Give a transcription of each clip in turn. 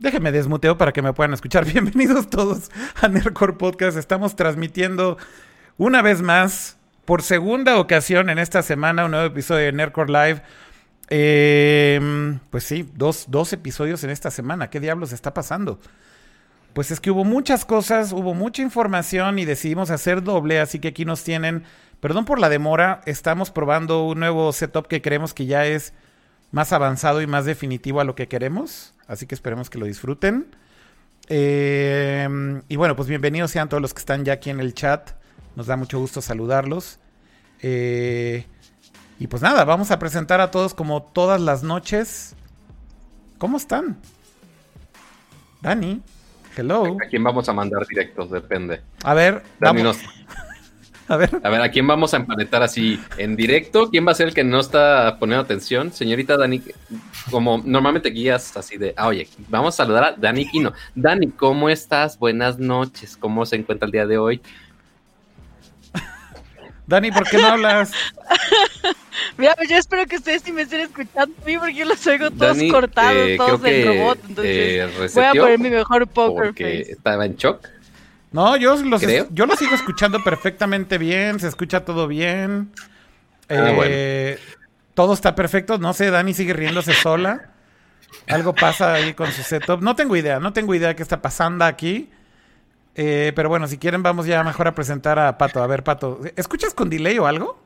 Déjenme desmuteo para que me puedan escuchar. Bienvenidos todos a Nerdcore Podcast. Estamos transmitiendo una vez más, por segunda ocasión en esta semana, un nuevo episodio de Nerdcore Live. Eh, pues sí, dos, dos episodios en esta semana. ¿Qué diablos está pasando? Pues es que hubo muchas cosas, hubo mucha información y decidimos hacer doble, así que aquí nos tienen. Perdón por la demora, estamos probando un nuevo setup que creemos que ya es más avanzado y más definitivo a lo que queremos. Así que esperemos que lo disfruten. Eh, y bueno, pues bienvenidos sean todos los que están ya aquí en el chat. Nos da mucho gusto saludarlos. Eh, y pues nada, vamos a presentar a todos como todas las noches. ¿Cómo están? Dani, hello. ¿A quién vamos a mandar directos? Depende. A ver, Dani vamos. nos- A ver. A ver, ¿a quién vamos a empanetar así en directo? ¿Quién va a ser el que no está poniendo atención? Señorita Dani, como normalmente guías así de, ah, oye, vamos a saludar a Dani Quino. Dani, ¿cómo estás? Buenas noches. ¿Cómo se encuentra el día de hoy? Dani, ¿por qué no hablas? Mira, pues yo espero que ustedes sí me estén escuchando a mí porque yo los oigo todos Dani, cortados, eh, todos que, robot. Entonces eh, voy a poner mi mejor poker porque face. estaba en shock. No, yo los, yo los sigo escuchando perfectamente bien, se escucha todo bien. Ah, Eh, Todo está perfecto, no sé, Dani sigue riéndose sola. Algo pasa ahí con su setup. No tengo idea, no tengo idea qué está pasando aquí. Eh, pero bueno, si quieren vamos ya mejor a presentar a Pato. A ver, Pato, ¿escuchas con delay o algo?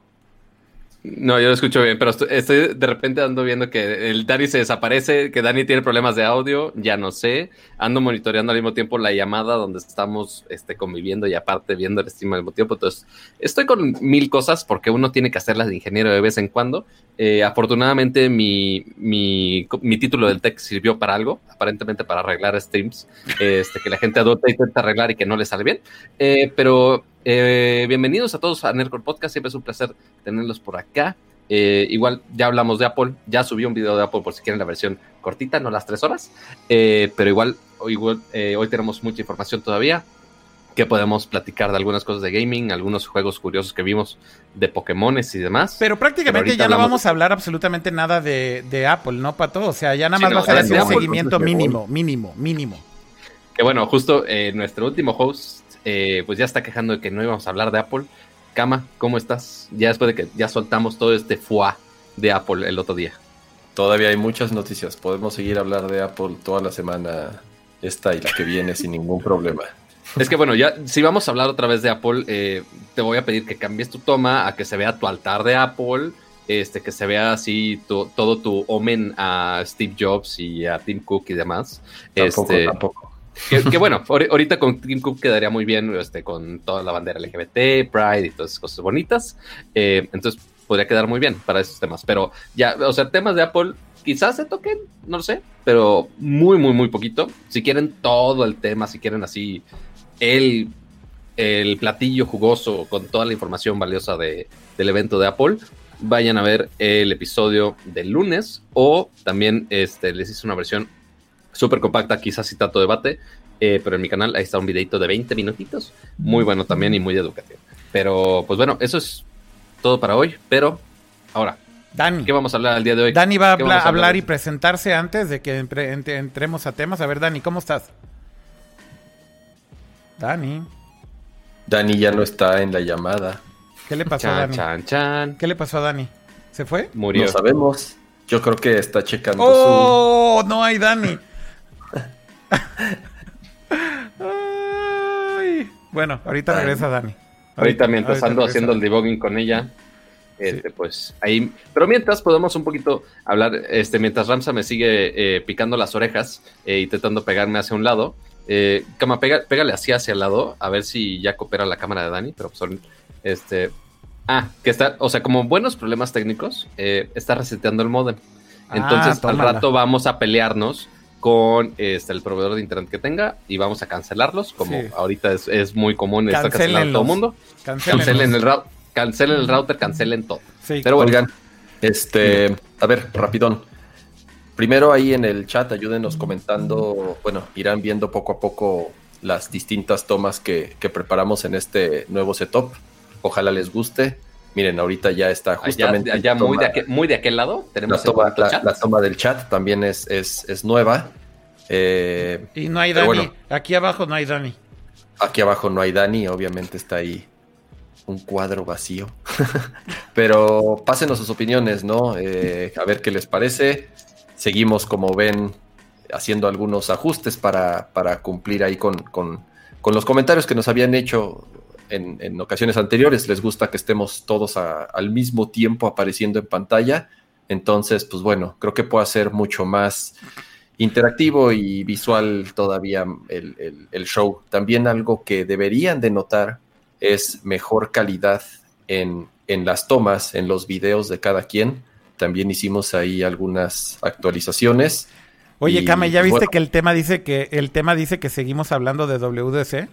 No, yo lo escucho bien, pero estoy, de repente ando viendo que el Dani se desaparece, que Dani tiene problemas de audio, ya no sé. Ando monitoreando al mismo tiempo la llamada donde estamos este, conviviendo y aparte viendo el stream al mismo tiempo. Entonces, estoy con mil cosas porque uno tiene que hacerlas de ingeniero de vez en cuando. Eh, afortunadamente, mi, mi, mi título del tech sirvió para algo, aparentemente para arreglar streams, este, que la gente adulta intenta arreglar y que no le sale bien. Eh, pero eh, bienvenidos a todos a Nerdcore Podcast, siempre es un placer tenerlos por acá. Eh, igual ya hablamos de Apple, ya subí un video de Apple por si quieren la versión cortita, no las tres horas, Eh, pero igual, igual eh, hoy tenemos mucha información todavía que podemos platicar de algunas cosas de gaming, algunos juegos curiosos que vimos de Pokémones y demás. Pero prácticamente Pero ya no vamos de- a hablar absolutamente nada de, de Apple, ¿no, Pato? O sea, ya nada Sí, más no, va a ser un Apple, seguimiento mínimo, mínimo, mínimo. Que bueno, justo eh, nuestro último host, eh, pues ya está quejando de que no íbamos a hablar de Apple. Kama, ¿cómo estás? Ya después de que ya soltamos todo este fuá de Apple el otro día. Todavía hay muchas noticias. Podemos seguir a hablar de Apple toda la semana, esta y la que viene, sin ningún problema. Es que bueno, ya si vamos a hablar otra vez de Apple, eh, te voy a pedir que cambies tu toma a que se vea tu altar de Apple, este, que se vea así tu- todo tu omen a Steve Jobs y a Tim Cook y demás. Tampoco, Este, tampoco. Que, bueno, ahori- ahorita con Tim Cook quedaría muy bien, este, con toda la bandera LGBT, Pride y todas esas cosas bonitas. Eh, entonces podría quedar muy bien para esos temas. Pero ya, o sea, temas de Apple quizás se toquen, no lo sé, pero muy, muy, muy poquito. Si quieren todo el tema, si quieren así el, el platillo jugoso con toda la información valiosa de, del evento de Apple, vayan a ver el episodio del lunes o también este, les hice una versión súper compacta, quizás sin tanto debate, eh, pero en mi canal ahí está un videito de 20 minutitos, muy bueno también y muy educativo. Pero pues bueno, eso es todo para hoy, pero ahora, Dani. ¿qué vamos a hablar el día de hoy? Dani va a ¿Qué habla- vamos a hablar y presentarse antes de que entre- entre- entremos a temas. A ver, Dani, ¿cómo estás? Dani, Dani ya no está en la llamada. ¿qué le pasó a Dani? chan, chan. ¿Qué le pasó a Dani? ¿Se fue? Murió. No sabemos. Yo creo que está checando ¡Oh! No hay Dani. Ay. Bueno, ahorita regresa Dani. Ahorita mientras ahorita ando regresa haciendo el debugging con ella, este, pues ahí. Pero mientras podemos un poquito hablar, este, mientras Ramsa me sigue eh, picando las orejas e intentando pegarme hacia un lado. Eh, Cama, pega, pégale así hacia el lado, a ver si ya coopera la cámara de Dani, pero pues este. Ah, que está, o sea, como buenos problemas técnicos, eh, está reseteando el modem. Ah, Entonces, al rato vamos a pelearnos con este, el proveedor de internet que tenga y vamos a cancelarlos, como Sí. ahorita es, es muy común estar cancelando a todo el mundo. Cancelen el, cancelen el router, cancelen todo. Sí. Pero bueno, Oigan, este, a ver, rapidón. Primero ahí en el chat ayúdenos comentando, bueno, irán viendo poco a poco las distintas tomas que, que preparamos en este nuevo setup. Ojalá les guste. Miren, ahorita ya está justamente allá la muy, de aquel, muy de aquel lado la tenemos el toma, la- chat. la toma del chat también es, es, es nueva. Eh, Y no hay Dani. bueno. Aquí abajo no hay Dani. Aquí abajo no hay Dani, obviamente está ahí un cuadro vacío. Pero pásenos sus opiniones, ¿no? Eh, a ver qué les parece. Seguimos, como ven, haciendo algunos ajustes para, para cumplir ahí con, con- con los comentarios que nos habían hecho en, en ocasiones anteriores. Les gusta que estemos todos a- al mismo tiempo apareciendo en pantalla. Entonces, pues bueno, creo que puede ser mucho más interactivo y visual todavía el, el- el show. También algo que deberían de notar es mejor calidad en, en las tomas, en los videos de cada quien. También hicimos ahí algunas actualizaciones. Oye, Y, Kame, ¿ya pues, viste bueno. que el tema dice que el tema dice que seguimos hablando de WDC?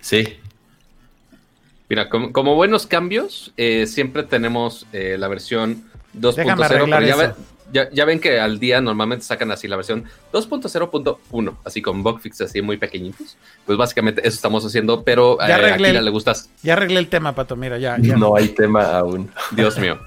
Sí, Mira, como, como buenos cambios, eh, siempre tenemos eh, la versión 2.0, Déjame pero ya, ven- ya- ya ven que al día normalmente sacan así la versión 2.0.1, así con bug fixes así muy pequeñitos. Pues básicamente eso estamos haciendo, pero Ya eh, a Kira le gusta, Ya arreglé el tema, Pato, mira, ya. ya. no hay tema aún. Dios mío.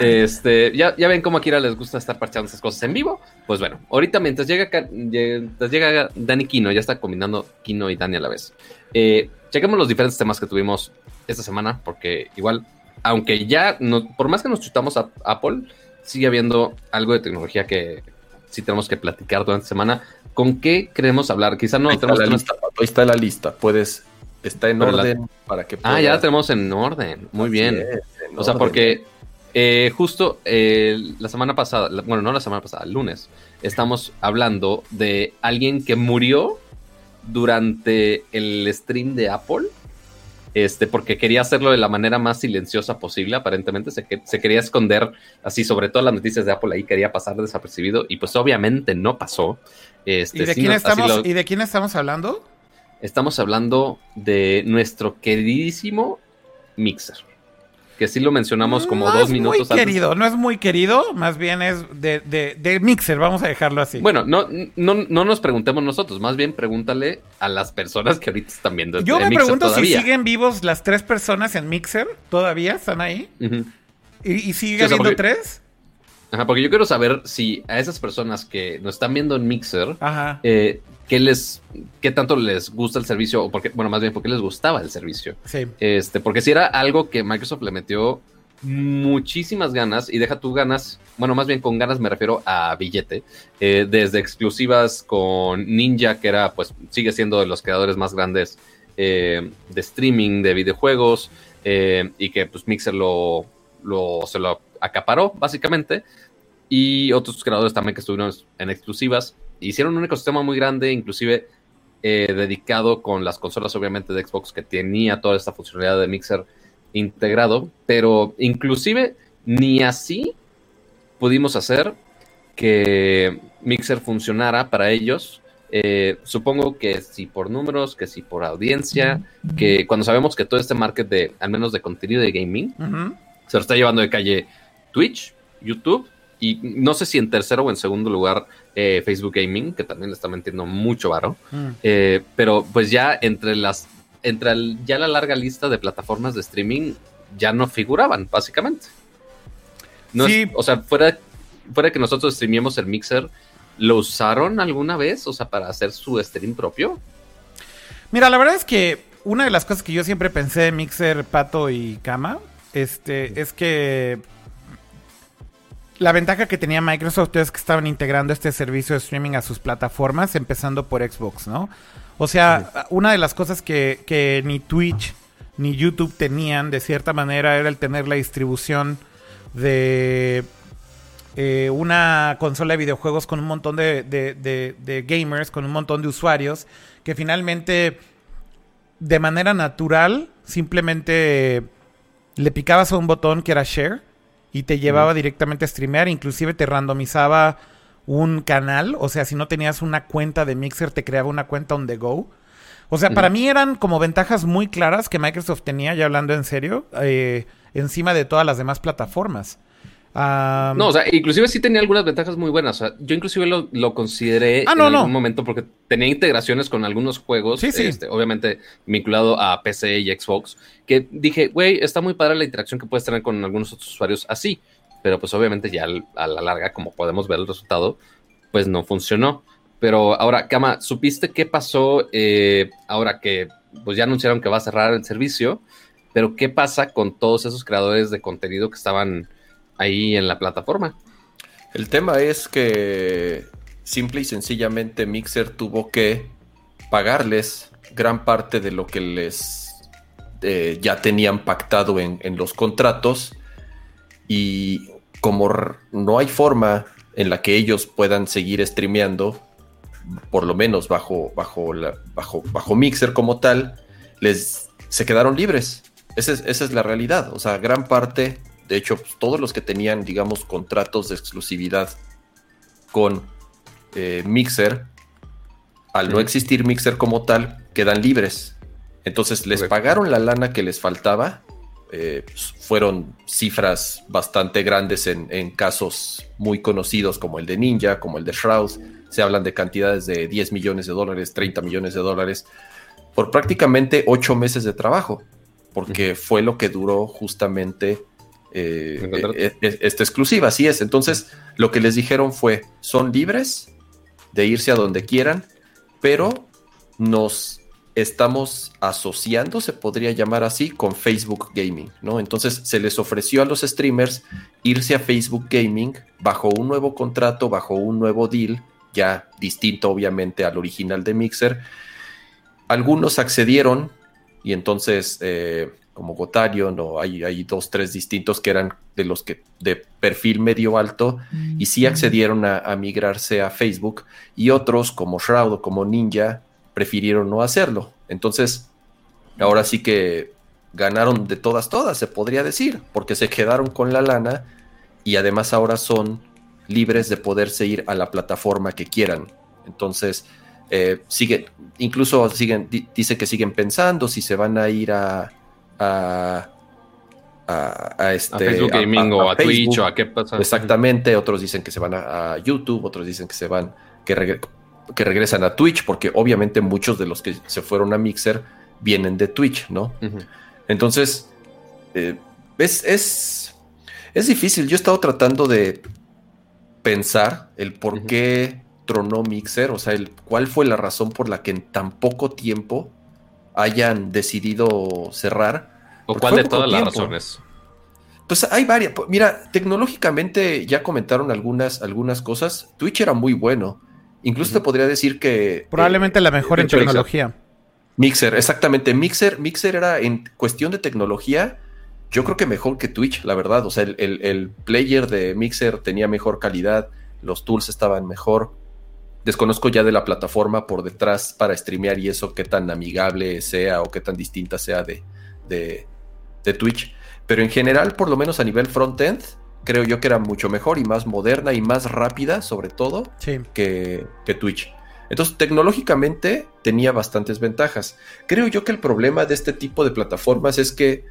Este, ya, ya ven cómo a Kira les gusta estar parchando esas cosas en vivo. Pues bueno, ahorita mientras llega- mientras llega Dani Kino, ya está combinando Kino y Dani a la vez. Eh, chequemos los diferentes temas que tuvimos esta semana, porque igual, aunque ya, no- por más que nos chutamos a Apple, sigue habiendo algo de tecnología que sí tenemos que platicar durante la semana. ¿Con qué queremos hablar? Quizá no ahí, está tenemos la temas- lista, ahí está la lista. Puedes, está en la- orden para que Ah, ya la puedas- tenemos en orden. Muy Así bien. es, O sea, porque eh, justo eh, la semana pasada, la- bueno, no la semana pasada, el lunes, estamos hablando de alguien que murió durante el stream de Apple. Este, porque quería hacerlo de la manera más silenciosa posible, aparentemente se, que- se quería esconder así, sobre todo las noticias de Apple ahí quería pasar desapercibido y pues obviamente no pasó. Este, ¿Y de, quién estamos, lo- ¿Y de quién estamos hablando? estamos hablando de nuestro queridísimo Mixer, que sí lo mencionamos como no dos es minutos muy antes. querido, no es muy querido, más bien es de, de, de Mixer, vamos a dejarlo así. Bueno, no, no, no nos preguntemos nosotros, más bien pregúntale a las personas que ahorita están viendo. Yo este me Mixer pregunto si siguen vivos las tres personas en Mixer, ¿todavía están ahí? ¿Y, y sigue Sí, o sea, habiendo porque- tres? Ajá, porque yo quiero saber si a esas personas que nos están viendo en Mixer, Ajá. eh, ¿qué les, qué tanto les gusta el servicio? O porque, bueno, más bien, ¿por qué les gustaba el servicio? Sí. Este, porque si era algo que Microsoft le metió muchísimas ganas, y deja tú ganas, bueno, más bien con ganas me refiero a billete, eh, desde exclusivas con Ninja, que era, pues, sigue siendo de los creadores más grandes eh, de streaming de videojuegos, eh, y que pues Mixer lo, lo, se lo acaparó, básicamente, y otros creadores también que estuvieron en exclusivas, hicieron un ecosistema muy grande, inclusive eh, dedicado con las consolas, obviamente, de Xbox, que tenía toda esta funcionalidad de Mixer integrado, pero inclusive ni así pudimos hacer que Mixer funcionara para ellos. Eh, supongo que si por números, que si por audiencia, que cuando sabemos que todo este market de, al menos de contenido de gaming, se lo está llevando de calle Twitch, YouTube y no sé si en tercero o en segundo lugar eh, Facebook Gaming, que también le está metiendo mucho varo. Mm. Eh, pero pues ya entre las, entre el- ya la larga lista de plataformas de streaming ya no figuraban, básicamente. No es- Sí. o sea, fuera, fuera que nosotros streamiemos el Mixer, ¿lo usaron alguna vez? O sea, para hacer su stream propio. Mira, la verdad es que una de las cosas que yo siempre pensé de Mixer, Pato y Kama, este, es que la ventaja que tenía Microsoft es que estaban integrando este servicio de streaming a sus plataformas, empezando por Xbox, ¿no? O sea, una de las cosas que, que ni Twitch ni YouTube tenían, de cierta manera, era el tener la distribución de eh, una consola de videojuegos con un montón de, de- de- de gamers, con un montón de usuarios, que finalmente, de manera natural, simplemente le picabas a un botón que era share y te llevaba directamente a streamear, inclusive te randomizaba un canal, o sea, si no tenías una cuenta de Mixer, te creaba una cuenta on the go. O sea, para mí eran como ventajas muy claras que Microsoft tenía, ya hablando en serio, eh, encima de todas las demás plataformas. Ah, No, o sea, inclusive sí tenía algunas ventajas muy buenas. O sea, yo inclusive lo, lo consideré Ah, no, en no. algún momento porque tenía integraciones con algunos juegos, Sí, sí. este, obviamente vinculado a PC y Xbox, que dije, güey, está muy padre la interacción que puedes tener con algunos otros usuarios así, pero pues obviamente ya al- a la larga, como podemos ver el resultado, pues no funcionó. Pero ahora, Kama, ¿supiste qué pasó eh, ahora que pues ya anunciaron que va a cerrar el servicio? Pero ¿qué pasa con todos esos creadores de contenido que estaban ahí en la plataforma? El tema es que simple y sencillamente Mixer tuvo que pagarles gran parte de lo que les eh, ya tenían pactado en, los contratos y como no hay forma en la que ellos puedan seguir streameando, por lo menos bajo, bajo, bajo, bajo Mixer como tal, les se quedaron libres. Esa es, esa es la realidad. O sea, gran parte, de hecho, pues, todos los que tenían, digamos, contratos de exclusividad con eh, Mixer, al no existir Mixer como tal, quedan libres. Entonces les Correcto. pagaron la lana que les faltaba. Eh, pues, fueron cifras bastante grandes en, en, casos muy conocidos como el de Ninja, como el de Shroud. Se hablan de cantidades de 10 millones de dólares, 30 millones de dólares, por prácticamente 8 meses de trabajo, porque fue lo que duró justamente eh, eh, esta exclusiva. Así es. Entonces, lo que les dijeron fue, son libres de irse a donde quieran, pero nos estamos asociando, se podría llamar así, con Facebook Gaming, ¿no? Entonces se les ofreció a los streamers irse a Facebook Gaming bajo un nuevo contrato, bajo un nuevo deal, ya distinto obviamente al original de Mixer. Algunos accedieron y entonces, eh, como Gotarion, o hay, hay dos, tres distintos que eran de los que de perfil medio alto mm. y sí accedieron a, a migrarse a Facebook y otros como Shroud o como Ninja prefirieron no hacerlo. Entonces, ahora sí que ganaron de todas, todas, se podría decir, porque se quedaron con la lana y además ahora son libres de poderse ir a la plataforma que quieran. Entonces, eh, sigue, incluso siguen, dice que siguen pensando si se van a ir a, a, a, a este, a Facebook Gaming o a, Facebook. Twitch o a qué pasa. Exactamente, otros dicen que se van a, YouTube, otros dicen que se van, que regresan que regresan a Twitch, porque obviamente muchos de los que se fueron a Mixer vienen de Twitch, ¿no? Uh -huh. Entonces, eh, es, es, es, difícil. Yo he estado tratando de pensar el por uh -huh. qué tronó Mixer, o sea, el, cuál fue la razón por la que en tan poco tiempo hayan decidido cerrar. ¿O cuál de todas tiempo. las razones? Pues hay varias. Mira, tecnológicamente ya comentaron algunas, algunas cosas. Twitch era muy bueno. Incluso uh -huh. te podría decir que. Probablemente eh, la mejor en tecnología. Mixer, exactamente. Mixer, Mixer era en cuestión de tecnología, yo creo que mejor que Twitch, la verdad. O sea, el, el, el, player de Mixer tenía mejor calidad, los tools estaban mejor. Desconozco ya de la plataforma por detrás para streamear y eso, qué tan amigable sea o qué tan distinta sea de, de, de Twitch. Pero en general, por lo menos a nivel front-end, creo yo que era mucho mejor y más moderna y más rápida, sobre todo, sí. que, que, Twitch. Entonces, tecnológicamente tenía bastantes ventajas. Creo yo que el problema de este tipo de plataformas es que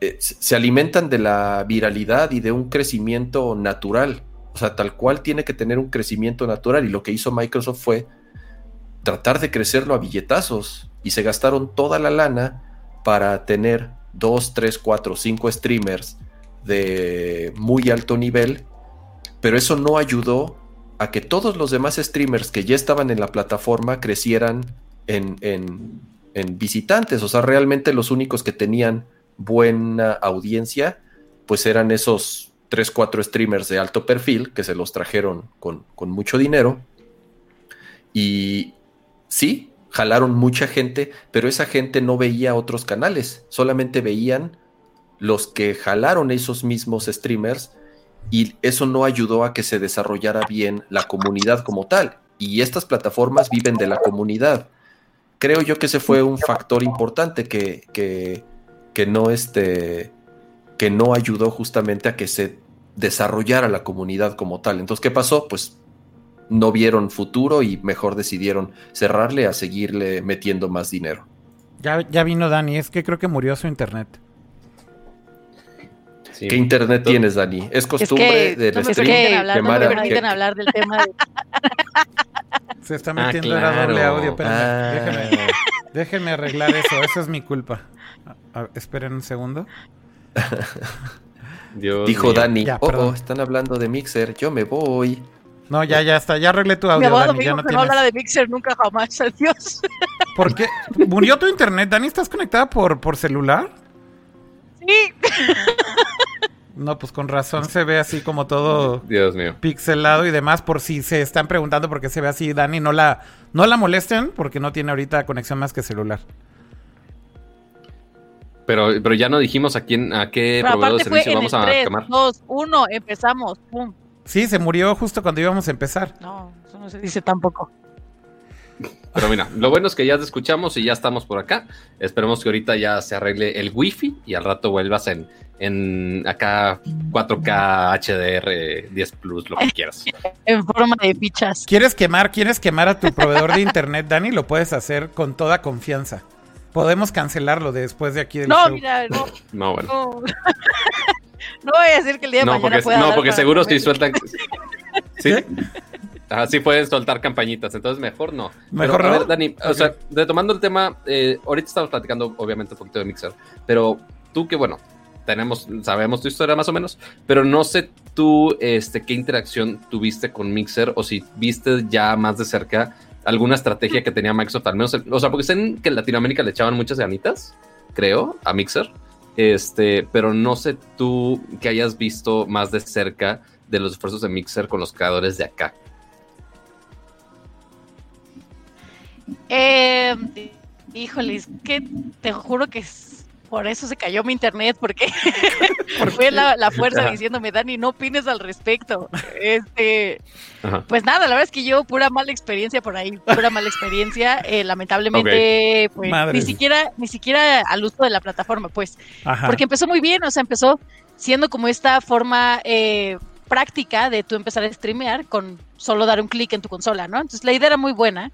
eh, se alimentan de la viralidad y de un crecimiento natural. O sea, tal cual tiene que tener un crecimiento natural. Y lo que hizo Microsoft fue tratar de crecerlo a billetazos. Y se gastaron toda la lana para tener dos, tres, cuatro, cinco streamers de muy alto nivel, pero eso no ayudó a que todos los demás streamers que ya estaban en la plataforma crecieran en, en, en visitantes. O sea, realmente los únicos que tenían buena audiencia, pues eran esos 3, 4 streamers de alto perfil que se los trajeron con, con mucho dinero. Y sí, jalaron mucha gente, pero esa gente no veía otros canales, solamente veían los que jalaron esos mismos streamers y eso no ayudó a que se desarrollara bien la comunidad como tal. Y estas plataformas viven de la comunidad. Creo yo que ese fue un factor importante que, que, que no este, que no ayudó justamente a que se desarrollara la comunidad como tal. Entonces, ¿qué pasó? Pues no vieron futuro y mejor decidieron cerrarle a seguirle metiendo más dinero. Ya, ya vino Dani, es que creo que murió su internet. Sí. ¿Qué internet tienes, Dani? ¿Es costumbre es que, del no stream que hablar, no me permiten hablar del tema de... Se está metiendo ah, claro. era doble audio. Espérenme, ah. déjenme, déjenme, arreglar eso. Eso es mi culpa. A, a, esperen un segundo. Dios Dijo mío. Dani, ya, oh, oh, están hablando de Mixer, yo me voy. No, ya, ya está. Ya arreglé tu Mi audio, abogado Dani. me Ya no que no tienes. hablara de Mixer nunca jamás. Adiós. ¿Por qué? ¿Murió tu internet, Dani? ¿Estás conectada por, por celular? Sí. No, pues con razón se ve así como todo Dios mío. pixelado y demás. Por si se están preguntando por qué se ve así, Dani, no la, no la molesten porque no tiene ahorita conexión más que celular. Pero, pero ya no dijimos a quién, a qué Pero proveedor de servicio en vamos el a 3, quemar. 2, 1, empezamos. Pum. Sí, se murió justo cuando íbamos a empezar. No, eso no se dice tampoco. Pero mira, lo bueno es que ya te escuchamos y ya estamos por acá. Esperemos que ahorita ya se arregle el wifi y al rato vuelvas en, en acá 4K HDR 10 Plus, lo que quieras. En forma de fichas. ¿Quieres quemar, quieres quemar a tu proveedor de internet, Dani? Lo puedes hacer con toda confianza. Podemos cancelarlo después de aquí del No, show. mira, no. No, bueno. No, no voy a decir que el día de No, mañana porque, pueda no, porque seguro si sueltan. Sí. Ajá, sí pueden soltar campañitas, entonces mejor no. Mejor pero, a no. ver, Dani, o sea, retomando el tema, eh, ahorita estamos platicando, obviamente, un poquito de Mixer, pero tú que, bueno, tenemos, sabemos tu historia más o menos, pero no sé tú, este, qué interacción tuviste con Mixer o si viste ya más de cerca alguna estrategia que tenía Microsoft, al menos, o sea, porque sé que en Latinoamérica le echaban muchas ganitas, creo, a Mixer, este, pero no sé tú que hayas visto más de cerca de los esfuerzos de Mixer con los creadores de acá. Eh, híjoles, que te juro que por eso se cayó mi internet, porque fue la, la fuerza Ajá. diciéndome, Dani, no opines al respecto. Este, Ajá. pues nada, la verdad es que yo pura mala experiencia por ahí, pura mala experiencia. Eh, lamentablemente, pues ni siquiera, ni siquiera al uso de la plataforma, pues. Ajá. Porque empezó muy bien, o sea, empezó siendo como esta forma eh, práctica de tú empezar a streamear con solo dar un clic en tu consola, ¿no? Entonces la idea era muy buena.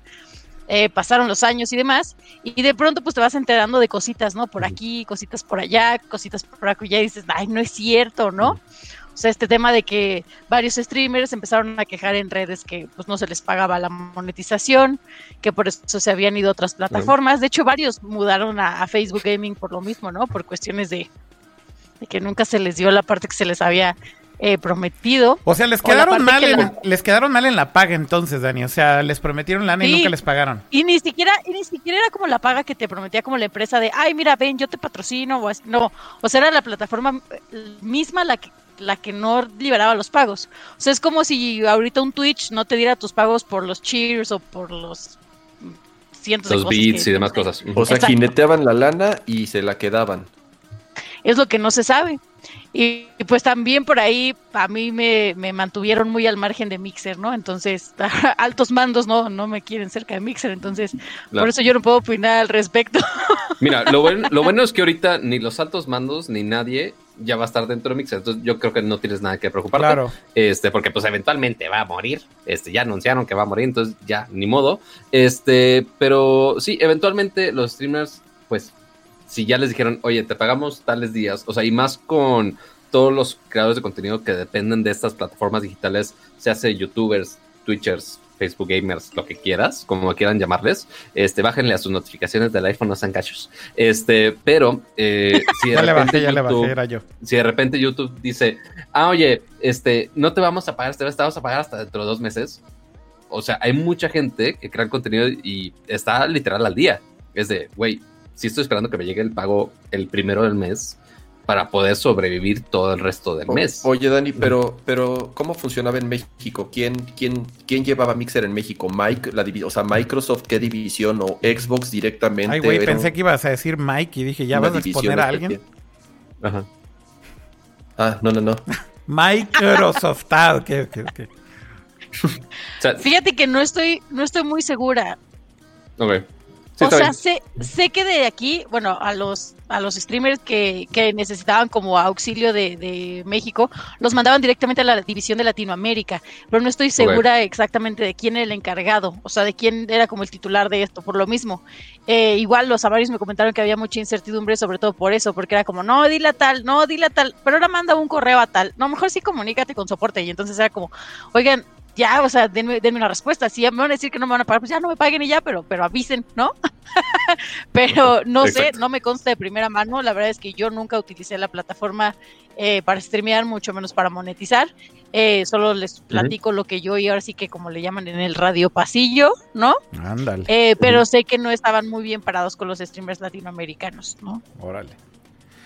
Eh, pasaron los años y demás, y de pronto pues te vas enterando de cositas, ¿no? Por aquí, cositas por allá, cositas por acá, y dices, ay, no es cierto, ¿no? O sea, este tema de que varios streamers empezaron a quejar en redes que pues no se les pagaba la monetización, que por eso se habían ido a otras plataformas. De hecho, varios mudaron a, a Facebook Gaming por lo mismo, ¿no? Por cuestiones de, de que nunca se les dio la parte que se les había eh, prometido. O sea, les quedaron mal que en, la- les quedaron mal en la paga entonces, Dani. O sea, les prometieron lana y Sí. nunca les pagaron. Y ni siquiera, y ni siquiera era como la paga que te prometía como la empresa de, ay, mira, ven, yo te patrocino, o así. no, o sea, era la plataforma eh, misma la que, la que no liberaba los pagos. O sea, es como si ahorita un Twitch no te diera tus pagos por los cheers o por los cientos Los de cosas. beats que- y demás cosas. O sea, Exacto. jineteaban la lana y se la quedaban. es lo que no se sabe. Y, y pues también por ahí a mí me, me mantuvieron muy al margen de Mixer, ¿no? Entonces, altos mandos no, no me quieren cerca de Mixer, entonces Claro. por eso yo no puedo opinar al respecto. Mira, lo, buen- lo bueno es que ahorita ni los altos mandos ni nadie ya va a estar dentro de Mixer. Entonces yo creo que no tienes nada que preocuparte. Claro. Este, porque pues eventualmente va a morir. Este, ya anunciaron que va a morir, entonces ya, ni modo. Este, pero sí, eventualmente los streamers, pues, si ya les dijeron, oye, te pagamos tales días, o sea, y más con todos los creadores de contenido que dependen de estas plataformas digitales, se hace youtubers, twitchers, Facebook gamers, lo que quieras, como quieran llamarles, este, bájenle a sus notificaciones del iPhone, no sean cachos. Este, pero eh, si de Ya le repente bajé, ya le YouTube- bajé, era yo. si de repente YouTube dice, ah, oye, este, no te vamos a pagar, te vamos a pagar hasta dentro de dos meses. O sea, hay mucha gente que crea contenido y está literal al día. Es de, güey, sí estoy esperando que me llegue el pago el primero del mes para poder sobrevivir todo el resto del O- mes. Oye, Dani, pero, pero ¿cómo funcionaba en México? ¿Quién, quién, quién llevaba Mixer en México? Mike, la o sea, Microsoft, ¿qué división? ¿O Xbox directamente? Ay, güey, pensé que ibas a decir Mike y dije, ¿ya vas a exponer a alguien? especial. Ajá. Ah, no, no, no. Microsoft. Ah, ok, ok, ok. O sea, Fíjate que no estoy, no estoy muy segura. ok. Sí, o sea, sé, sé que de aquí, bueno, a los, a los streamers que, que necesitaban como auxilio de, de México, los mandaban directamente a la división de Latinoamérica, pero no estoy segura exactamente de quién era el encargado, o sea, de quién era como el titular de esto, por lo mismo. Eh, igual los avarios me comentaron que había mucha incertidumbre, sobre todo por eso, porque era como, no, dile a tal, no, dile a tal, pero ahora manda un correo a tal, no, mejor sí comunícate con soporte, y entonces era como, oigan, ya, o sea, denme, denme una respuesta. Si ya me van a decir que no me van a pagar, pues ya no me paguen y ya, pero, pero avisen, ¿no? pero no sé, no me consta de primera mano. La verdad es que yo nunca utilicé la plataforma eh, para streamear, mucho menos para monetizar. Eh, solo les platico lo que yo y ahora sí que como le llaman en el radio pasillo, ¿no? Ándale. Eh, pero sé que no estaban muy bien parados con los streamers latinoamericanos, ¿no? Órale.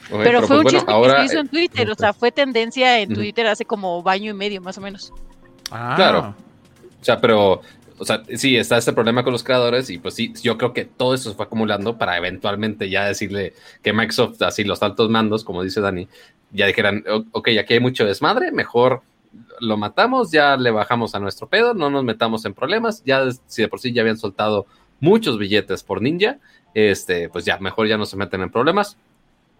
Pero fue pues, un chiste ahora, que se hizo en Twitter, o sea, fue tendencia en. Twitter hace como baño y medio, más o menos. Ah, Claro. O sea, pero, o sea, sí, está este problema con los creadores y pues sí, yo creo que todo eso se fue acumulando para eventualmente ya decirle que Microsoft, así los altos mandos, como dice Dani, ya dijeran, "O- ok, aquí hay mucho desmadre, mejor lo matamos, ya le bajamos a nuestro pedo, no nos metamos en problemas, ya si de por sí ya habían soltado muchos billetes por Ninja, este, pues ya, mejor ya no se meten en problemas.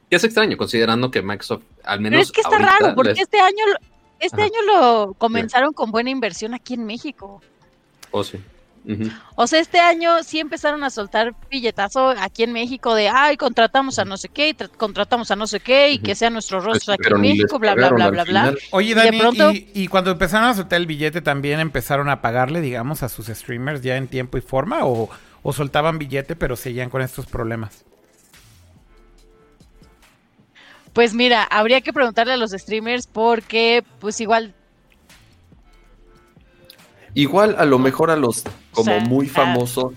Y es extraño, considerando que Microsoft, al menos. Pero es que está raro, porque les- este año, este Ajá. año lo comenzaron con buena inversión aquí en México. Oh, sí. O sea, este año sí empezaron a soltar billetazo aquí en México de, ay, contratamos a no sé qué, y tra- contratamos a no sé qué, y que Ujú. sean nuestros rostros aquí en México, bla, bla, bla, bla, bla. Oye, Dani, pronto- y, y cuando empezaron a soltar el billete también empezaron a pagarle, digamos, a sus streamers ya en tiempo y forma o, o soltaban billete pero seguían con estos problemas. Pues mira, habría que preguntarle a los streamers porque, pues igual, Igual a lo mejor a los como sea, muy ah, famosos,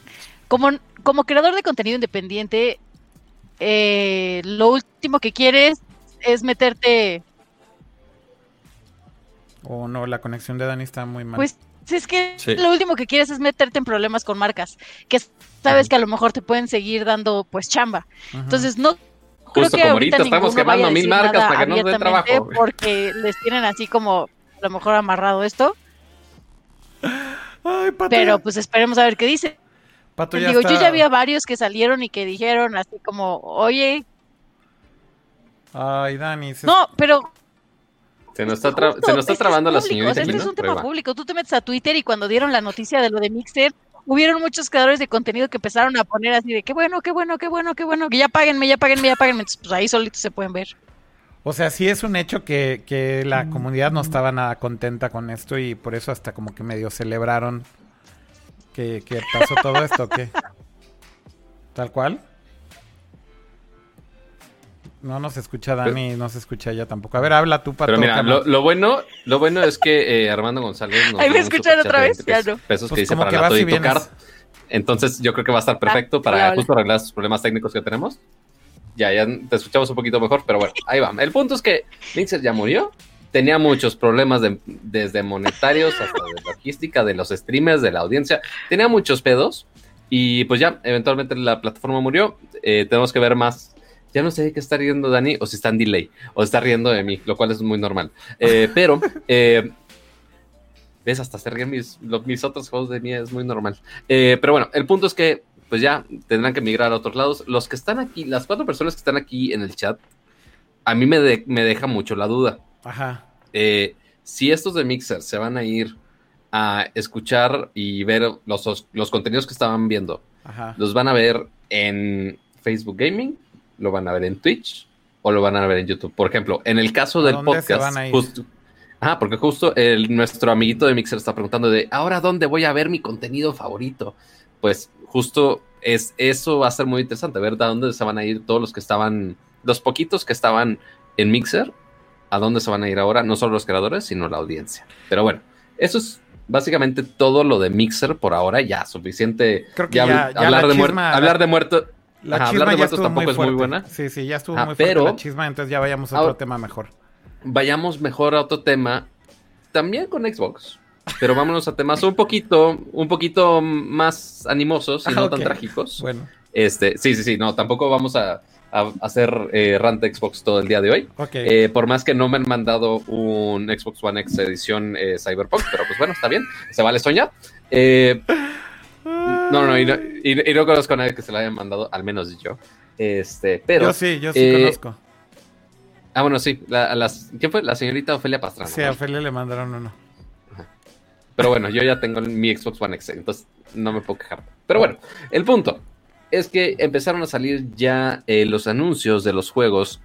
como, como creador de contenido independiente, eh, lo último que quieres es meterte, O no, la conexión de Dani está muy mal. pues es que Sí. lo último que quieres es meterte en problemas con marcas, que sabes que a lo mejor te pueden seguir dando pues chamba. Entonces no creo Justo que como ahorita ahorita estamos quemando mil marcas para que no nos den abiertamente trabajo. porque les tienen así como a lo mejor amarrado esto, Ay, Pato, pero pues esperemos a ver qué dice. Pato ya Digo, yo está- ya había varios que salieron y que dijeron así como, oye, Ay, Dani. se- no, pero Se nos está, tra- se nos está este trabando es la público, señorita. o sea, este es un tema va. público. Tú te metes a Twitter y cuando dieron la noticia de lo de Mixer, hubieron muchos creadores de contenido que empezaron a poner así de qué bueno, qué bueno, qué bueno, qué bueno, que ya páguenme, ya páguenme, ya páguenme. Entonces, pues ahí solitos se pueden ver. O sea, sí es un hecho que, que Mm. la comunidad no estaba nada contenta con esto y por eso hasta como que medio celebraron que, que pasó todo esto, ¿o ¿qué? ¿Tal cual? No nos escucha Dani, no se escucha ella tampoco. A ver, habla tú, Pato. Pero mira, lo, lo bueno, lo bueno es que eh, Armando González nos Ahí me escuchan otra vez, 20 ya no. pesos Pues que dice para que la. Card. Entonces yo creo que va a estar perfecto para hola, hola. justo arreglar sus problemas técnicos que tenemos. Ya, ya te escuchamos un poquito mejor, pero bueno, ahí va. El punto es que Mixer ya murió. Tenía muchos problemas de- desde monetarios hasta de logística, de los streamers, de la audiencia. Tenía muchos pedos. Y pues ya, eventualmente la plataforma murió. Eh, tenemos que ver más. Ya no sé de qué está riendo Dani o si está en delay o está riendo de mí, lo cual es muy normal. Eh, pero, eh, ves, hasta se ríen mis, lo- mis otros juegos de mí, es muy normal. Eh, pero bueno, el punto es que pues ya tendrán que migrar a otros lados. Los que están aquí, las cuatro personas que están aquí en el chat, a mí me, de- me deja mucho la duda. Ajá. Si estos de Mixer se van a ir a escuchar y ver los, los contenidos que estaban viendo, Ajá. los van a ver en Facebook Gaming, lo van a ver en Twitch o lo van a ver en YouTube. Por ejemplo, en el caso ¿A del podcast, justo. Ah, porque justo el, nuestro amiguito de Mixer está preguntando de ahora dónde voy a ver mi contenido favorito. Pues justo es eso va a ser muy interesante, ver de dónde se van a ir todos los que estaban, los poquitos que estaban en Mixer, a dónde se van a ir ahora, no solo los creadores, sino la audiencia. Pero bueno, eso es básicamente todo lo de Mixer por ahora, ya suficiente. Creo que ya ya- habl- ya hablar, la de chisma- hablar de muerto. La Ajá, chisma de ya estuvo tampoco muy es muy buena. Sí, sí, ya estuvo muy fuerte pero- la chisma, entonces ya vayamos a otro tema mejor. vayamos mejor a otro tema, también con Xbox, pero vámonos a temas un poquito, un poquito más animosos y Ah, no tan trágicos. Bueno, Este, sí, sí, sí, no, tampoco vamos a, a hacer eh, rant de Xbox todo el día de hoy. Eh, por más que no me han mandado un Xbox One X edición eh, Cyberpunk, pero pues bueno, está bien, se vale soñar. Eh, no, no, y no, y- y no conozco a nadie que se lo haya mandado, al menos yo. Este, pero. yo sí, yo sí eh, conozco. Ah, bueno, sí. La, las, ¿Quién fue? La señorita Ofelia Pastrana. Sí, a Ophelia le mandaron uno. Pero bueno, yo ya tengo mi Xbox One X, entonces no me puedo quejar. Pero bueno, el punto es que empezaron a salir ya eh, los anuncios de los juegos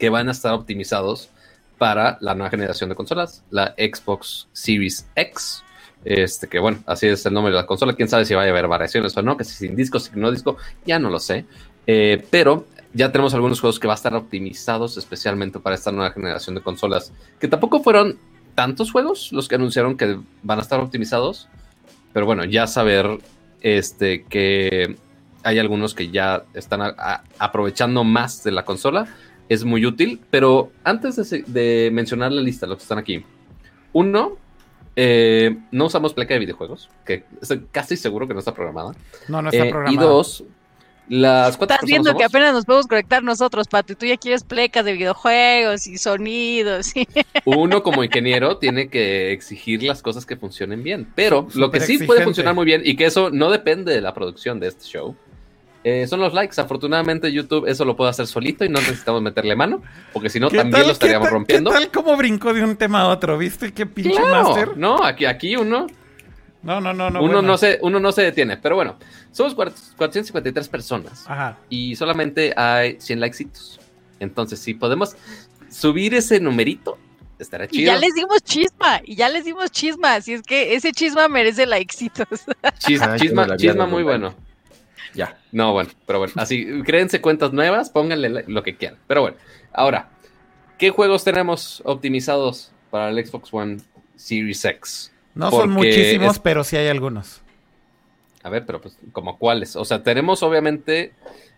que van a estar optimizados para la nueva generación de consolas, la Xbox Series X. Este, que bueno, así es el nombre de la consola. Quién sabe si vaya a haber variaciones o no, que si sin disco, si no disco, ya no lo sé. Eh, pero ya tenemos algunos juegos que van a estar optimizados especialmente para esta nueva generación de consolas, que tampoco fueron tantos juegos los que anunciaron que van a estar optimizados, pero bueno, ya saber este que hay algunos que ya están aprovechando más de la consola es muy útil, pero antes de, mencionar la lista, los que están aquí, uno, eh, no usamos placa de videojuegos, que estoy casi seguro que no está programada. No, no está eh, programada. Y dos, las cuatro Estás viendo que apenas nos podemos conectar nosotros, Pato, y tú ya quieres plecas de videojuegos y sonidos. Uno como ingeniero tiene que exigir las cosas que funcionen bien, pero lo que sí puede funcionar muy bien y que eso no depende de la producción de este show, eh, son los likes. Afortunadamente YouTube eso lo puede hacer solito y no necesitamos meterle mano, porque si no también lo estaríamos rompiendo. ¿Qué tal como brincó de un tema a otro? ¿Viste qué pinche master? No, aquí, aquí uno no, no, no, no. Uno, no se, uno no se detiene, pero bueno, somos 453 personas y solamente hay 100 likesitos. Entonces, si podemos subir ese numerito, estará chido. Y ya les dimos chisma, y ya les dimos chisma, así es que ese chisma merece likesitos. Chisma, chisma, chisma muy bueno. Ya. No, bueno, pero bueno, así, créense cuentas nuevas, pónganle lo que quieran. Pero bueno, ahora, ¿qué juegos tenemos optimizados para el Xbox One Series X? No son muchísimos, pero sí hay algunos. A ver, pero pues, ¿como cuáles? O sea, tenemos obviamente.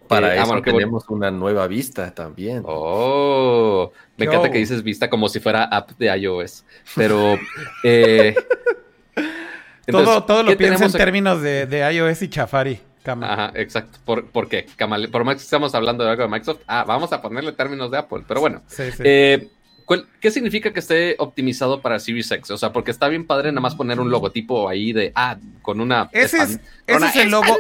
Para eh, eso ah, tenemos una nueva vista también. Oh, me encanta que dices vista como si fuera app de iOS. Pero. Eh, todo, todo lo pienso en términos de, de, iOS y Chafari. Ajá, exacto. ¿Por, ¿por qué? por más que estamos hablando de algo de Microsoft, ah, vamos a ponerle términos de Apple. Pero bueno. Sí, sí. Eh, ¿Qué significa que esté optimizado para Series X? O sea, porque está bien padre nada más poner un logotipo ahí de, ah, con una... Ese es, ese es el logo...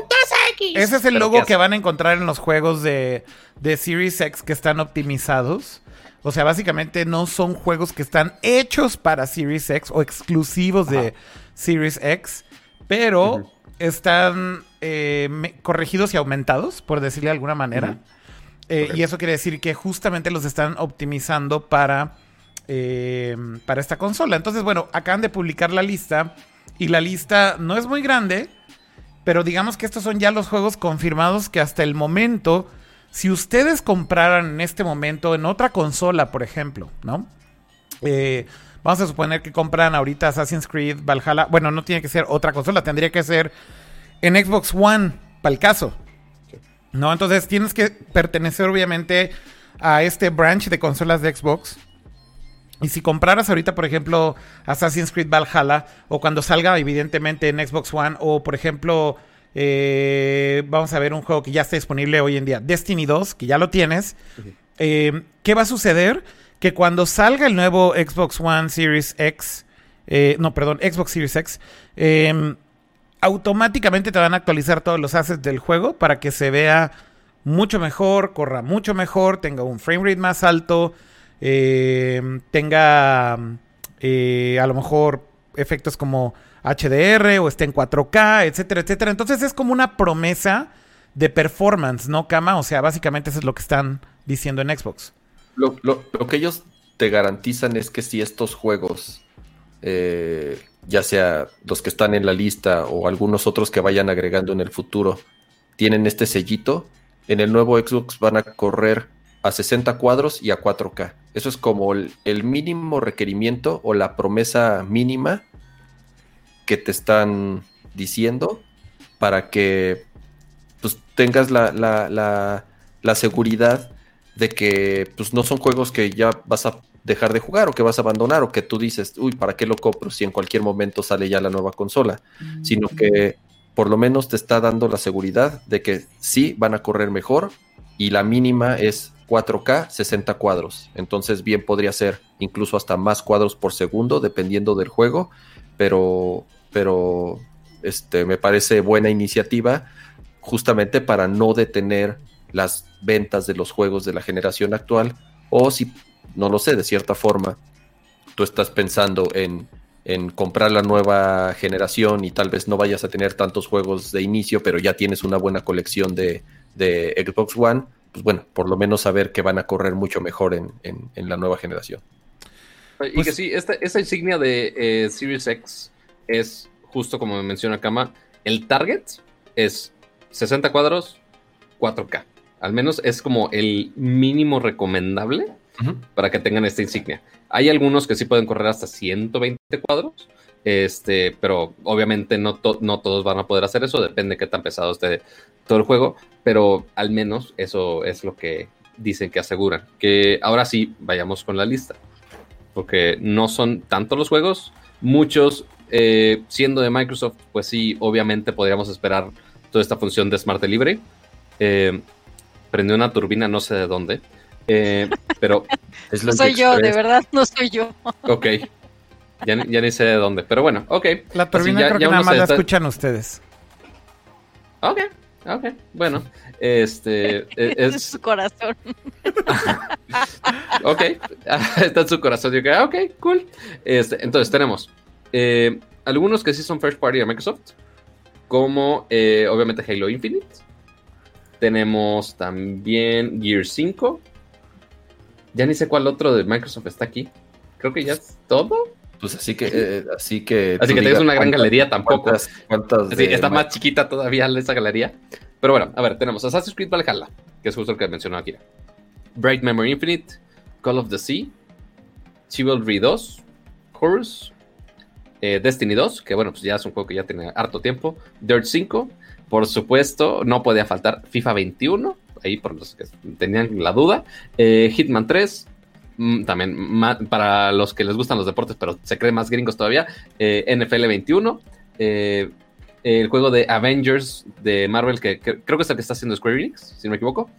Ese es el logo que van a encontrar en los juegos de, de Series X que están optimizados. O sea, básicamente no son juegos que están hechos para Series X o exclusivos de Series X, pero están eh, corregidos y aumentados, por decirle de alguna manera. Eh, y eso quiere decir que justamente los están optimizando para, eh, para esta consola. Entonces, bueno, acaban de publicar la lista. Y la lista no es muy grande. Pero digamos que estos son ya los juegos confirmados que hasta el momento, si ustedes compraran en este momento en otra consola, por ejemplo, ¿no? Eh, vamos a suponer que compran ahorita Assassin's Creed, Valhalla. Bueno, no tiene que ser otra consola, tendría que ser en Xbox One, para el caso. ¿No? Entonces tienes que pertenecer obviamente a este branch de consolas de Xbox. Y si compraras ahorita, por ejemplo, Assassin's Creed Valhalla, o cuando salga evidentemente en Xbox One, o por ejemplo, eh, vamos a ver un juego que ya está disponible hoy en día, Destiny 2, que ya lo tienes, eh, ¿qué va a suceder? Que cuando salga el nuevo Xbox One Series X, eh, no, perdón, Xbox Series X, eh, automáticamente te van a actualizar todos los assets del juego para que se vea mucho mejor, corra mucho mejor, tenga un frame rate más alto, eh, tenga eh, a lo mejor efectos como HDR o esté en 4K, etcétera, etcétera. Entonces es como una promesa de performance, ¿no, Kama? O sea, básicamente eso es lo que están diciendo en Xbox. Lo, lo que ellos te garantizan es que si estos juegos eh, ya sea los que están en la lista o algunos otros que vayan agregando en el futuro, tienen este sellito, en el nuevo Xbox van a correr a 60 cuadros y a 4K. Eso es como el, mínimo requerimiento o la promesa mínima que te están diciendo para que pues, tengas la, la, la, seguridad de que pues, no son juegos que ya vas a dejar de jugar o que vas a abandonar o que tú dices, uy, ¿para qué lo compro si en cualquier momento sale ya la nueva consola? Mm. Sino que por lo menos te está dando la seguridad de que sí van a correr mejor y la mínima es 4K 60 cuadros. Entonces bien podría ser incluso hasta más cuadros por segundo dependiendo del juego, pero pero este me parece buena iniciativa justamente para no detener las ventas de los juegos de la generación actual o si no lo sé, de cierta forma, tú estás pensando en, comprar la nueva generación y tal vez no vayas a tener tantos juegos de inicio, pero ya tienes una buena colección de, Xbox One, pues bueno, por lo menos saber que van a correr mucho mejor en, la nueva generación. Y que pues sí, esta, insignia de eh, Series X es justo como me menciona Kama, el target es 60 cuadros, 4K. Al menos es como el mínimo recomendable para que tengan esta insignia. Hay algunos que sí pueden correr hasta 120 cuadros, este, pero obviamente no, to- no todos van a poder hacer eso, depende de qué tan pesado esté todo el juego, pero al menos eso es lo que dicen que aseguran. Que ahora sí, vayamos con la lista, porque no son tantos los juegos, muchos eh, siendo de Microsoft, pues sí, obviamente podríamos esperar toda esta función de Smart Delivery. Eh, prendió una turbina, no sé de dónde. eh, pero Es No Lunch soy yo, de verdad, no soy yo. Ok. Ya, ni- ya ni sé de dónde. Pero bueno, ok. La turbina ya- creo ya que nada más la está- escuchan ustedes. Ok, ok. Bueno, este. e- Es Es, su corazón. ok. Está en su corazón. Yo que, ah, ok, cool. Este, entonces, tenemos eh, algunos que sí son first party de Microsoft. Como, eh, obviamente, Halo Infinite. Tenemos también Gear 5. Ya ni sé cuál otro de Microsoft está aquí. Creo que ya es todo. Pues así que, eh, así que. Así que digas una gran galería tampoco. cuántas- cuántas Sí, está más chiquita todavía esa galería. Pero bueno, a ver, tenemos Assassin's Creed Valhalla, que es justo el que mencionó aquí. Bright Memory Infinite, Call of the Sea, Chivalry 2, Chorus, eh, Destiny 2, que bueno, pues ya es un juego que ya tiene harto tiempo, Dirt 5, por supuesto, no podía faltar FIFA 21, ahí por los que tenían la duda, eh, Hitman 3, mm, también para los que les gustan los deportes, pero se creen más gringos todavía, eh, NFL 21, eh, el juego de Avengers de Marvel, que, que creo que es el que está haciendo Square Enix, si no me equivoco.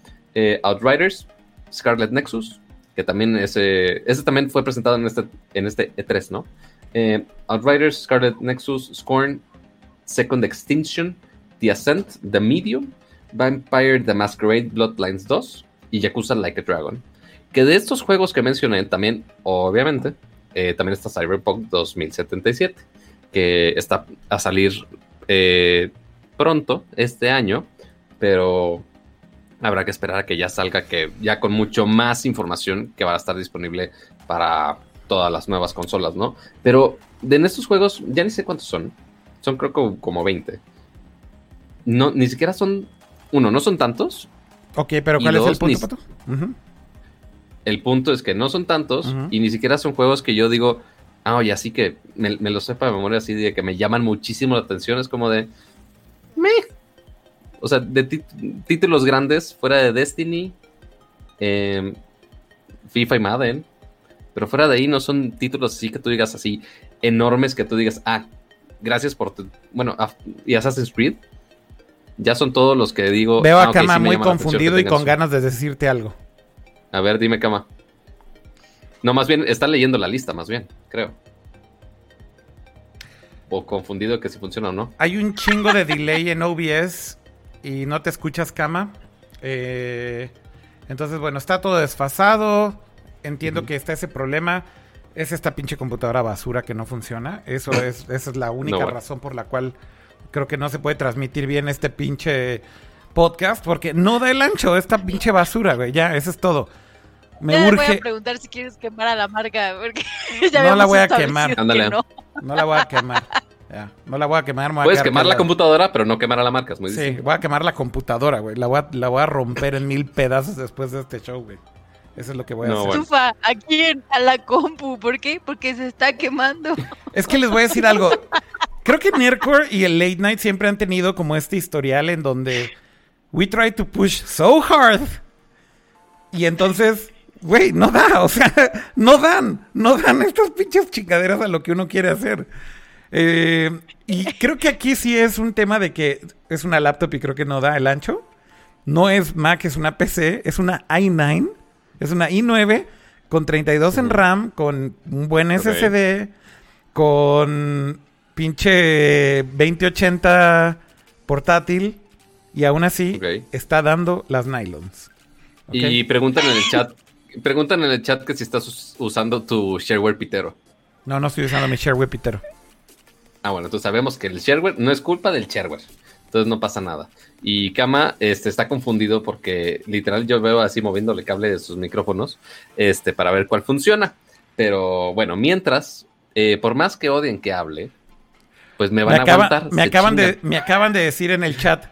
Outriders, Scarlet Nexus, que también ese, ese también fue presentado en este, en este E3, ¿no? Outriders, Scarlet Nexus, Scorn, Second Extinction, The Ascent, The Medium, Vampire The Masquerade Bloodlines 2 y Yakuza Like a Dragon. Que de estos juegos que mencioné, también, obviamente, eh, también está Cyberpunk 2077, que está a salir eh, pronto este año, pero habrá que esperar a que ya salga, que ya con mucho más información que va a estar disponible para todas las nuevas consolas, ¿no? Pero de en estos juegos, ya ni sé cuántos son. Son creo que como 20. No, ni siquiera son. Uno, no son tantos. Ok, pero ¿cuál es el punto, Pato? El punto es que no son tantos y ni siquiera son juegos que yo digo, ah, oye, así que me, me lo sepa de memoria, así de que me llaman muchísimo la atención. Es como de. Meh. O sea, de títulos grandes, fuera de Destiny, em, FIFA y Madden. Pero fuera de ahí no son títulos así que tú digas así enormes que tú digas, ah, gracias por tu. Bueno, y Assassin's Creed. Ya son todos los que digo. Veo ah, a ok, Kama sí muy confundido y con ganas de decirte algo. A ver, dime, Kama. No, más bien está leyendo la lista, más bien, creo. O confundido que si funciona o no. Hay un chingo de delay en OBS y no te escuchas, Kama. Eh, entonces, bueno, está todo desfasado. Entiendo que está ese problema. Es esta pinche computadora basura que no funciona. Eso es, esa es la única No, bueno. razón por la cual creo que no se puede transmitir bien este pinche podcast. Porque no da el ancho esta pinche basura, güey. Ya, eso es todo. Me Ya le voy a urge. preguntar si quieres quemar a la marca, porque ya No la voy a quemar. que no. No la voy a quemar. Ya, no la voy a quemar. voy a Puedes quemar la computadora, pero no quemar a la marca. Es muy Sí, voy a quemar la computadora, güey. La voy a, la voy a romper en mil pedazos después de este show, güey. Eso es lo que voy a No, hacer. bueno. Aquí en- a la compu. ¿Por qué? Porque se está quemando. Es que les voy a decir algo. Creo que Nerdcore y el Late Night siempre han tenido como este historial en donde we try to push so hard. Y entonces, güey, no da, o sea, no dan, no dan estas pinches chingaderas a lo que uno quiere hacer. Eh, y creo que aquí sí es un tema de que es una laptop y creo que no da el ancho. No es Mac, es una PC, es una i9, es una i9 con 32 en RAM, con un buen. SSD, con pinche 2080 portátil y aún así está dando las nylons. Y preguntan en el chat. Preguntan en el chat que si estás us- usando tu shareware pitero. No, no estoy usando mi shareware pitero. Ah, bueno, entonces sabemos que el shareware no es culpa del shareware. Entonces no pasa nada. Y Kama este, está confundido porque literal yo veo así moviéndole cable de sus micrófonos este, para ver cuál funciona. Pero bueno, mientras, eh, por más que odien que hable, pues me van Me, a acaba- aguantar. me acaban de, me acaban de decir en el chat.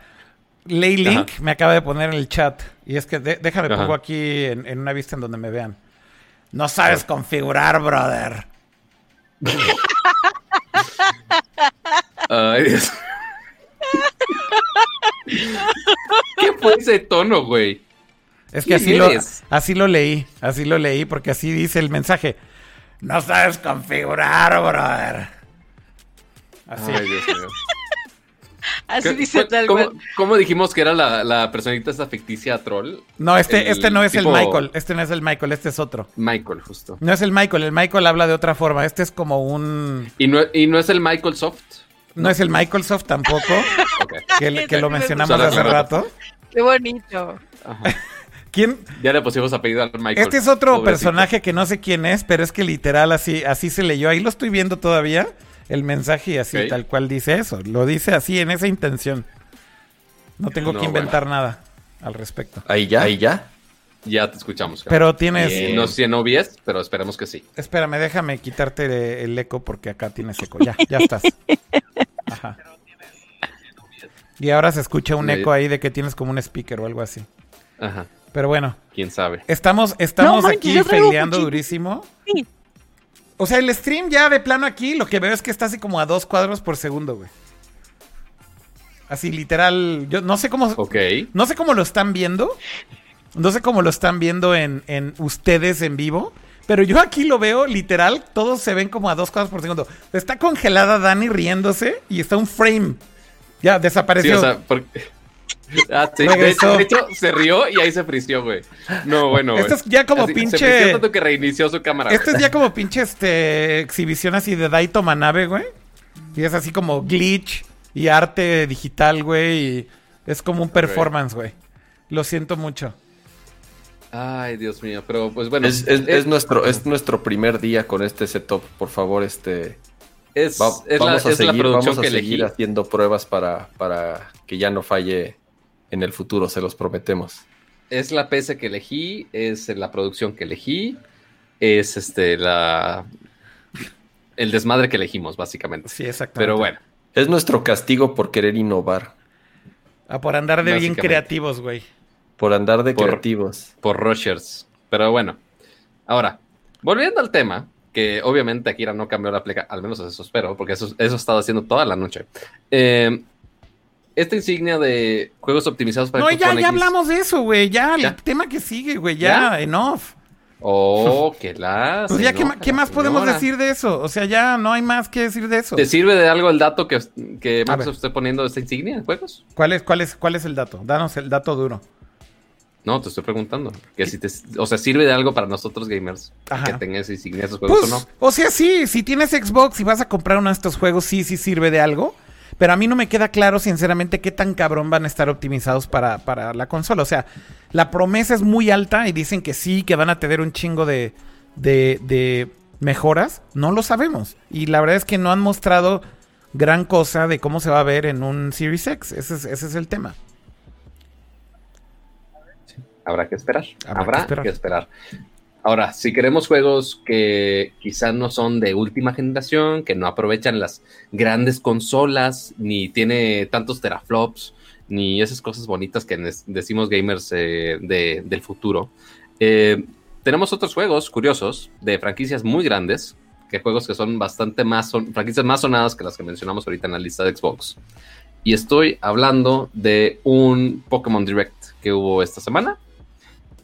Leylink Ajá. me acaba de poner en el chat Y es que de- déjame pongo aquí en, en una vista en donde me vean. No sabes configurar, brother. Ay, Dios. ¿Qué fue ese tono, güey? Es que ¿Quién así lo, así lo leí, así lo leí, porque así dice el mensaje. No sabes configurar, brother. Así. Ay, Dios mío. Así ¿Qué- dice tal ¿Cómo, cual. cómo dijimos que era la, la personita esta ficticia troll? No, este, El este no es tipo- el Michael, este no es el Michael, este es otro. Michael, justo. No es el Michael, el Michael habla de otra forma. Este es como un... ¿Y no, y no es el Michael Soft? No es el Microsoft tampoco, Ok. que, que lo mencionamos Solo hace hace rato. Qué bonito. Ajá. ¿Quién? Ya le pusimos apellido al Michael. Este es otro Pobrecito. personaje que no sé quién es, pero es que literal así, así se leyó. Ahí lo estoy viendo todavía, el mensaje y así tal cual dice eso. Lo dice así en esa intención. No tengo No, que inventar nada al respecto. Ahí ya, ahí ya. Ya te escuchamos. Pero tienes... Eh, no sé si en OBS, pero esperemos que sí. Espérame, déjame quitarte el eco porque acá tienes eco. Ya, ya estás. Ajá. Y ahora se escucha un eco ahí de que tienes como un speaker o algo así. Ajá. Pero bueno, Quién sabe. estamos, estamos No aquí peleando durísimo. Sí. O sea, el stream ya de plano aquí, lo que veo es que está así como a dos cuadros por segundo, güey. Así literal, yo no sé cómo, Ok. no sé cómo lo están viendo. No sé cómo lo están viendo en, en ustedes en vivo. Pero yo aquí lo veo literal, todos se ven como a dos cuadros por segundo. Está congelada Dani riéndose y está un frame. Ya, Sí, desapareció. o sea, porque... Ah, sí. De, hecho, se rió y ahí se frició, güey. No, bueno. Esto es ya como Así, pinche- Se frició tanto que reinició su cámara. Este es ya como pinche este, exhibición así de Daito Manabe, güey. Y es así como glitch y arte digital, güey. Y es como un performance, güey. Lo siento mucho. Ay, Dios mío. Pero, pues bueno. Es, es- eh, es nuestro, es nuestro primer día con este setup. Por favor, este. es, va- es la, vamos a es la seguir, producción vamos a que seguir elegí. haciendo pruebas para, para que ya no falle en el futuro, se los prometemos. Es la PC que elegí, es la producción que elegí, es este la el desmadre que elegimos, básicamente. Sí, exactamente. Pero bueno, Es nuestro castigo por querer innovar, Ah, por andar de bien creativos, güey. por andar de Por- creativos. por Rushers. Pero bueno. Ahora, volviendo al tema, que obviamente Akira no cambió la pleca, al menos eso espero, porque eso, eso he estado haciendo toda la noche. Eh, esta insignia de juegos optimizados para No, Xbox ya, One ya X- hablamos de eso, güey. Ya, ¿Ya? el tema que sigue, güey. Ya, ¿Ya? enough. Oh, que la. Pues ya, ¿qué, qué más podemos señora. decir de eso? O sea, ya no hay más que decir de eso. ¿Te sirve de algo el dato que, que. Microsoft esté poniendo esta insignia en juegos? ¿Cuál es, cuál, es, ¿Cuál es el dato? Danos el dato duro. No, te estoy preguntando. Que si te, o sea, sirve de algo para nosotros gamers Ajá. que tengan esa insignia esos juegos Pues, o no. o sea, sí, si tienes Xbox y vas a comprar uno de estos juegos, sí, sí sirve de algo. Pero a mí no me queda claro, sinceramente, qué tan cabrón van a estar optimizados para, para la consola. O sea, la promesa es muy alta y dicen que sí, que van a tener un chingo de, de, de mejoras. No lo sabemos. Y la verdad es que no han mostrado gran cosa de cómo se va a ver en un Series X. Ese es, ese es el tema. Habrá que esperar. Habrá Habrá, que esperar. que esperar. Ahora, si queremos juegos que quizás no son de última generación, que no aprovechan las grandes consolas, ni tiene tantos teraflops, ni esas cosas bonitas que decimos gamers eh, de- del futuro, eh, tenemos otros juegos curiosos de franquicias muy grandes, que juegos que son bastante más, son franquicias más sonadas que las que mencionamos ahorita en la lista de Xbox. Y estoy hablando de un Pokémon Direct que hubo esta semana,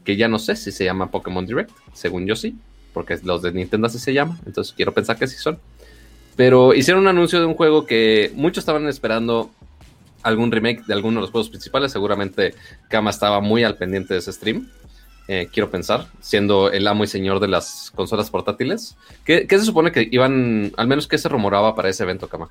que ya no sé si se llama Pokémon Direct, según yo sí, porque los de Nintendo así se llama, entonces quiero pensar que sí son. Pero hicieron un anuncio de un juego que muchos estaban esperando algún remake de alguno de los juegos principales, seguramente Kama estaba muy al pendiente de ese stream. eh, quiero pensar, siendo el amo y señor de las consolas portátiles. ¿Qué, se supone que iban, al menos qué se rumoraba para ese evento, Kama?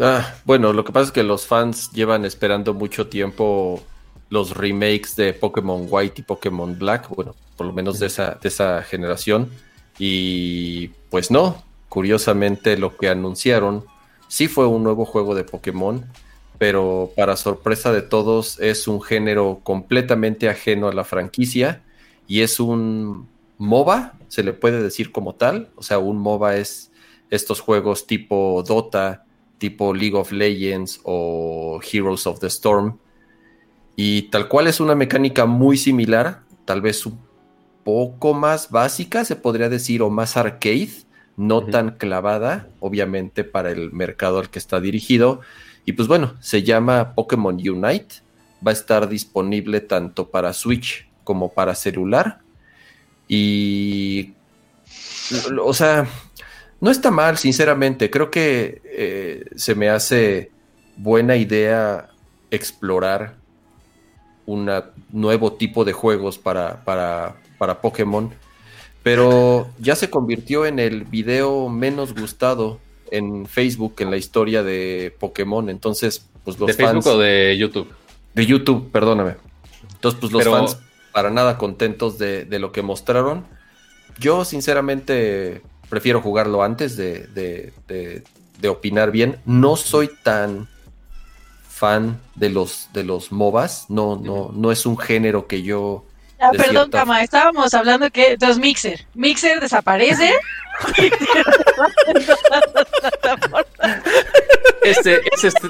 Ah, bueno, lo que pasa es que los fans llevan esperando mucho tiempo los remakes de Pokémon White y Pokémon Black, bueno, por lo menos de esa, de esa generación. Y pues no, curiosamente lo que anunciaron sí fue un nuevo juego de Pokémon, pero para sorpresa de todos es un género completamente ajeno a la franquicia y es un MOBA, se le puede decir como tal, o sea, un MOBA es estos juegos tipo Dota, tipo League of Legends o Heroes of the Storm, Y tal cual es una mecánica muy similar, tal vez un poco más básica, se podría decir, o más arcade, no tan clavada, obviamente para el mercado al que está dirigido. Y pues bueno, se llama Pokémon Unite. Va a estar disponible tanto para Switch como para celular. Y, o sea, no está mal, sinceramente. Creo que eh, se me hace buena idea explorar un nuevo tipo de juegos para, para, para Pokémon. Pero ya se convirtió en el video menos gustado en Facebook en la historia de Pokémon. Entonces, pues los ¿De Facebook o de YouTube? De YouTube, perdóname. Entonces, pues los fans para nada contentos de, de, lo que mostraron. Yo, sinceramente, prefiero jugarlo antes de, de, de, opinar bien. No soy tan fan de los, de los MOBAs. No, no, no es un género que yo. Ah, perdón, Cama, estábamos hablando que. Entonces, Mixer. Mixer desaparece. este, este,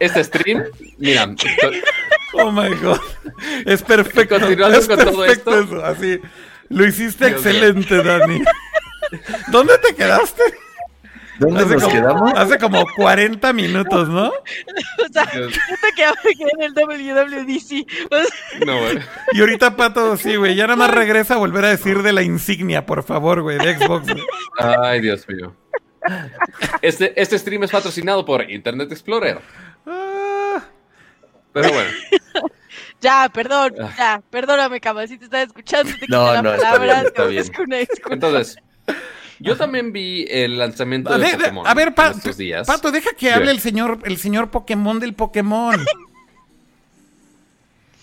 este stream, mira. Oh my god. Es perfecto. Continuando es con todo esto. así. Lo hiciste excelente, Dani. ¿Dónde te quedaste? ¿Dónde hace nos como, quedamos? Hace como 40 minutos, ¿no? o sea, yo te quedaba en el WWDC. no, güey. Y ahorita Pato, sí, güey, ya nada más regresa a volver a decir de la insignia, por favor, güey, de Xbox. Güey. Ay, Dios mío. Este, este stream es patrocinado por Internet Explorer. Ah, Pero bueno. Ya, perdón, ya, perdóname, Cama, si te estaba escuchando, te No, quité la no, está palabra, bien, está bien. Entonces, yo también vi el lanzamiento a de Pokémon a ver, en Pa- estos días. Pato, deja que hable el señor, el señor Pokémon del Pokémon.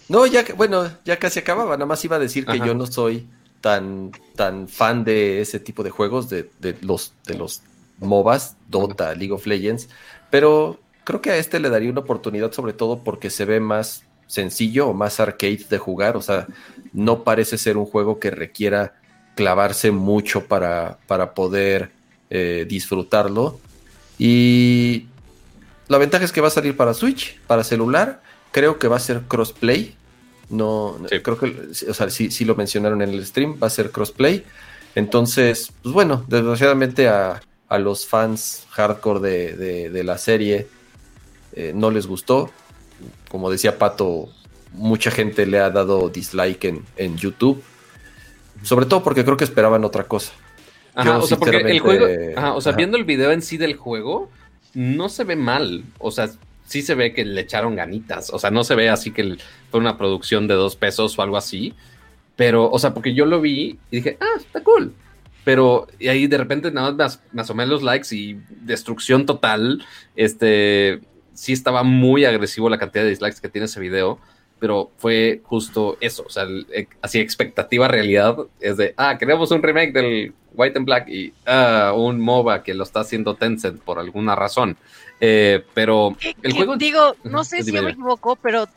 No, ya, que- bueno, ya casi acababa. Nada más iba a decir que Ajá. yo no soy tan, tan fan de ese tipo de juegos, de, de los, de los MOBAs, Dota, League of Legends, pero creo que a este le daría una oportunidad, sobre todo porque se ve más sencillo o más arcade de jugar. O sea, no parece ser un juego que requiera clavarse mucho para, para poder eh, disfrutarlo. Y la ventaja es que va a salir para Switch, para celular. Creo que va a ser crossplay. No, Sí. creo que, o sea, sí, sí lo mencionaron en el stream, va a ser crossplay. Entonces, pues bueno, desgraciadamente a, a los fans hardcore de, de- de la serie eh, no les gustó. Como decía Pato, mucha gente le ha dado dislike en, en YouTube. Sobre todo porque creo que esperaban otra cosa. Ajá, Yo, o sea, porque el juego, ajá, o sea, ajá. viendo el video en sí del juego, no se ve mal. O sea, sí se ve que le echaron ganitas. O sea, no se ve así que fue una producción de dos pesos o algo así. Pero, o sea, porque yo lo vi y dije, ah, está cool. Pero y ahí de repente nada más me as- me asomé los likes y destrucción total. Este, sí estaba muy agresivo la cantidad de dislikes que tiene ese video. Pero fue justo eso, o sea, el- eh, así expectativa realidad es de, ah, queremos un remake del White and Black y ah, un MOBA que lo está haciendo Tencent por alguna razón. Eh, pero el juego... Digo, no sé si me equivoco, pero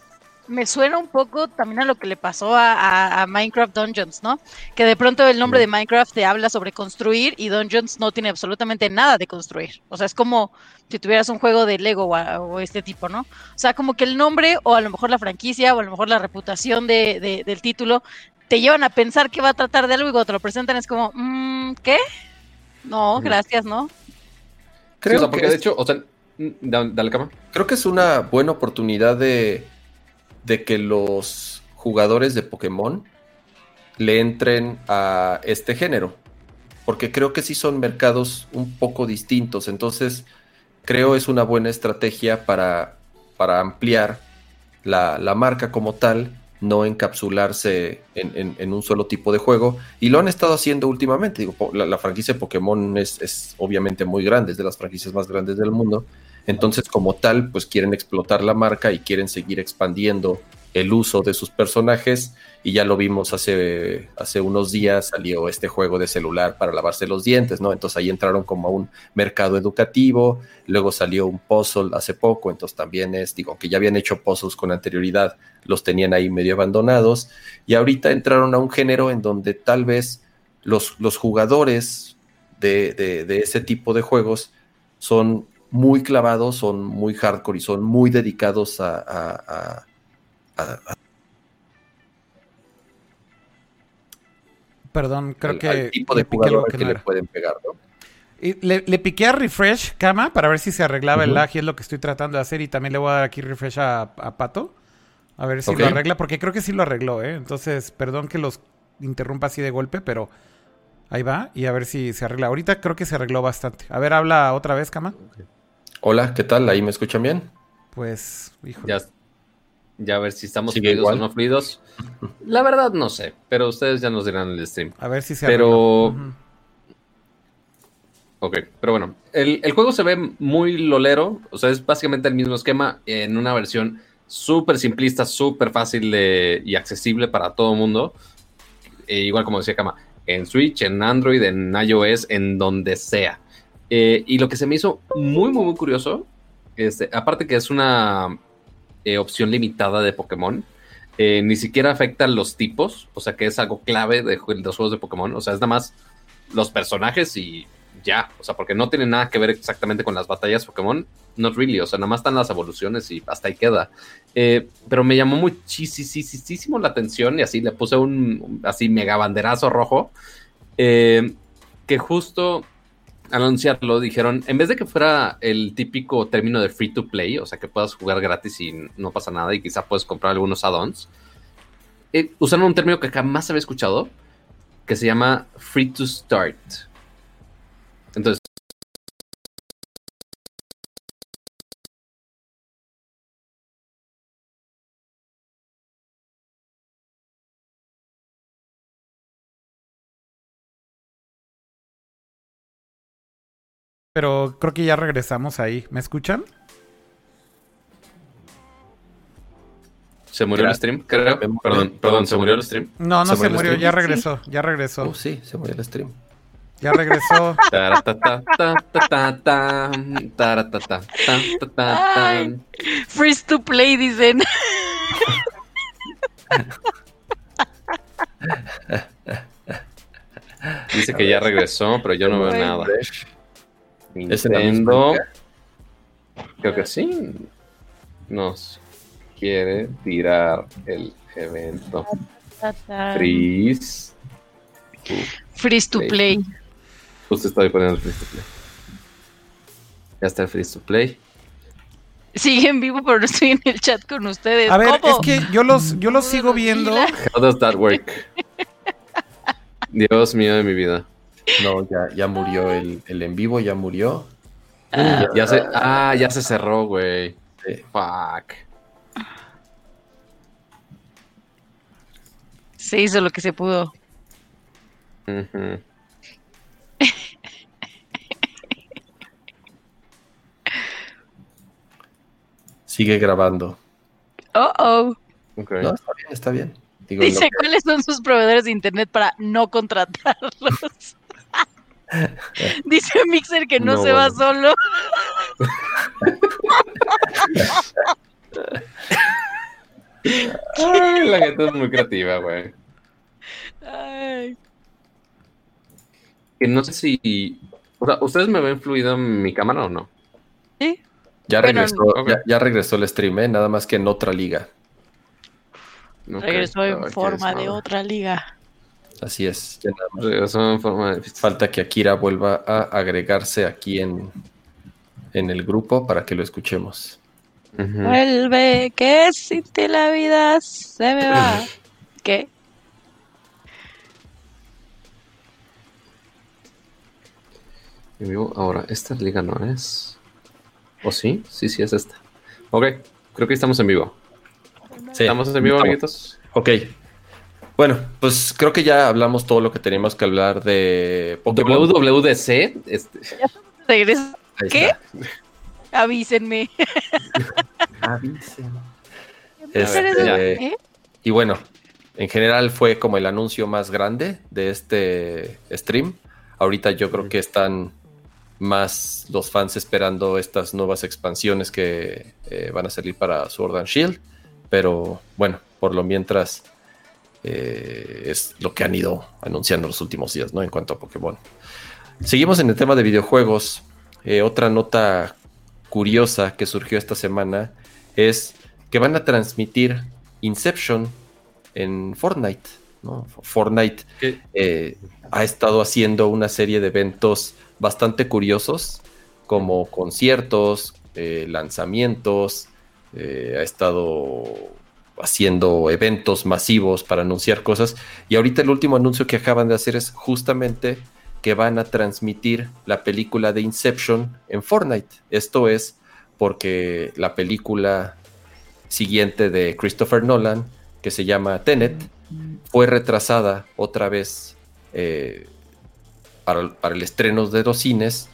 me suena un poco también a lo que le pasó a, a- a Minecraft Dungeons, ¿no? Que de pronto el nombre de Minecraft te habla sobre construir y Dungeons no tiene absolutamente nada de construir. O sea, es como si tuvieras un juego de Lego o, a- o este tipo, ¿no? O sea, como que el nombre o a lo mejor la franquicia o a lo mejor la reputación de- de- del título te llevan a pensar que va a tratar de algo y cuando te lo presentan es como, mm, ¿qué? No, gracias, ¿no? Sí, o Creo, sea, porque que de es, hecho, o sea, dale, dale, cama. creo que es una buena oportunidad de, de que los jugadores de Pokémon le entren a este género. Porque creo que sí son mercados un poco distintos. Entonces, creo es una buena estrategia para, para ampliar la, la marca como tal, no encapsularse en, en- un solo tipo de juego. Y lo han estado haciendo últimamente. La franquicia de Pokémon es, es obviamente muy grande, es de las franquicias más grandes del mundo. Entonces, como tal, pues quieren explotar la marca y quieren seguir expandiendo el uso de sus personajes. Y ya lo vimos hace, hace unos días, salió este juego de celular para lavarse los dientes, ¿no? Entonces ahí entraron como a un mercado educativo. Luego salió un puzzle hace poco, entonces también es, digo, que ya habían hecho puzzles con anterioridad, los tenían ahí medio abandonados. Y ahorita entraron a un género en donde tal vez los, los jugadores de, de- de ese tipo de juegos son muy clavados, son muy hardcore y son muy dedicados a, a- a- a- a- Perdón, creo al- que al tipo de jugador que que le pueden pegar, ¿no? Y le, le piqué a refresh, cama, para ver si se arreglaba el lag y es lo que estoy tratando de hacer. Y también le voy a dar aquí refresh a, a Pato. A ver si lo arregla, porque creo que sí lo arregló, ¿eh? Entonces, perdón que los interrumpa así de golpe, pero ahí va. Y a ver si se arregla. Ahorita creo que se arregló bastante. A ver, habla otra vez, cama. Hola, ¿qué tal? ¿Ahí me escuchan bien? Pues, híjole. Ya, ya a ver si estamos fluidos igual. o no fluidos. La verdad no sé, pero ustedes ya nos dirán en el stream. A ver si se Pero-. Ok, pero bueno, el, el juego se ve muy lolero, o sea, es básicamente el mismo esquema en una versión súper simplista, súper fácil de- y accesible para todo el mundo. Eh, igual como decía Kama, en Switch, en Android, en iOS, en donde sea. Eh, y lo que se me hizo muy, muy, muy curioso, este, aparte que es una eh, opción limitada de Pokémon, eh, ni siquiera afecta los tipos, o sea que es algo clave de, los juegos de Pokémon, o sea, es nada más los personajes y ya, o sea, porque no tiene nada que ver exactamente con las batallas Pokémon, not really, o sea, nada más están las evoluciones y hasta ahí queda. Pero me llamó muchísimo la atención y así le puse un así mega banderazo rojo, que justo anunciarlo dijeron, en vez de que fuera el típico término de free to play, o sea, que puedas jugar gratis y no pasa nada y quizá puedes comprar algunos add-ons, eh, usaron un término que jamás había escuchado, que se llama free to start. Entonces, Pero creo que ya regresamos ahí. ¿Me escuchan? se murió el stream, creo. Perdón, perdón, se murió el stream. No, no ¿Se se, murió? Ya regresó. Ya regresó. Oh, sí, se murió el stream. Ya regresó. Ay. Freeze to play, dicen. Dice que ya regresó, pero yo no veo nada. Nintendo, creo que sí, nos quiere tirar el evento. Freeze. Freeze to play. Justo estoy poniendo el Freeze to Play. Ya está el Freeze to Play. Sigue en vivo, pero no estoy en el chat con ustedes. A ver, ¿Cómo? es que yo los, yo los sigo viendo. How does that work? Dios mío de mi vida. No, ya, ya murió el, el en vivo, ya murió. Ya se, ah, ya se cerró, güey. Sí. Fuck. Se hizo lo que se pudo. Sigue grabando. Oh, oh. Ok. No, está bien, está bien. Digo, Dice que- cuáles son sus proveedores de internet para no contratarlos. Dice Mixer que no, No, se va solo. Ay, la gente es muy creativa, güey. Que no sé si. O sea, ¿ustedes me ven fluido en mi cámara o no? ¿Sí? ya, bueno, regresó, ya, ya regresó el stream, ¿eh? nada más que en otra liga. Regresó en forma ¿quieres de otra liga. Así es. Ya nada más. Regresó en forma de. Falta que Akira vuelva a agregarse aquí en, en el grupo para que lo escuchemos. Ujú. Vuelve, que sin ti la vida se me va. ¿Qué? En vivo. Ahora, esta liga no es. ¿O sí? Sí, sí, es esta. Ok, creo que estamos en vivo. Sí, ¿Estamos en vivo, estamos. amiguitos? Ok. Bueno, pues creo que ya hablamos todo lo que teníamos que hablar de Pokémon. WWDC. Este, Regresa. Ahí ¿Qué? Avísenme. Avisen. Este, Este, ¿Eh? Y bueno, en general fue como el anuncio más grande de este stream. Ahorita yo creo que están más los fans esperando estas nuevas expansiones que eh, van a salir para Sword and Shield. Pero bueno, por lo mientras eh, es lo que han ido anunciando los últimos días, ¿no? En cuanto a Pokémon. Seguimos en el tema de videojuegos. Eh, otra nota curiosa que surgió esta semana es que van a transmitir Inception en Fortnite. ¿no? Fortnite eh, ha estado haciendo una serie de eventos bastante curiosos, como conciertos, eh, lanzamientos, eh, ha estado haciendo eventos masivos para anunciar cosas. Y ahorita el último anuncio que acaban de hacer es justamente que van a transmitir la película de Inception en Fortnite. Esto es porque la película siguiente de Christopher Nolan, que se llama Tenet, fue retrasada otra vez eh, para, el estreno de los cines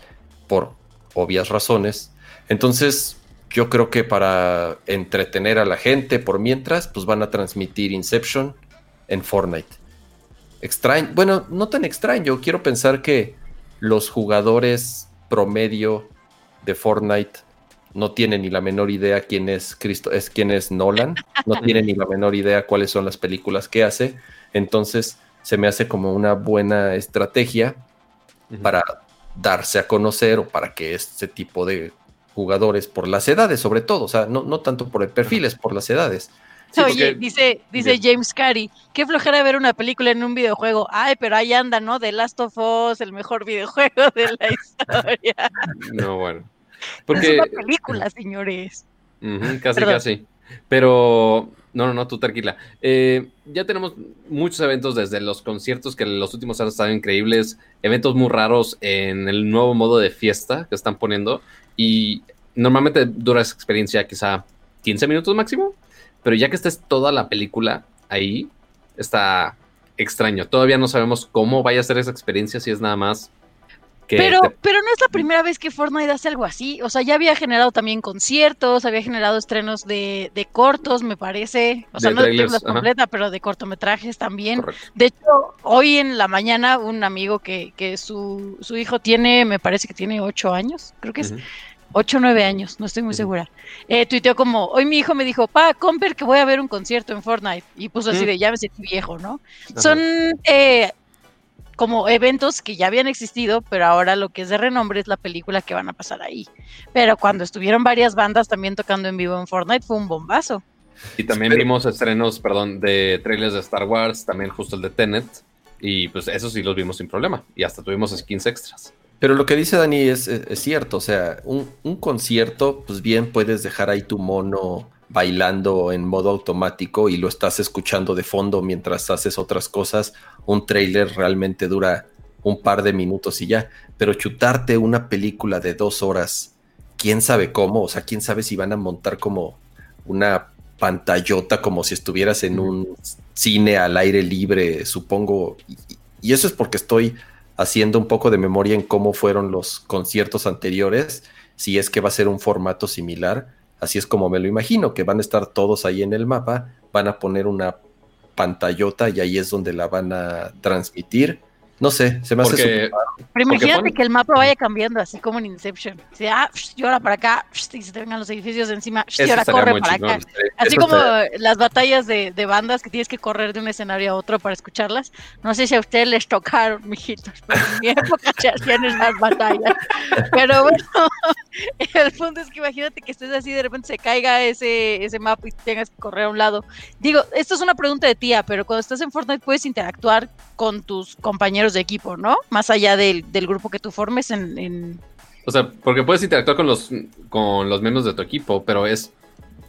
por obvias razones. Entonces, yo creo que para entretener a la gente por mientras, pues van a transmitir Inception en Fortnite. Extraño, bueno, no tan extraño, quiero pensar que los jugadores promedio de Fortnite no tienen ni la menor idea quién es Cristo, es quién es Nolan, no tienen ni la menor idea cuáles son las películas que hace, entonces se me hace como una buena estrategia para darse a conocer o para que este tipo de jugadores por las edades, sobre todo, o sea, no, no tanto por el perfil, es por las edades. Oye, dice, dice James Carey, qué flojera ver una película en un videojuego. Ay, pero ahí anda, ¿no? The Last of Us, el mejor videojuego de la historia. No, bueno. Porque... Es una película, señores. casi, casi. Pero, no, no, no, tú tranquila. Eh, ya tenemos muchos eventos desde los conciertos que los últimos años están increíbles, eventos muy raros en el nuevo modo de fiesta que están poniendo. Y normalmente dura esa experiencia quizá 15 minutos máximo, pero ya que estés toda la película ahí, está extraño. Todavía no sabemos cómo vaya a ser esa experiencia, si es nada más pero, pero no es la primera vez que Fortnite hace algo así. O sea, ya había generado también conciertos, había generado estrenos de, de cortos, me parece. O sea, no de películas completa, pero de cortometrajes también. De hecho, hoy en la mañana, un amigo que, que su, su hijo tiene, me parece que tiene ocho años, creo que es. 8 o 9 años, no estoy muy segura. Eh, tuiteó como, hoy mi hijo me dijo, pa, Comper, que voy a ver un concierto en Fortnite. Y puso así de, ya me viejo, ¿no? Son eh, como eventos que ya habían existido, pero ahora lo que es de renombre es la película que van a pasar ahí. Pero cuando estuvieron varias bandas también tocando en vivo en Fortnite, fue un bombazo. Y también vimos estrenos, perdón, de trailers de Star Wars, también justo el de Tenet. Y pues eso sí los vimos sin problema. Y hasta tuvimos skins extras. Pero lo que dice Dani es, cierto, o sea, un, concierto, pues bien puedes dejar ahí tu mono bailando en modo automático y lo estás escuchando de fondo mientras haces otras cosas. Un trailer realmente dura un par de minutos y ya, pero chutarte una película de dos horas, quién sabe cómo, o sea, quién sabe si van a montar como una pantallota como si estuvieras en un cine al aire libre, supongo. y eso es porque estoy haciendo un poco de memoria en cómo fueron los conciertos anteriores, si es que va a ser un formato similar, así es como me lo imagino, que van a estar todos ahí en el mapa, van a poner una pantallota y ahí es donde la van a transmitir no sé, se me hace porque, Pero imagínate que el mapa vaya cambiando, así como en Inception. Si, ah, llora para acá, y se te vengan los edificios de encima, y ahora corre para acá. Así como las batallas de, de, bandas que tienes que correr de un escenario a otro para escucharlas. No sé si a ustedes les tocaron, mijitos, pero en mi época se hacían esas batallas. Pero bueno, el punto es que imagínate que estés así, de repente se caiga ese, ese mapa y tengas que correr a un lado. Digo, esto es una pregunta de tía, pero cuando estás en Fortnite puedes interactuar con tus compañeros de equipo, ¿no? Más allá del, grupo que tú formes en, O sea, porque puedes interactuar con los, con los miembros de tu equipo, pero es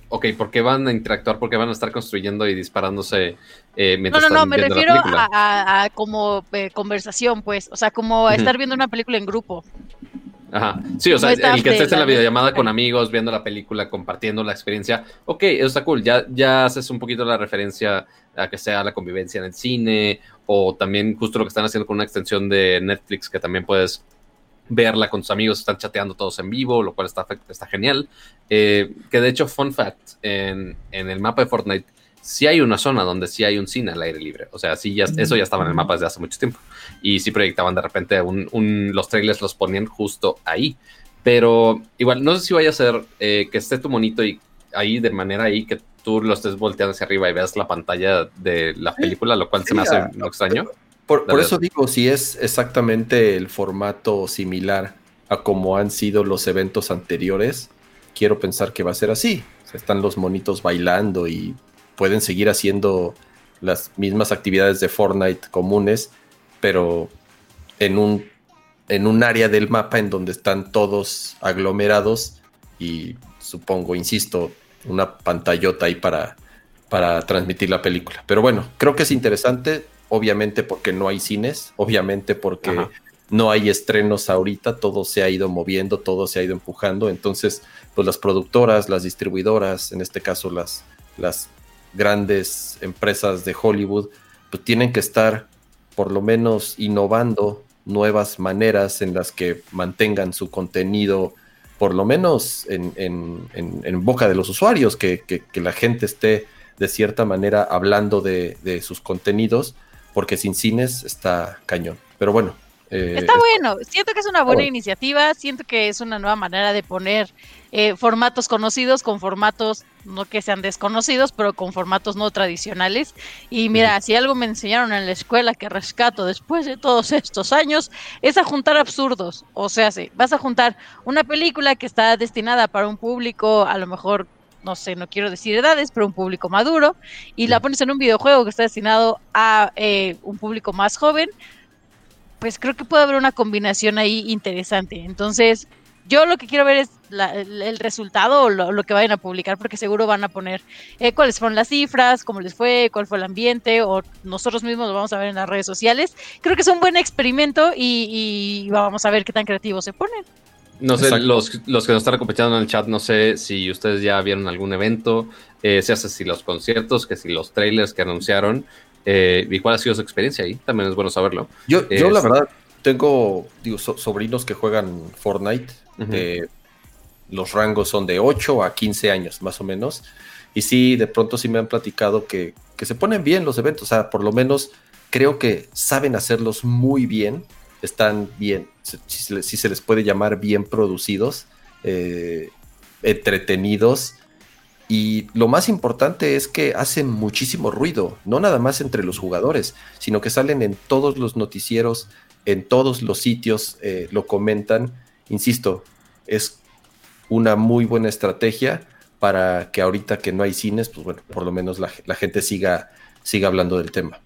ok, ¿por qué van a interactuar? ¿Por qué van a estar construyendo y disparándose eh, mientras No, no, no, me refiero a, como eh, conversación, pues. O sea, como a estar viendo una película en grupo. Ajá. Sí, o sea, el que estés en la videollamada con amigos, viendo la película, compartiendo la experiencia. Ok, eso está cool. Ya, ya haces un poquito la referencia a que sea la convivencia en el cine o también justo lo que están haciendo con una extensión de Netflix que también puedes verla con tus amigos, están chateando todos en vivo, lo cual está, está genial. Eh, que de hecho, fun fact, en, el mapa de Fortnite sí hay una zona donde sí hay un cine al aire libre. O sea, sí ya, eso ya estaba en el mapa desde hace mucho tiempo. Y sí proyectaban de repente un, los trailers los ponían justo ahí. Pero igual, no sé si vaya a ser eh, que esté tu monito y ahí de manera ahí que tú lo estés volteando hacia arriba y veas la pantalla de la película, lo cual se me hace muy extraño. Por, eso digo, si es exactamente el formato similar a como han sido los eventos anteriores, quiero pensar que va a ser así. están los monitos bailando y pueden seguir haciendo las mismas actividades de Fortnite comunes, pero en un, en un área del mapa en donde están todos aglomerados y supongo, insisto, una pantallota ahí para, para transmitir la película. Pero bueno, creo que es interesante, obviamente porque no hay cines, obviamente porque Ajá. no hay estrenos ahorita, todo se ha ido moviendo, todo se ha ido empujando, entonces pues las productoras, las distribuidoras, en este caso las, las grandes empresas de Hollywood, pues tienen que estar por lo menos innovando nuevas maneras en las que mantengan su contenido, por lo menos en, boca de los usuarios, que la gente esté de cierta manera hablando de, de sus contenidos, porque sin cines está cañón. Pero bueno. Eh, Está bueno, siento que es una buena bueno. iniciativa, siento que es una nueva manera de poner eh, formatos conocidos con formatos no que sean desconocidos, pero con formatos no tradicionales. Y mira, si algo me enseñaron en la escuela que rescato después de todos estos años, es a juntar absurdos. O sea, sí, vas a juntar una película que está destinada para un público, a lo mejor, no sé, no quiero decir edades, pero un público maduro, y la pones en un videojuego que está destinado a eh, un público más joven pues creo que puede haber una combinación ahí interesante. Entonces, yo lo que quiero ver es la- el, el resultado o lo, lo que vayan a publicar, porque seguro van a poner eh, cuáles fueron las cifras, cómo les fue, cuál fue el ambiente, o nosotros mismos lo vamos a ver en las redes sociales. Creo que es un buen experimento y, y vamos a ver qué tan creativos se ponen. No sé, Exacto. los, los que nos están acompañando en el chat, no sé si ustedes ya vieron algún evento, eh, se hace si los conciertos, que si los trailers que anunciaron, eh, y cuál ha sido su experiencia ahí, también es bueno saberlo. Yo, yo la verdad tengo digo, so- sobrinos que juegan Fortnite. De- los rangos son de 8 a 15 años, más o menos. Y sí, de pronto sí me han platicado que, que se ponen bien los eventos. O sea, por lo menos creo que saben hacerlos muy bien. Están bien, si, si se les- si se les puede llamar bien producidos, eh, entretenidos. Y lo más importante es que hacen muchísimo ruido, no nada más entre los jugadores, sino que salen en todos los noticieros, en todos los sitios, eh, lo comentan. Insisto, es una muy buena estrategia para que ahorita que no hay cines, pues bueno, por lo menos la, la gente siga, siga hablando del tema.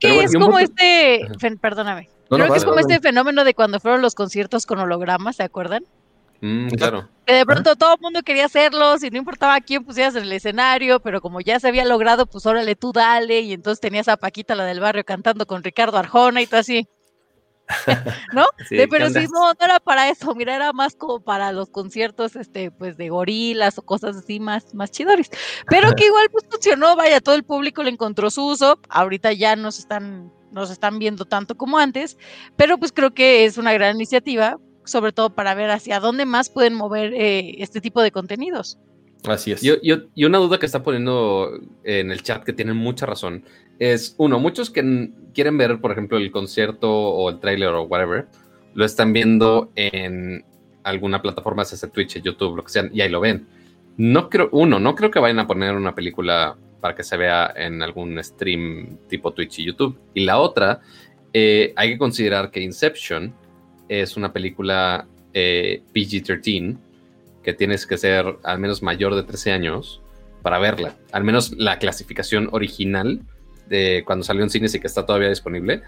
Que Pero bueno, es como este, perdóname, No, no, creo que es como vale. este fenómeno de cuando fueron los conciertos con hologramas, ¿se acuerdan? Mm, claro. Que de pronto todo el mundo quería hacerlos y no importaba quién pusieras en el escenario, pero como ya se había logrado, pues órale tú dale, y entonces tenías a Paquita, la del barrio, cantando con Ricardo Arjona y todo así. ¿No? Sí, De, ¿qué pero sí, no, no era para eso, mira, era más como para los conciertos, este, pues de gorilas o cosas así más, más chidores. Pero que igual pues funcionó, vaya, todo el público le encontró su uso, ahorita ya nos están, nos están viendo tanto como antes, pero pues creo que es una gran iniciativa, sobre todo para ver hacia dónde más pueden mover eh, este tipo de contenidos. Así es. Yo- yo- y una duda que está poniendo en el chat que tienen mucha razón es, uno, muchos que quieren ver, por ejemplo, el concierto o el trailer o whatever, lo están viendo en alguna plataforma, sea ese Twitch, YouTube, lo que sea, y ahí lo ven. No creo, uno, no creo que vayan a poner una película para que se vea en algún stream tipo Twitch y YouTube. Y la otra, eh, hay que considerar que Inception es una película eh, PG-13 que tienes que ser al menos mayor de 13 años para verla. Al menos la clasificación original de cuando salió en cines y que está todavía disponible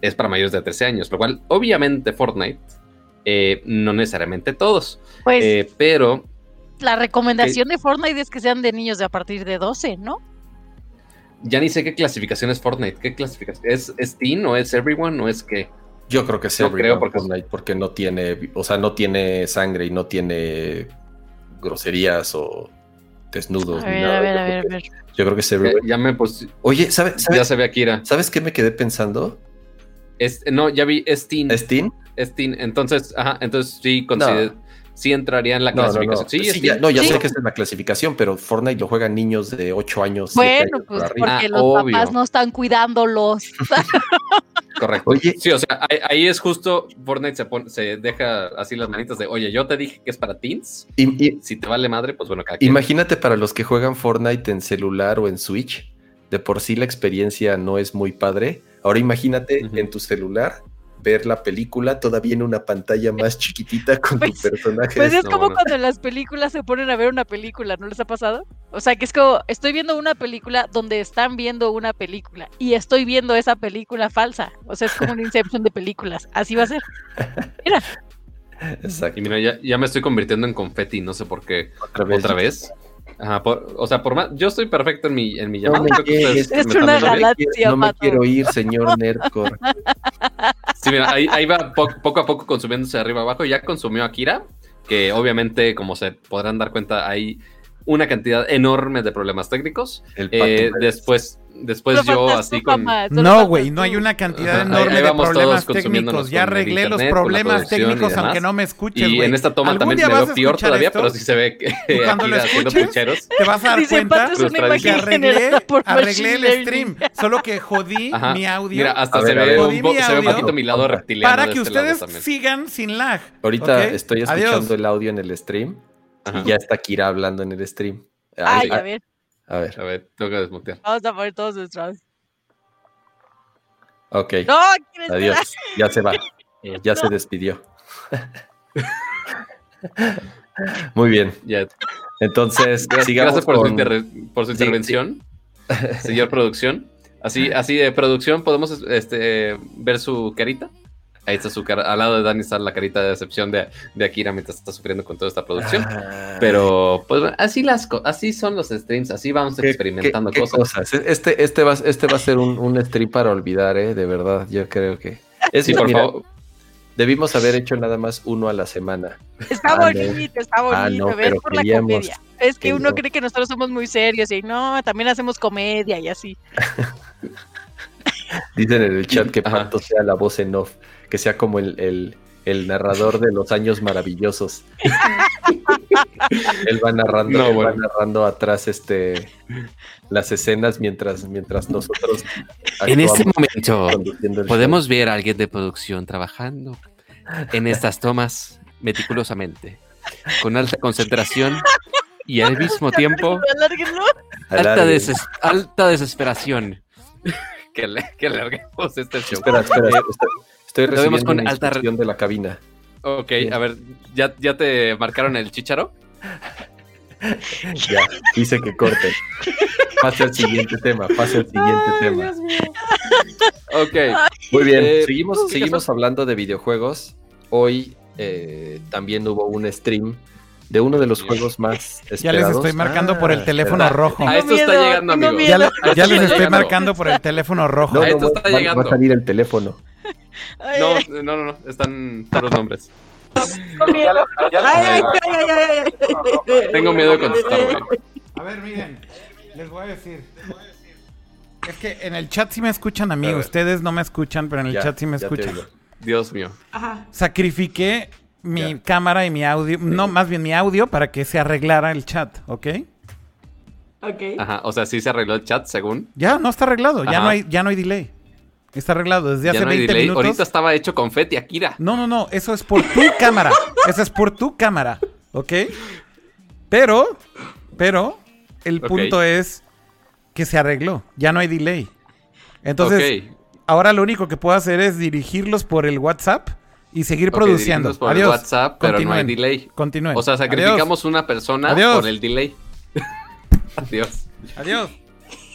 es para mayores de 13 años, lo cual obviamente Fortnite, eh, no necesariamente todos, Pues eh, pero la recomendación de Fortnite es que sean de niños de a partir de 12, ¿no? ya ni sé qué clasificación es Fortnite. ¿Qué clasificación? ¿Es, es teen o es everyone o es qué? Yo creo que creo porque- Fortnite porque no tiene, o sea, no tiene sangre y no tiene groserías o desnudos. A ni nada. a ver, Yo a creo ver, a que- ver. Yo creo que es Eh, Everyone. ya me pues, Oye, ¿sabes, ya se ve Akira. ¿sabes qué me quedé pensando? Es, no, ya vi, es teen. ¿Es teen? Es teen. Entonces, ajá, entonces sí, consider- sí entraría en la No, no, no. clasificación. Sí, Sí, es ya, teen. no, ya Sí. sé que es la clasificación, pero Fortnite lo juegan niños de 8 años. Bueno, años pues porque Ah, los obvio. papás no están cuidándolos. Correcto. Oye, Sí, o sea, ahí, ahí es justo, Fortnite se, pone- se deja así las manitas de, oye, yo te dije que es para teens, y- y- si te vale madre, pues bueno, cada quien. imagínate para los que juegan Fortnite en celular o en Switch, de por sí la experiencia no es muy padre. Ahora imagínate en tu celular ver la película todavía en una pantalla más chiquitita con Pues- tu personaje. Pues es no, como bueno. cuando en las películas se ponen a ver una película, ¿no les ha pasado? O sea, que es como, estoy viendo una película donde están viendo una película y estoy viendo esa película falsa. O sea, es como una inception de películas. Así va a ser. Mira, Exacto. Y mira, ya, ya me estoy convirtiendo en confeti, no sé por qué. Otra vez. Otra vez. Ajá, por- o sea, por más, yo estoy perfecto en mi, en mi No llamada. me que llegues, ustedes Es me una galaxia, No me quiero ir, señor Nerdcore. Sí, mira, ahí, ahí va po- poco a poco consumiéndose de arriba abajo. Ya consumió Akira, que obviamente, como se podrán dar cuenta, hay una cantidad enorme de problemas técnicos. El Eh, después, después yo así con... No, güey, no hay una cantidad enorme ahí de vamos problemas técnicos. Ya arreglé los internet, problemas y técnicos, aunque no me escuches, Y güey. en esta toma ¿Algún también me veo peor todavía, esto? pero sí se ve que Y cuando lo haciendo escuches, pucheros. Te vas a dar Dice, cuenta que arreglé, el stream. Solo que jodí Ajá. mi audio Mira, hasta A se, ver, ve un mi se ve un poquito mi lado reptiliano. para que este ustedes sigan sin lag. Ahorita estoy Adiós. escuchando el audio en el stream Ajá. y ya está Kira hablando en el stream. Ay, a ver, a ver, A ver, tengo que desmutear. vamos a poner todos nuestros. ok. No, ¿quieres Adiós. Ya se va. Ya se despidió. Muy bien. Ya. Entonces, Gracias, sigamos gracias por, su, con- inter- por su Sí, intervención, señor producción. Así, así de producción, podemos este, ver su carita. Ahí está su cara. Al lado de Dani está la carita de decepción de, de Akira mientras está sufriendo con toda esta producción. Ah, Pero, pues bueno, así las así son los streams, así vamos ¿qué- experimentando qué- qué cosas. Este, este, va, este va a ser un, un stream para olvidar, ¿eh? De verdad, yo creo que. Es Sí, por mira, favor. Debimos haber hecho nada más uno a la semana. Está Ah, no. bonito, está bonito. Ah, no, ves por la comedia. Es que que uno no. cree que nosotros somos muy serios y no, también hacemos comedia y así. Dicen en el chat que. Pato sea la voz en off, que sea como el, el- el narrador de los años maravillosos. él va narrando, No, él va narrando atrás este las escenas mientras, mientras nosotros En este momento podemos ver a alguien de producción trabajando en estas tomas meticulosamente, con alta concentración y al mismo tiempo alta, deses- alta desesperación. Que, le, que larguemos este show. Espera, espera, Eh, estoy, estoy Lo vemos recibiendo con una alta de la cabina. ok, a ver, ¿ya, ¿ya te marcaron el chicharo? Ya, dice que corte. Pase al siguiente tema, pase al siguiente tema. Ok. Muy bien, Eh, seguimos, ¿qué seguimos hablando de videojuegos. Hoy eh, también hubo un stream de uno de los juegos más esperados. Ya les estoy marcando por el Ah, teléfono ¿verdad? rojo. A esto está llegando, amigo. Ya, ya les estoy llegando. marcando por el teléfono rojo. No, A esto va- está va- va, llegando. a salir el teléfono. No, no, no, no, están puros nombres. tengo miedo. De contestar. A ver, miren, les voy a decir. Es que en el chat sí me escuchan a mí. A. Ustedes no me escuchan, pero en el Ya, chat sí me escuchan. Dios mío. Sacrifiqué mi Ya. cámara y mi audio, no, más bien mi audio para que se arreglara el chat, ¿ok? Ajá, o sea, sí se arregló el chat según. Ya, no está arreglado, ya Ajá. no hay, ya no hay delay. Está arreglado desde hace Ya no hay 20 delay. minutos. Ahorita estaba hecho confeti, Akira. No, no, no, eso es por tu cámara. Eso es por tu cámara, ¿ok? Pero, pero, el punto es que se arregló, ya no hay delay. Entonces, ahora lo único que puedo hacer es dirigirlos por el WhatsApp y seguir produciendo. por el Adiós. WhatsApp, pero no hay delay. Continúen. O sea, Adiós. sacrificamos una persona Adiós. por el delay. Adiós. Adiós.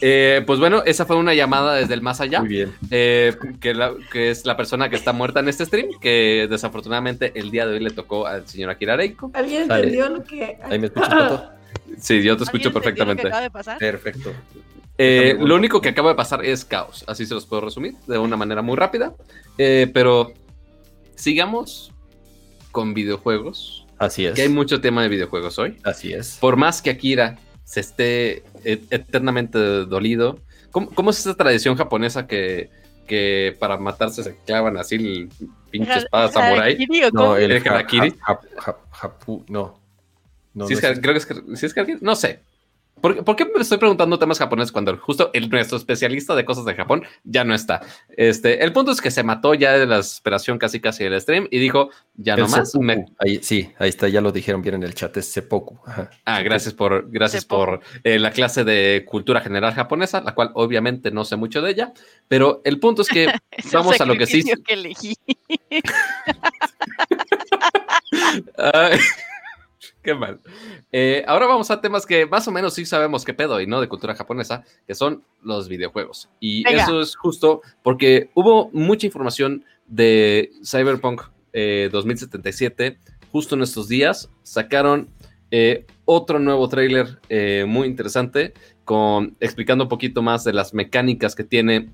Eh, pues bueno, esa fue una llamada desde el más allá. Muy bien. eh, que, la- que es la persona que está muerta en este stream, que desafortunadamente el día de hoy le tocó al señor Akira Reiko. ¿Alguien Dale. entendió lo que.? ¿Ahí me escuchas, Pato? Sí, yo te escucho ¿Alguien entendió lo que perfectamente. acaba de pasar? Perfecto. Eh, lo único que acaba de pasar es caos, así se los puedo resumir de una manera muy rápida. Eh, pero sigamos con videojuegos, Así es. que hay mucho tema de videojuegos hoy. Así es. Por más que Akira se esté eternamente dolido, ¿cómo, cómo es esa tradición japonesa que, que para matarse se clavan así el pinche espada ¿o No, el ¿El harakiri? no. No, Sí no es creo que es, sí es que- no sé. ¿Por, por qué me estoy preguntando temas japoneses cuando justo el, nuestro especialista de cosas de Japón ya no está? Este, el punto es que se mató ya de la desesperación casi casi del stream y dijo, ya el no más. me- Ahí, sí, ahí está, ya lo dijeron bien en el chat, es seppuku. Ajá. Ah, gracias por, gracias por eh, la clase de cultura general japonesa, la cual obviamente no sé mucho de ella, pero el punto es que vamos a lo que sí. que elegí. Ay, Qué mal. Eh, ahora vamos a temas que más o menos sí sabemos qué pedo y no de cultura japonesa, que son los videojuegos. Y Venga. eso es justo porque hubo mucha información de Cyberpunk eh, 2077 justo en estos días. Sacaron eh, otro nuevo tráiler eh, muy interesante con explicando un poquito más de las mecánicas que tiene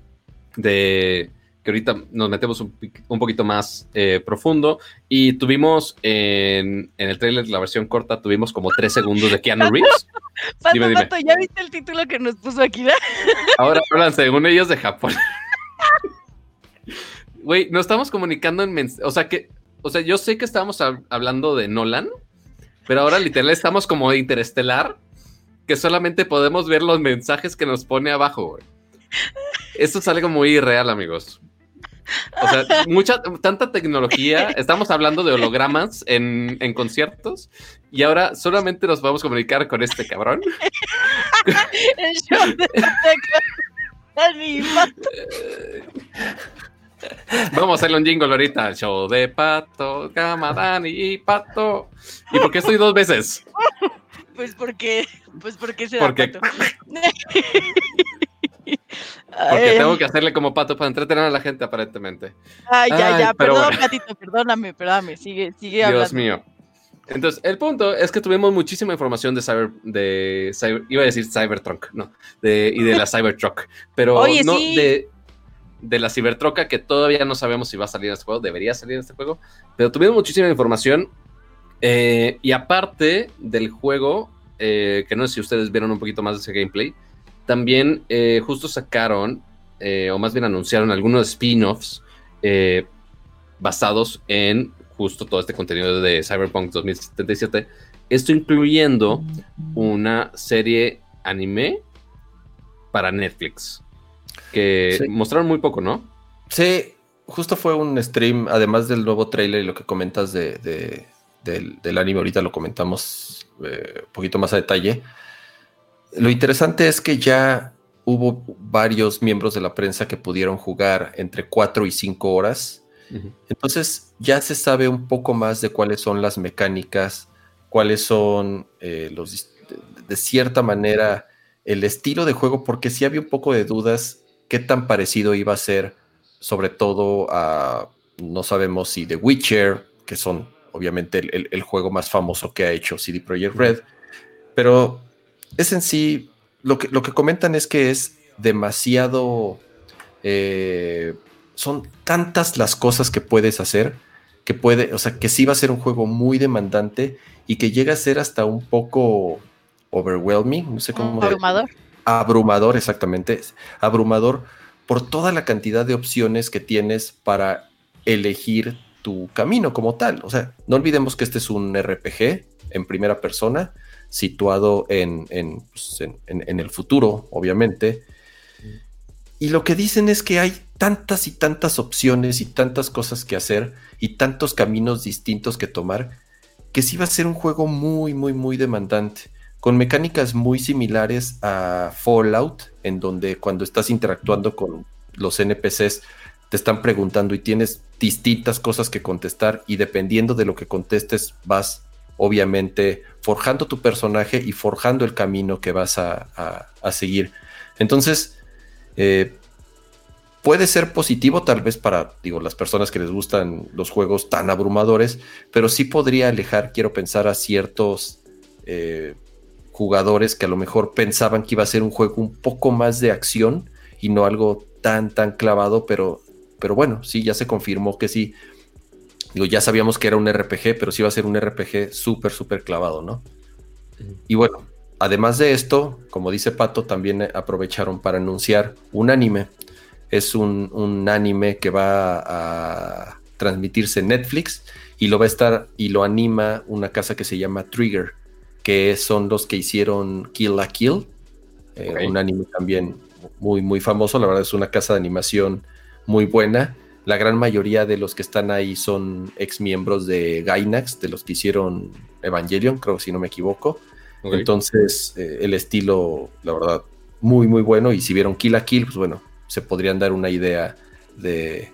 de que ahorita nos metemos un, poquito más eh, profundo y tuvimos en, en el trailer, la versión corta, tuvimos como tres segundos de Keanu Reeves. Pato, Dime, dime. Pato, ¿ya viste el título que nos puso aquí? Ahora hablan según ellos de Japón. Güey, nos estamos comunicando en mens- o sea que, o sea, yo sé que estábamos hab- hablando de Nolan, pero ahora literal estamos como de interestelar, que solamente podemos ver los mensajes que nos pone abajo, güey. Esto es algo muy irreal, amigos. O sea, mucha, tanta tecnología. Estamos hablando de hologramas en, en conciertos y ahora solamente nos podemos comunicar con este cabrón. El show de Pato. Vamos a hacerle un jingle ahorita. Show de Pato, Camadani y Pato. ¿Y por qué estoy dos veces? Pues porque, pues porque se da Pato. porque tengo que hacerle como Pato para entretener a la gente, aparentemente. Ay, ya, ya, perdón, bueno. Patito, perdóname, perdóname, sigue, sigue Dios hablando. mío. Entonces, el punto es que tuvimos muchísima información de Cyber, de Cyber, iba a decir Cybertruck, no, de, y de la Cybertruck, pero Oye, no sí. de, de la Cybertruck que todavía no sabemos si va a salir en este juego, debería salir en este juego, pero tuvimos muchísima información eh, y aparte del juego, eh, que no sé si ustedes vieron un poquito más de ese gameplay, también eh, justo sacaron, eh, o más bien anunciaron algunos spin-offs eh, basados en justo todo este contenido de Cyberpunk 2077. Esto incluyendo una serie anime para Netflix. Que Sí. mostraron muy poco, ¿no? Sí, justo fue un stream, además del nuevo trailer y lo que comentas de, de- del, del anime, ahorita lo comentamos eh, un poquito más a detalle. Lo interesante es que ya hubo varios miembros de la prensa que pudieron jugar entre 4 y 5 horas. Entonces ya se sabe un poco más de cuáles son las mecánicas, cuáles son eh, los de cierta manera el estilo de juego, porque sí había un poco de dudas qué tan parecido iba a ser, sobre todo a no sabemos si The Witcher, que son obviamente el, el- el juego más famoso que ha hecho CD Projekt Red, pero es en sí lo que, lo que comentan es que es demasiado eh, son tantas las cosas que puedes hacer que puede, o sea, que sí va a ser un juego muy demandante y que llega a ser hasta un poco overwhelming, no sé cómo abrumador. abrumador, exactamente, abrumador por toda la cantidad de opciones que tienes para elegir tu camino como tal. O sea, no olvidemos que este es un RPG en primera persona, situado pues, en- en- en el futuro, obviamente. Y lo que dicen es que hay tantas y tantas opciones y tantas cosas que hacer y tantos caminos distintos que tomar, que sí va a ser un juego muy, muy, muy demandante con mecánicas muy similares a Fallout, en donde cuando estás interactuando con los NPCs te están preguntando y tienes distintas cosas que contestar y dependiendo de lo que contestes vas obviamente forjando tu personaje y forjando el camino que vas a, a- a seguir. Entonces, eh, puede ser positivo tal vez para digo, las personas que les gustan los juegos tan abrumadores, pero sí podría alejar, quiero pensar, a ciertos... eh, jugadores que a lo mejor pensaban que iba a ser un juego un poco más de acción y no algo tan, tan clavado, pero, pero bueno, sí, ya se confirmó que sí. Digo, ya sabíamos que era un RPG, pero sí va a ser un RPG súper, súper clavado, ¿no? Y bueno, además de esto, como dice Pato, también aprovecharon para anunciar un anime. Es un, un anime que va a transmitirse en Netflix y lo va a estar y lo anima una casa que se llama Trigger que son los que hicieron Kill la Kill, eh, un anime también muy, muy famoso. La verdad es una casa de animación muy buena. La gran mayoría de los que están ahí son ex miembros de Gainax, de los que hicieron Evangelion, creo si no me equivoco. Entonces, eh, el estilo, la verdad, muy, muy bueno. Y si vieron Kill la Kill, pues bueno, se podrían dar una idea de,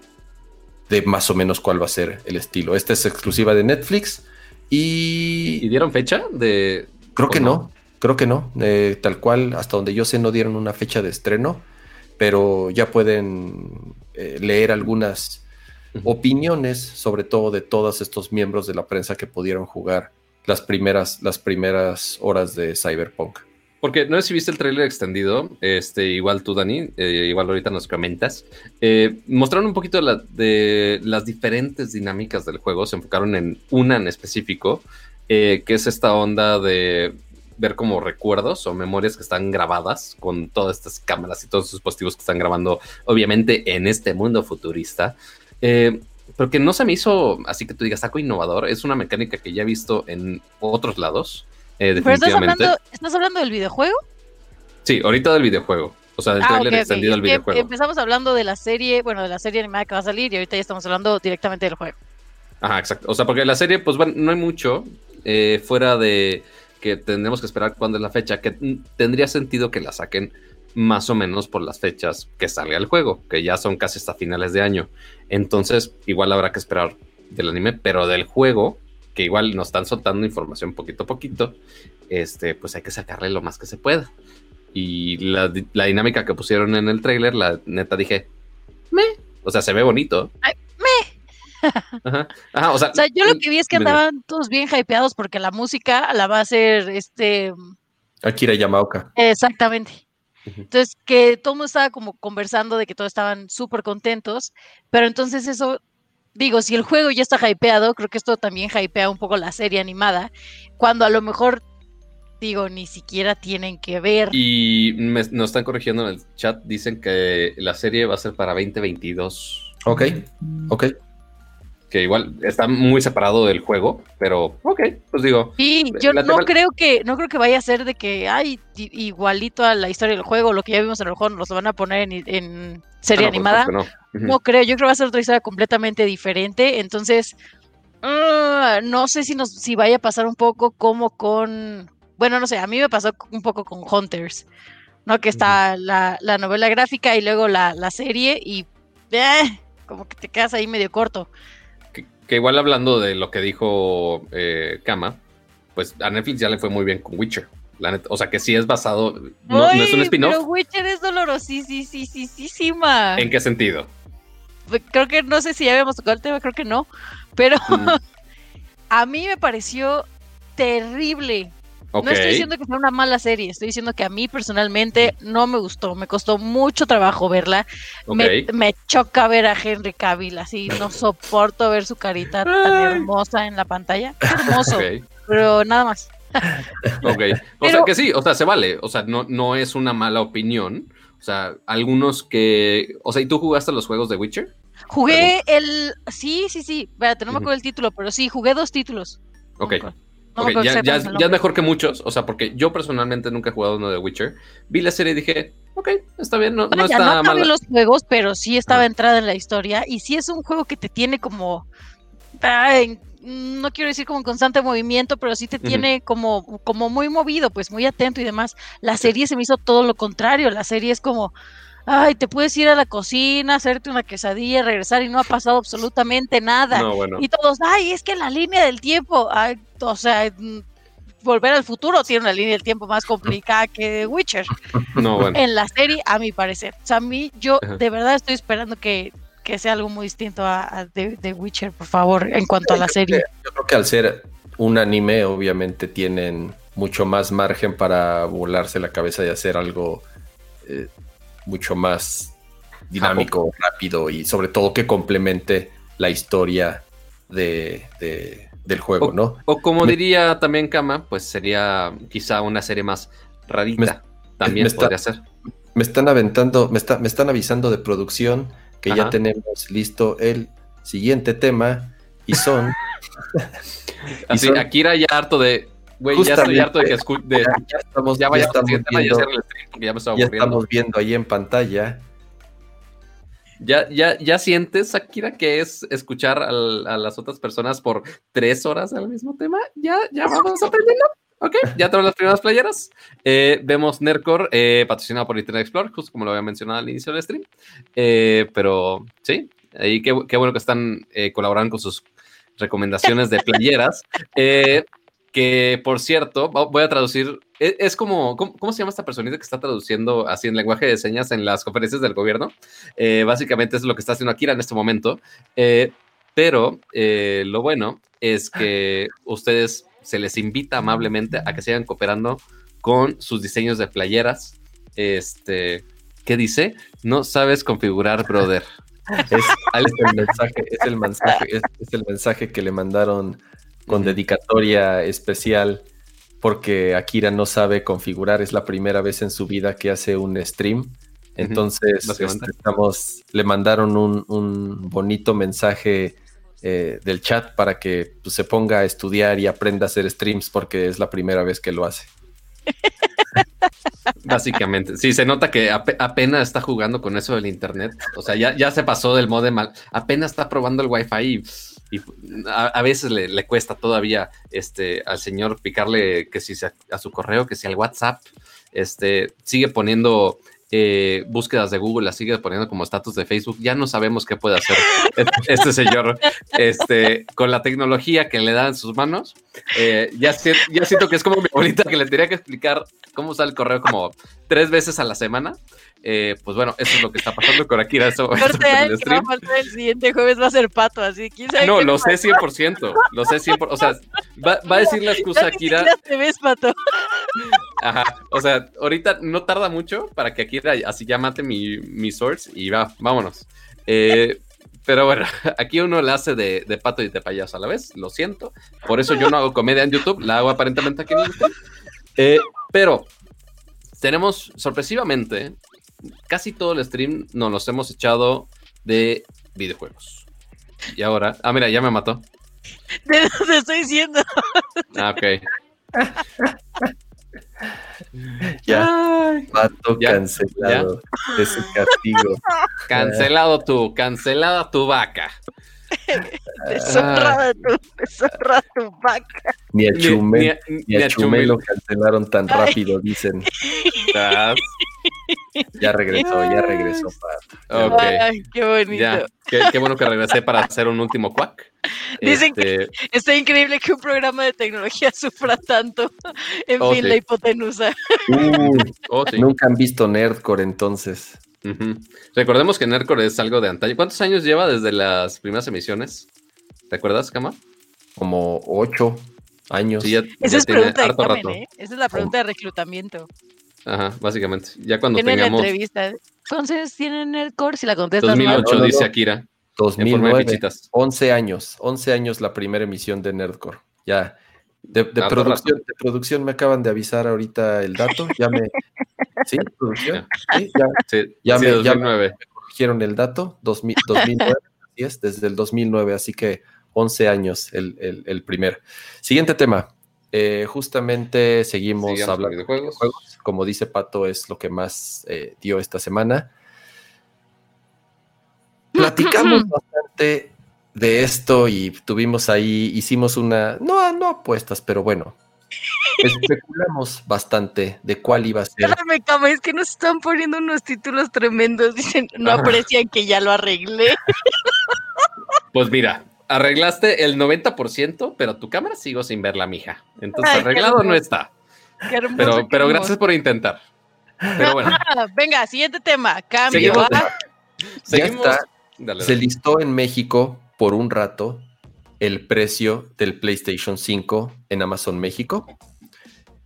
de más o menos cuál va a ser el estilo. Esta es exclusiva de Netflix. ¿Y Y dieron fecha de...? creo que ¿O no, creo que no. Eh, tal cual, hasta donde yo sé, no dieron una fecha de estreno, pero ya pueden eh, leer algunas opiniones, sobre todo de todos estos miembros de la prensa que pudieron jugar las primeras, las primeras horas de Cyberpunk. Porque no sé si viste el tráiler extendido, este, igual tú, Dani, eh, igual ahorita nos comentas. Eh, mostraron un poquito la- de las diferentes dinámicas del juego, se enfocaron en una en específico, eh, que es esta onda de ver como recuerdos o memorias que están grabadas con todas estas cámaras y todos estos dispositivos que están grabando, obviamente, en este mundo futurista. Eh, pero que no se me hizo así que tú digas saco innovador, es una mecánica que ya he visto en otros lados. eh, Pero estás definitivamente. hablando, ¿estás hablando del videojuego? Sí, ahorita del videojuego. O sea, del Ah, trailer extendido del Es que videojuego. Empezamos hablando de la serie, bueno, de la serie animada que va a salir y ahorita ya estamos hablando directamente del juego. Ajá, exacto. O sea, porque la serie, pues bueno, no hay mucho eh, fuera de que tendremos que esperar cuándo es la fecha, que tendría sentido que la saquen más o menos por las fechas que salga el juego, que ya son casi hasta finales de año. Entonces, igual habrá que esperar del anime, pero del juego, que igual nos están soltando información poquito a poquito, este, pues hay que sacarle lo más que se pueda. Y la, la dinámica que pusieron en el tráiler, la neta dije, me, o sea, se ve bonito. Ay, Ajá. Ajá, o sea, O sea, yo lo que vi es que andaban todos bien hypeados porque la música la va a hacer este Akira Yamaoka. exactamente. Entonces, que todo el mundo estaba como conversando de que todos estaban súper contentos, pero entonces eso, digo, si el juego ya está hypeado, creo que esto también hypea un poco la serie animada, cuando a lo mejor, digo, ni siquiera tienen que ver. Y me- nos están corrigiendo en el chat, dicen que la serie va a ser para 2022. Ok, ok. Que igual está muy separado del juego, pero ok, pues digo, Y yo no tema- creo que no creo que vaya a ser de que ay igualito a la historia del juego, lo que ya vimos en el juego, nos lo van a poner en, en serie ah, no, animada. no. Creo, yo creo que va a ser otra historia completamente diferente. Entonces, ah, no sé si nos, si vaya a pasar un poco como con. Bueno, no sé, a mí me pasó un poco con Hunters, ¿no? Que está la, la novela gráfica y luego la, la serie, y eh, como que te quedas ahí medio corto. Que, igual hablando de lo que dijo eh, Kama, pues a Netflix ya le fue muy bien con Witcher. La neta, o sea que sí es basado, no, no es un spin-off. Pero Witcher es dolorosísima. ¿En qué sentido? Creo que no sé si ya habíamos tocado el tema, creo que no. Pero Mm, a mí me pareció terrible. No estoy diciendo que sea una mala serie, estoy diciendo que a mí personalmente no me gustó, me costó mucho trabajo verla, me, me choca ver a Henry Cavill así, no soporto ver su carita tan hermosa en la pantalla, Qué hermoso, pero nada más. Ok. O Pero- sea que sí, o sea, se vale. O sea, no, no es una mala opinión. O sea, algunos que. O sea, ¿y tú jugaste los juegos de Witcher? Jugué el, sí, sí, sí, espérate, no me acuerdo el título, pero sí, jugué dos títulos. Ok. No ya, es- ya mejor que muchos. O sea, porque yo personalmente nunca he jugado uno de Witcher. Vi la serie y dije, ok, está bien, no, no Vaya, no está acabé mal. los juegos, pero sí estaba Ajá. entrada en la historia. Y sí es un juego que te tiene como. no quiero decir como en constante movimiento, pero sí te tiene como, como muy movido, pues muy atento y demás. La serie se me hizo todo lo contrario. La serie es como. Ay, te puedes ir a la cocina, hacerte una quesadilla, regresar y no ha pasado absolutamente nada. No, bueno. Y todos, ay, es que la línea del tiempo, ay, o sea, mm, volver al futuro tiene una línea del tiempo más complicada que Witcher No, bueno. en la serie, a mi parecer. O sea, a mí, yo Ajá. de verdad estoy esperando que, que sea algo muy distinto a, a de, de Witcher, por favor, en cuanto a la serie. Yo creo que al ser un anime, obviamente tienen mucho más margen para volarse la cabeza y hacer algo eh, mucho más dinámico, rápido y sobre todo que complemente la historia de, de- del juego, ¿no? O como Me- diría también Kama, pues sería quizá una serie más rarita. También me está- podría ser. Me están aventando, me, está- me están avisando de producción que ya tenemos listo el siguiente tema y son Así, son- Akira ya harto de. Güey, ya estoy harto de que escu- de- ya estamos, ya ya estamos ya viendo, el stream, porque ya me estaba ya estamos viendo ahí en pantalla ¿Ya, ya, ¿Ya sientes, Akira, que es escuchar al- a las otras personas por tres horas al mismo tema? Ya, ya vamos aprendiendo. Ok, ya tenemos las primeras playeras. Eh, vemos Nercor, eh, patrocinado por Internet Explorer, justo como lo había mencionado al inicio del stream. Eh, pero sí, ahí qué, qué bueno que están eh, colaborando con sus recomendaciones de playeras. Que por cierto, vo- voy a traducir, e- es, como, ¿cómo, cómo se llama esta personita que está traduciendo así en lenguaje de señas en las conferencias del gobierno? Eh, básicamente es lo que está haciendo Akira en este momento, Eh, pero eh, lo bueno es que ustedes se les invita amablemente a que sigan cooperando con sus diseños de playeras. Este, ¿qué dice? No sabes configurar, brother. Es, es el mensaje, es el mensaje, es, es el mensaje que le mandaron con dedicatoria especial porque Akira no sabe configurar, es la primera vez en su vida que hace un stream. Entonces, este, estamos, le mandaron un, un bonito mensaje eh, del chat para que pues, se ponga a estudiar y aprenda a hacer streams porque es la primera vez que lo hace. Básicamente, sí, se nota que ape- apenas está jugando con eso del internet. O sea, ya, ya se pasó del modem, al- apenas está probando el wifi y, y a, a veces le, cuesta todavía este, al señor picarle que si se- a su correo, que si al WhatsApp, este, sigue poniendo eh, búsquedas de Google, las sigue poniendo como estatus de Facebook. Ya no sabemos qué puede hacer este, este señor este, con la tecnología que le da en sus manos. Eh, ya, si- ya siento que es como mi abuelita que le tenía que explicar cómo usar el correo como tres veces a la semana. Eh, pues bueno, eso es lo que está pasando con Akira. Eso, el va siguiente jueves va a ser pato, así. ¿quién sabe No, lo sé 100%. Lo sé 100%. O sea, va, va a decir la excusa Ya Akira. te ves, pato. Ajá. O sea, ahorita no tarda mucho para que Akira así ya mate mi, mi source y va, vámonos. Eh, pero bueno, aquí uno la hace de, de pato y de payaso a la vez, lo siento. Por eso yo no hago comedia en YouTube, la hago aparentemente aquí en YouTube. Eh, pero tenemos sorpresivamente casi todo el stream nos los hemos echado de videojuegos. Y ahora, ah, mira, ya me mató. De eso te estoy diciendo. Ah, ok. Ya, pato ya, cancelado. Ese castigo. Cancelado tú, cancelada tu vaca. Deshonrada tu, deshonrada tu vaca. Ni a Chumel, ni- ni ni a a Chumel lo Chumel. cancelaron tan rápido, dicen. Estás- Ya regresó, ya regresó, Ay, qué bonito. ya. Qué, qué bueno que regresé para hacer un último quack. Dicen que- Este, Está increíble que un programa de tecnología sufra tanto. En Oh, fin, sí. la hipotenusa. Uy, oh, sí. Nunca han visto Nerdcore entonces. Recordemos que Nerdcore es algo de antaño. ¿Cuántos años lleva desde las primeras emisiones? ¿Te acuerdas, Cama? Como ocho años. Sí, ya, Esa ya es tiene pregunta de harto examen, rato. ¿eh? Esa es la pregunta de reclutamiento. Ajá, básicamente. Ya cuando Tiene la tengamos entrevista. ¿Cuántos años tiene Nerdcore? Si la contestas mal. 2008, No, no, dice. Akira, en forma de 2009. fichitas. 11 años. 11 años la primera emisión de Nerdcore. Ya. De, de Harto producción, de producción me acaban de avisar ahorita el dato. Ya me. ¿Sí? ¿Producción? Sí, ya Sí, Ya sí, me- ya 2009. corrigieron el dato. 2000 2009, así es, desde el 2009. Así que 11 años el, el, el primer. Siguiente tema. Eh, justamente seguimos con hablando de videojuegos. Como dice Pato, es lo que más eh, dio esta semana. Platicamos bastante de esto y tuvimos ahí, hicimos una, no, no apuestas, pero bueno, especulamos bastante de cuál iba a ser. Espérame, cama, es que nos están poniendo unos títulos tremendos. Dicen, no aprecian que ya lo arreglé. Pues mira, arreglaste el 90%, pero tu cámara sigo sin verla, mija. Entonces, Ay, arreglado no está. Qué hermoso, Pero, pero gracias por intentar. Pero bueno, Ah, venga, siguiente tema. Cambio. Seguimos. a- seguimos. está. Dale, Se dale. listó en México por un rato el precio del PlayStation 5 en Amazon México.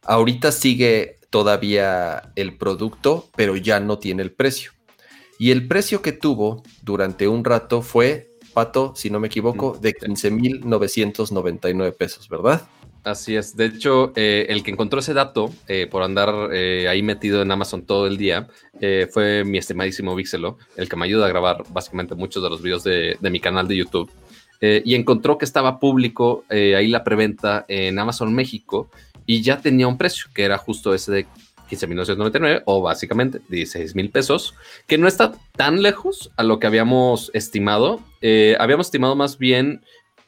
Ahorita sigue todavía el producto, pero ya no tiene el precio. Y el precio que tuvo durante un rato fue, Pato, si no me equivoco, de 15.999 pesos, ¿verdad? Así es. De hecho, eh, el que encontró ese dato eh, por andar eh, ahí metido en Amazon todo el día eh, fue mi estimadísimo Vixelo, el que me ayuda a grabar básicamente muchos de los videos de, de mi canal de YouTube. Y encontró que estaba público ahí la preventa en Amazon México y ya tenía un precio que era justo ese de 15.999 o básicamente 16 mil pesos, que no está tan lejos a lo que habíamos estimado. Habíamos estimado más bien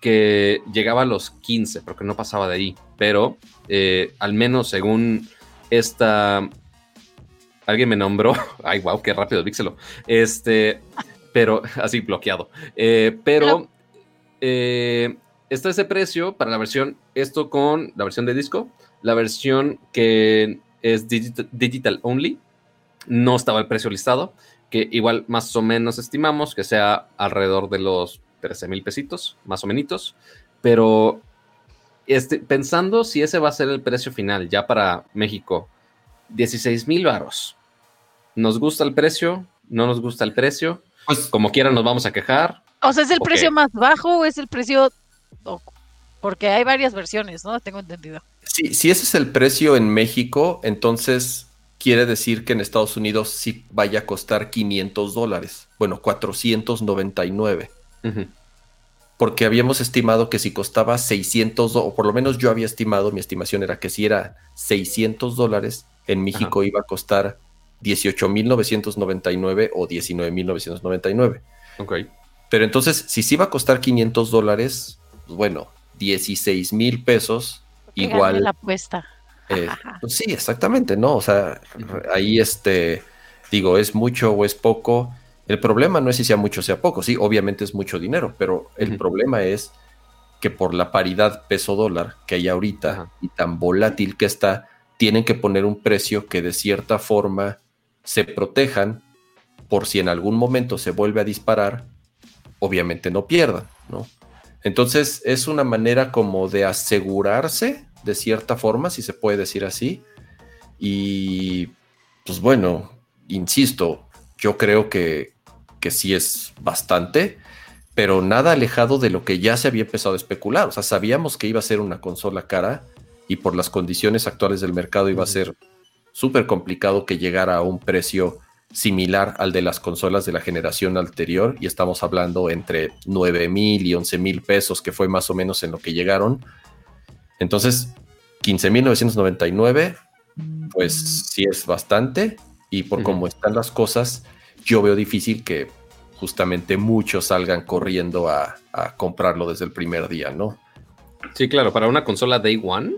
que llegaba a los 15, porque no pasaba de ahí. Pero eh, al menos según esta. Alguien me nombró. Ay, wow, qué rápido, Vixelo. Este, pero así bloqueado. Eh, pero eh, está ese precio para la versión, esto con la versión de disco, la versión que es digital, digital only, no estaba el precio listado, que igual más o menos estimamos que sea alrededor de los 13 mil pesitos, más o menos, pero este, pensando si ese va a ser el precio final ya para México, 16 mil varos. ¿Nos gusta el precio? ¿No nos gusta el precio? Pues Como quiera nos vamos a quejar. O sea, ¿es el precio más bajo o es el precio...? porque hay varias versiones, ¿no? Tengo entendido. si, si ese es el precio en México, entonces quiere decir que en Estados Unidos sí vaya a costar 500 dólares. Bueno, 499. Porque habíamos estimado que si costaba 600, do- o por lo menos yo había estimado, mi estimación era que si era 600 dólares, en México iba a costar 18.999 o 19.999. Ok. Pero entonces, si sí iba a costar 500 dólares, pues bueno, 16 mil pesos, igual. la apuesta. eh, pues sí, exactamente, ¿no? O sea, ahí este, digo, es mucho o es poco. El problema no es si sea mucho o sea poco, sí, obviamente es mucho dinero, pero el problema es que por la paridad peso-dólar que hay ahorita y tan volátil que está, tienen que poner un precio que de cierta forma se protejan por si en algún momento se vuelve a disparar, obviamente no pierdan, ¿no? Entonces es una manera como de asegurarse de cierta forma, si se puede decir así. Y pues bueno, insisto, yo creo que, que sí es bastante, pero nada alejado de lo que ya se había empezado a especular. O sea, sabíamos que iba a ser una consola cara y por las condiciones actuales del mercado iba a ser súper complicado que llegara a un precio similar al de las consolas de la generación anterior y estamos hablando entre 9 mil y 11 mil pesos que fue más o menos en lo que llegaron. Entonces 15.999 pues sí es bastante y por cómo están las cosas yo veo difícil que justamente muchos salgan corriendo a, comprarlo desde el primer día no Sí, claro, para una consola Day One,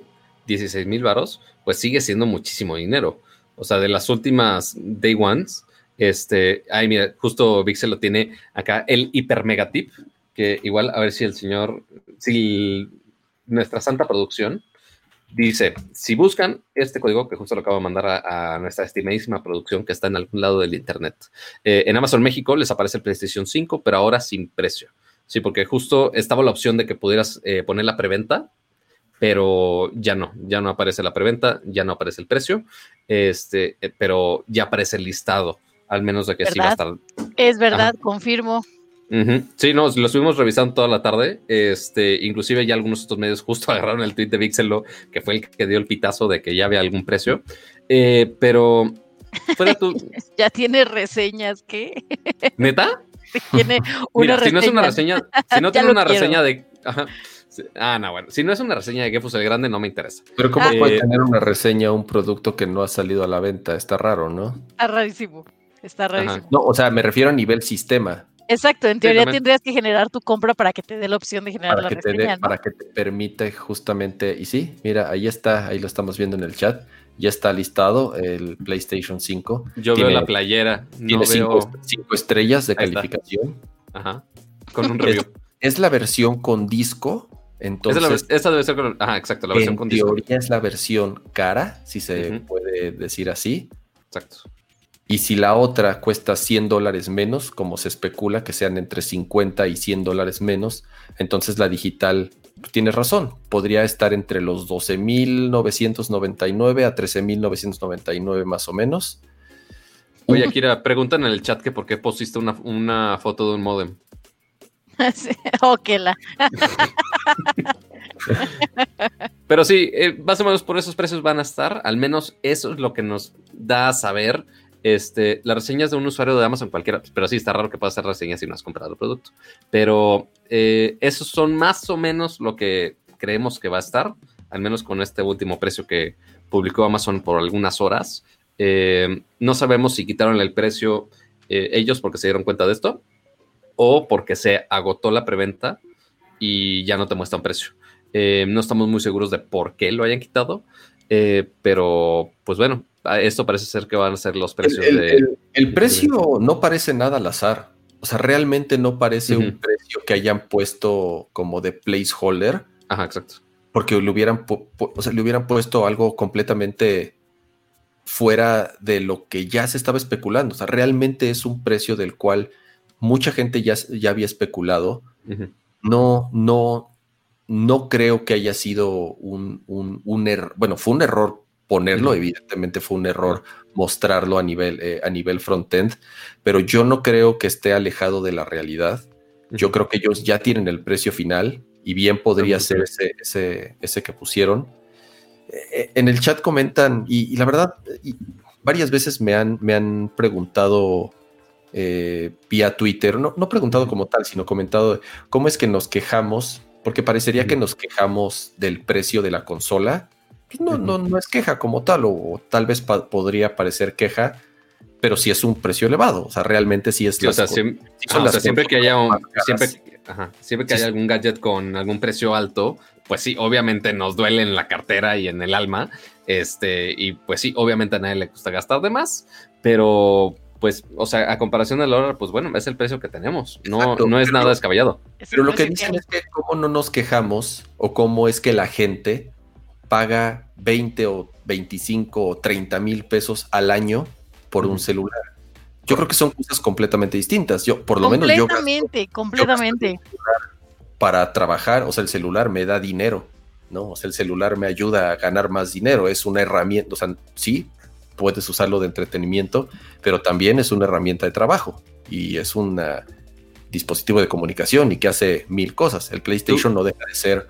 16 mil varos, pues sigue siendo muchísimo dinero. O sea, de las últimas Day Ones, este, ay, mira, justo Vixel lo tiene acá, el hiper mega tip, que igual a ver si el señor, si nuestra santa producción dice, si buscan este código, que justo lo acabo de mandar a, a nuestra estimadísima producción que está en algún lado del internet, eh, en Amazon México les aparece el PlayStation 5, pero ahora sin precio. Sí, porque justo estaba la opción de que pudieras eh, poner la preventa, pero ya no, ya no aparece la preventa, ya no aparece el precio, este, eh, pero ya aparece el listado, al menos de que sí va a estar. Es verdad, confirmo. Sí, no, lo estuvimos revisando toda la tarde, este, inclusive ya algunos otros medios justo agarraron el tweet de Vixelo, que fue el que dio el pitazo de que ya había algún precio, eh, pero fuera tú, Ya tiene reseñas, ¿qué? neta, Tiene una Mira, si no es una reseña. reseña, si no tiene una quiero. reseña de. ajá, ah, no, bueno. Si no es una reseña de Gefus el Grande, no me interesa. pero cómo Ah. puede Eh, tener una reseña un producto que no ha salido a la venta está raro no Está rarísimo. Está rarísimo. no o sea me refiero a nivel sistema Exacto, en teoría tendrías que generar tu compra para que te dé la opción de generar para la reseña, ¿no? para que te permite justamente, y sí, mira, ahí está, ahí lo estamos viendo en el chat, ya está listado el PlayStation 5. Yo Tiene- veo la playera, no Tiene cinco, veo. cinco estrellas de Ahí está. calificación. Ajá. Con un review. Es la versión con disco, entonces es la vers- esa debe ser con. Ajá, exacto, la versión en con disco. teoría es la versión cara, si se puede decir así. Exacto. Y si la otra cuesta 100 dólares menos, como se especula que sean entre 50 y 100 dólares menos, entonces la digital, pues, tienes razón, podría estar entre los 12.999 a 13.999 más o menos. Oye, Akira, preguntan en el chat que por qué pusiste una, una foto de un modem. Sí, oh, que la. Pero sí, eh, más o menos por esos precios van a estar. Al menos eso es lo que nos da a saber este, las reseñas de un usuario de Amazon cualquiera. Pero sí, está raro que puedas hacer reseñas si no has comprado el producto. Pero eh, esos son más o menos lo que creemos que va a estar. Al menos con este último precio que publicó Amazon por algunas horas. Eh, no sabemos si quitaron el precio eh, ellos porque se dieron cuenta de esto o porque se agotó la preventa y ya no te muestra un precio. Eh, no estamos muy seguros de por qué lo hayan quitado, pero pues bueno, esto parece ser que van a ser los precios el- de... el- el precio no parece nada al azar. O sea, realmente no parece un precio que hayan puesto como de placeholder, Ajá, exacto. porque le hubieran, o sea, le hubieran puesto algo completamente fuera de lo que ya se estaba especulando. O sea, realmente es un precio del cual mucha gente ya, ya había especulado. No, no, no creo que haya sido un, un, un error. Bueno, fue un error ponerlo, evidentemente fue un error mostrarlo a nivel, eh, a nivel front-end, pero yo no creo que esté alejado de la realidad. Yo creo que ellos ya tienen el precio final y bien podría ser ese, ese, ese que pusieron. Eh, En el chat comentan, y, y la verdad, y varias veces me han, me han preguntado eh, vía Twitter, no, no preguntado como tal, sino comentado cómo es que nos quejamos, porque parecería que nos quejamos del precio de la consola. Pues no, no, no es queja como tal, o, o tal vez pa- podría parecer queja, pero sí es un precio elevado. O sea, realmente sí es Sí, o sea, o siempre que haya un, siempre, ajá, siempre que Sí, haya algún gadget con algún precio alto, pues sí, obviamente nos duele en la cartera y en el alma. Este, y pues sí, obviamente a nadie le gusta gastar de más, pero pues, o sea, a comparación del dólar, pues bueno, es el precio que tenemos. No, Exacto, no es nada descabellado. Es Pero lo que dicen es que cómo no nos quejamos o cómo es que la gente paga 20 o 25 o 30 mil pesos al año por un celular. Yo creo que son cosas completamente distintas. Yo, por lo menos yo gasto Completamente, completamente. para trabajar, o sea, el celular me da dinero, ¿no? O sea, el celular me ayuda a ganar más dinero, es una herramienta, o sea, sí, puedes usarlo de entretenimiento, pero también es una herramienta de trabajo y es un dispositivo de comunicación y que hace mil cosas. El PlayStation no deja de ser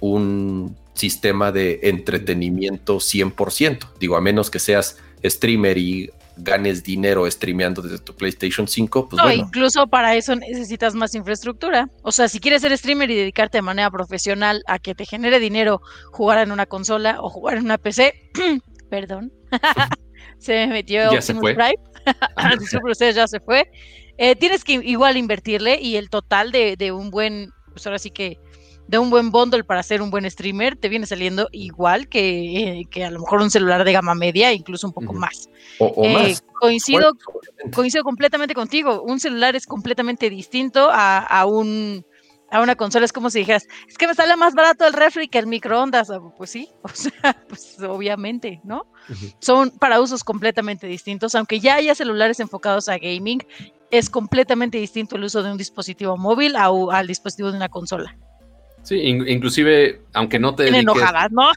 un sistema de entretenimiento 100%, digo, a menos que seas streamer y ganes dinero streameando desde tu PlayStation 5, pues No, bueno. incluso para eso necesitas más infraestructura. O sea, si quieres ser streamer y dedicarte de manera profesional a que te genere dinero jugar en una consola o jugar en una PC, perdón, se me metió Ya se Optimus fue. Prime. Ustedes, ya se fue. Eh, tienes que igual invertirle y el total de, de un buen, pues ahora sí que de un buen bundle para ser un buen streamer te viene saliendo igual que, eh, que a lo mejor un celular de gama media, incluso un poco Ujú. más. O, o Eh, más. coincido Bueno, coincido completamente contigo. Un celular es completamente distinto a, a un a una consola. Es como si dijeras, es que me sale más barato el refri que el microondas. Pues sí, o sea, pues obviamente, ¿no? Son para usos completamente distintos. Aunque ya haya celulares enfocados a gaming, es completamente distinto el uso de un dispositivo móvil a al dispositivo de una consola. Sí, in- inclusive, aunque no te dediques... enojadas, ¿no?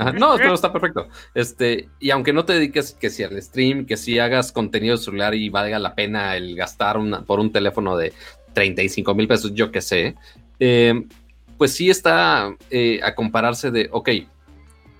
Ajá, no, pero está perfecto. Este, y aunque no te dediques que si al stream, que si hagas contenido celular y valga la pena el gastar una- por un teléfono de 35 mil pesos, yo que sé, eh, pues sí está eh, a compararse de, ok,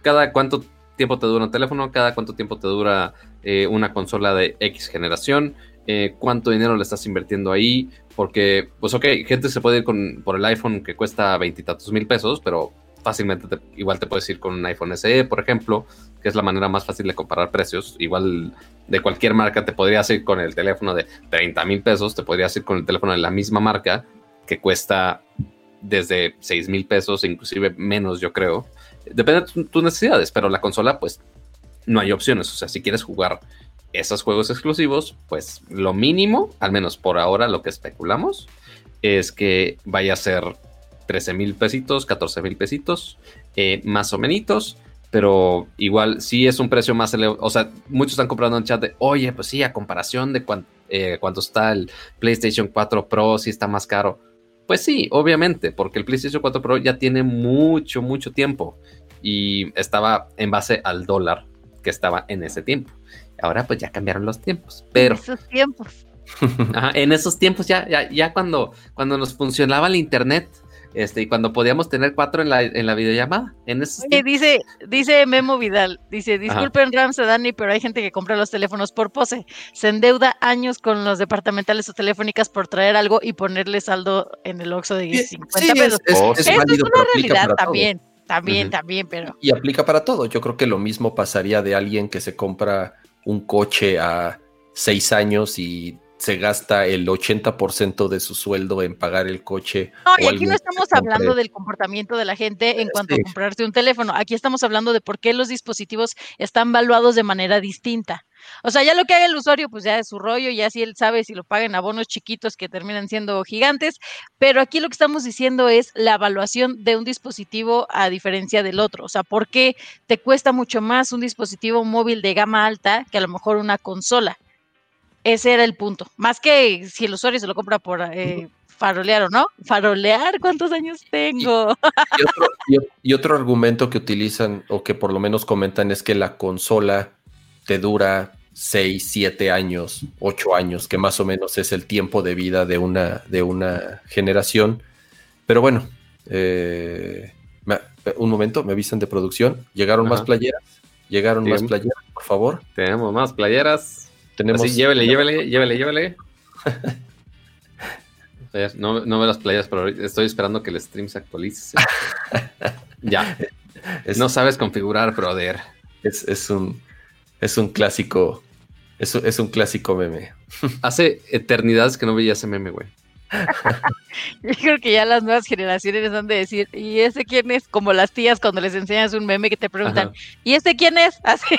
cada cuánto tiempo te dura un teléfono, cada cuánto tiempo te dura eh, una consola de X generación, eh, cuánto dinero le estás invirtiendo ahí, porque, pues ok, gente se puede ir con, por el iPhone que cuesta veintitantos mil pesos, pero fácilmente te- igual te puedes ir con un iPhone SE, por ejemplo, que es la manera más fácil de comparar precios. Igual de cualquier marca te podrías ir con el teléfono de 30 mil pesos, te podrías ir con el teléfono de la misma marca que cuesta desde 6 mil pesos, inclusive menos, yo creo. Depende de tu- tus necesidades, pero la consola, pues no hay opciones. O sea, si quieres jugar esos juegos exclusivos, pues lo mínimo, al menos por ahora, lo que especulamos, es que vaya a ser 13 mil pesitos, 14 mil pesitos, eh, más o menos, pero igual sí es un precio más elevado. O sea, muchos están comprando en chat de, oye, pues sí, a comparación de eh, cuánto está el PlayStation 4 Pro, sí está más caro. Pues sí, obviamente, porque el PlayStation 4 Pro ya tiene mucho, mucho tiempo y estaba en base al dólar que estaba en ese tiempo. Ahora pues ya cambiaron los tiempos, pero En esos tiempos. Ajá, en esos tiempos ya, ya, ya cuando, cuando nos funcionaba el internet, este, y cuando podíamos tener cuatro en la, en la videollamada, en esos Oye, tiempos. dice, dice Memo Vidal, dice, disculpen Rams o Dani, pero hay gente que compra los teléfonos por pose. Se endeuda años con los departamentales o telefónicas por traer algo y ponerle saldo en el Oxxo de 50 Sí, es, pesos. es- Oh, es válido, pero una realidad todo. también, también, también, pero Y aplica para todo. Yo creo que lo mismo pasaría de alguien que se compra un coche a seis años y se gasta el 80% de su sueldo en pagar el coche. No, y aquí no estamos hablando del comportamiento de la gente en cuanto Sí. a comprarse un teléfono. Aquí estamos hablando de por qué los dispositivos están valuados de manera distinta. O sea, ya lo que haga el usuario, pues ya es su rollo, ya si él sabe si lo pagan abonos chiquitos que terminan siendo gigantes, pero aquí lo que estamos diciendo es la evaluación de un dispositivo a diferencia del otro. O sea, ¿por qué te cuesta mucho más un dispositivo móvil de gama alta que a lo mejor una consola? Ese era el punto. Más que si el usuario se lo compra por eh, farolear o no. Farolear, ¿cuántos años tengo? Y otro, y- y otro argumento que utilizan o que por lo menos comentan es que la consola te dura 6, 7 años, 8 años, que más o menos es el tiempo de vida de una, de una generación. Pero bueno, eh, un momento, me avisan de producción. Llegaron más playeras. Llegaron más playeras, por favor. Tenemos más playeras. Tenemos. Así, llévele, llévele, llévele, llévele. No, no veo las playas, pero estoy esperando que el stream se actualice. ya. es, No sabes configurar, brother. es, es un, es un clásico. Es, un- es un clásico meme. Hace eternidades que no veía ese meme, güey. Yo creo que ya las nuevas generaciones han de decir, ¿y ese quién es? Como las tías cuando les enseñas un meme que te preguntan, Ajá. ¿y este quién es? Así.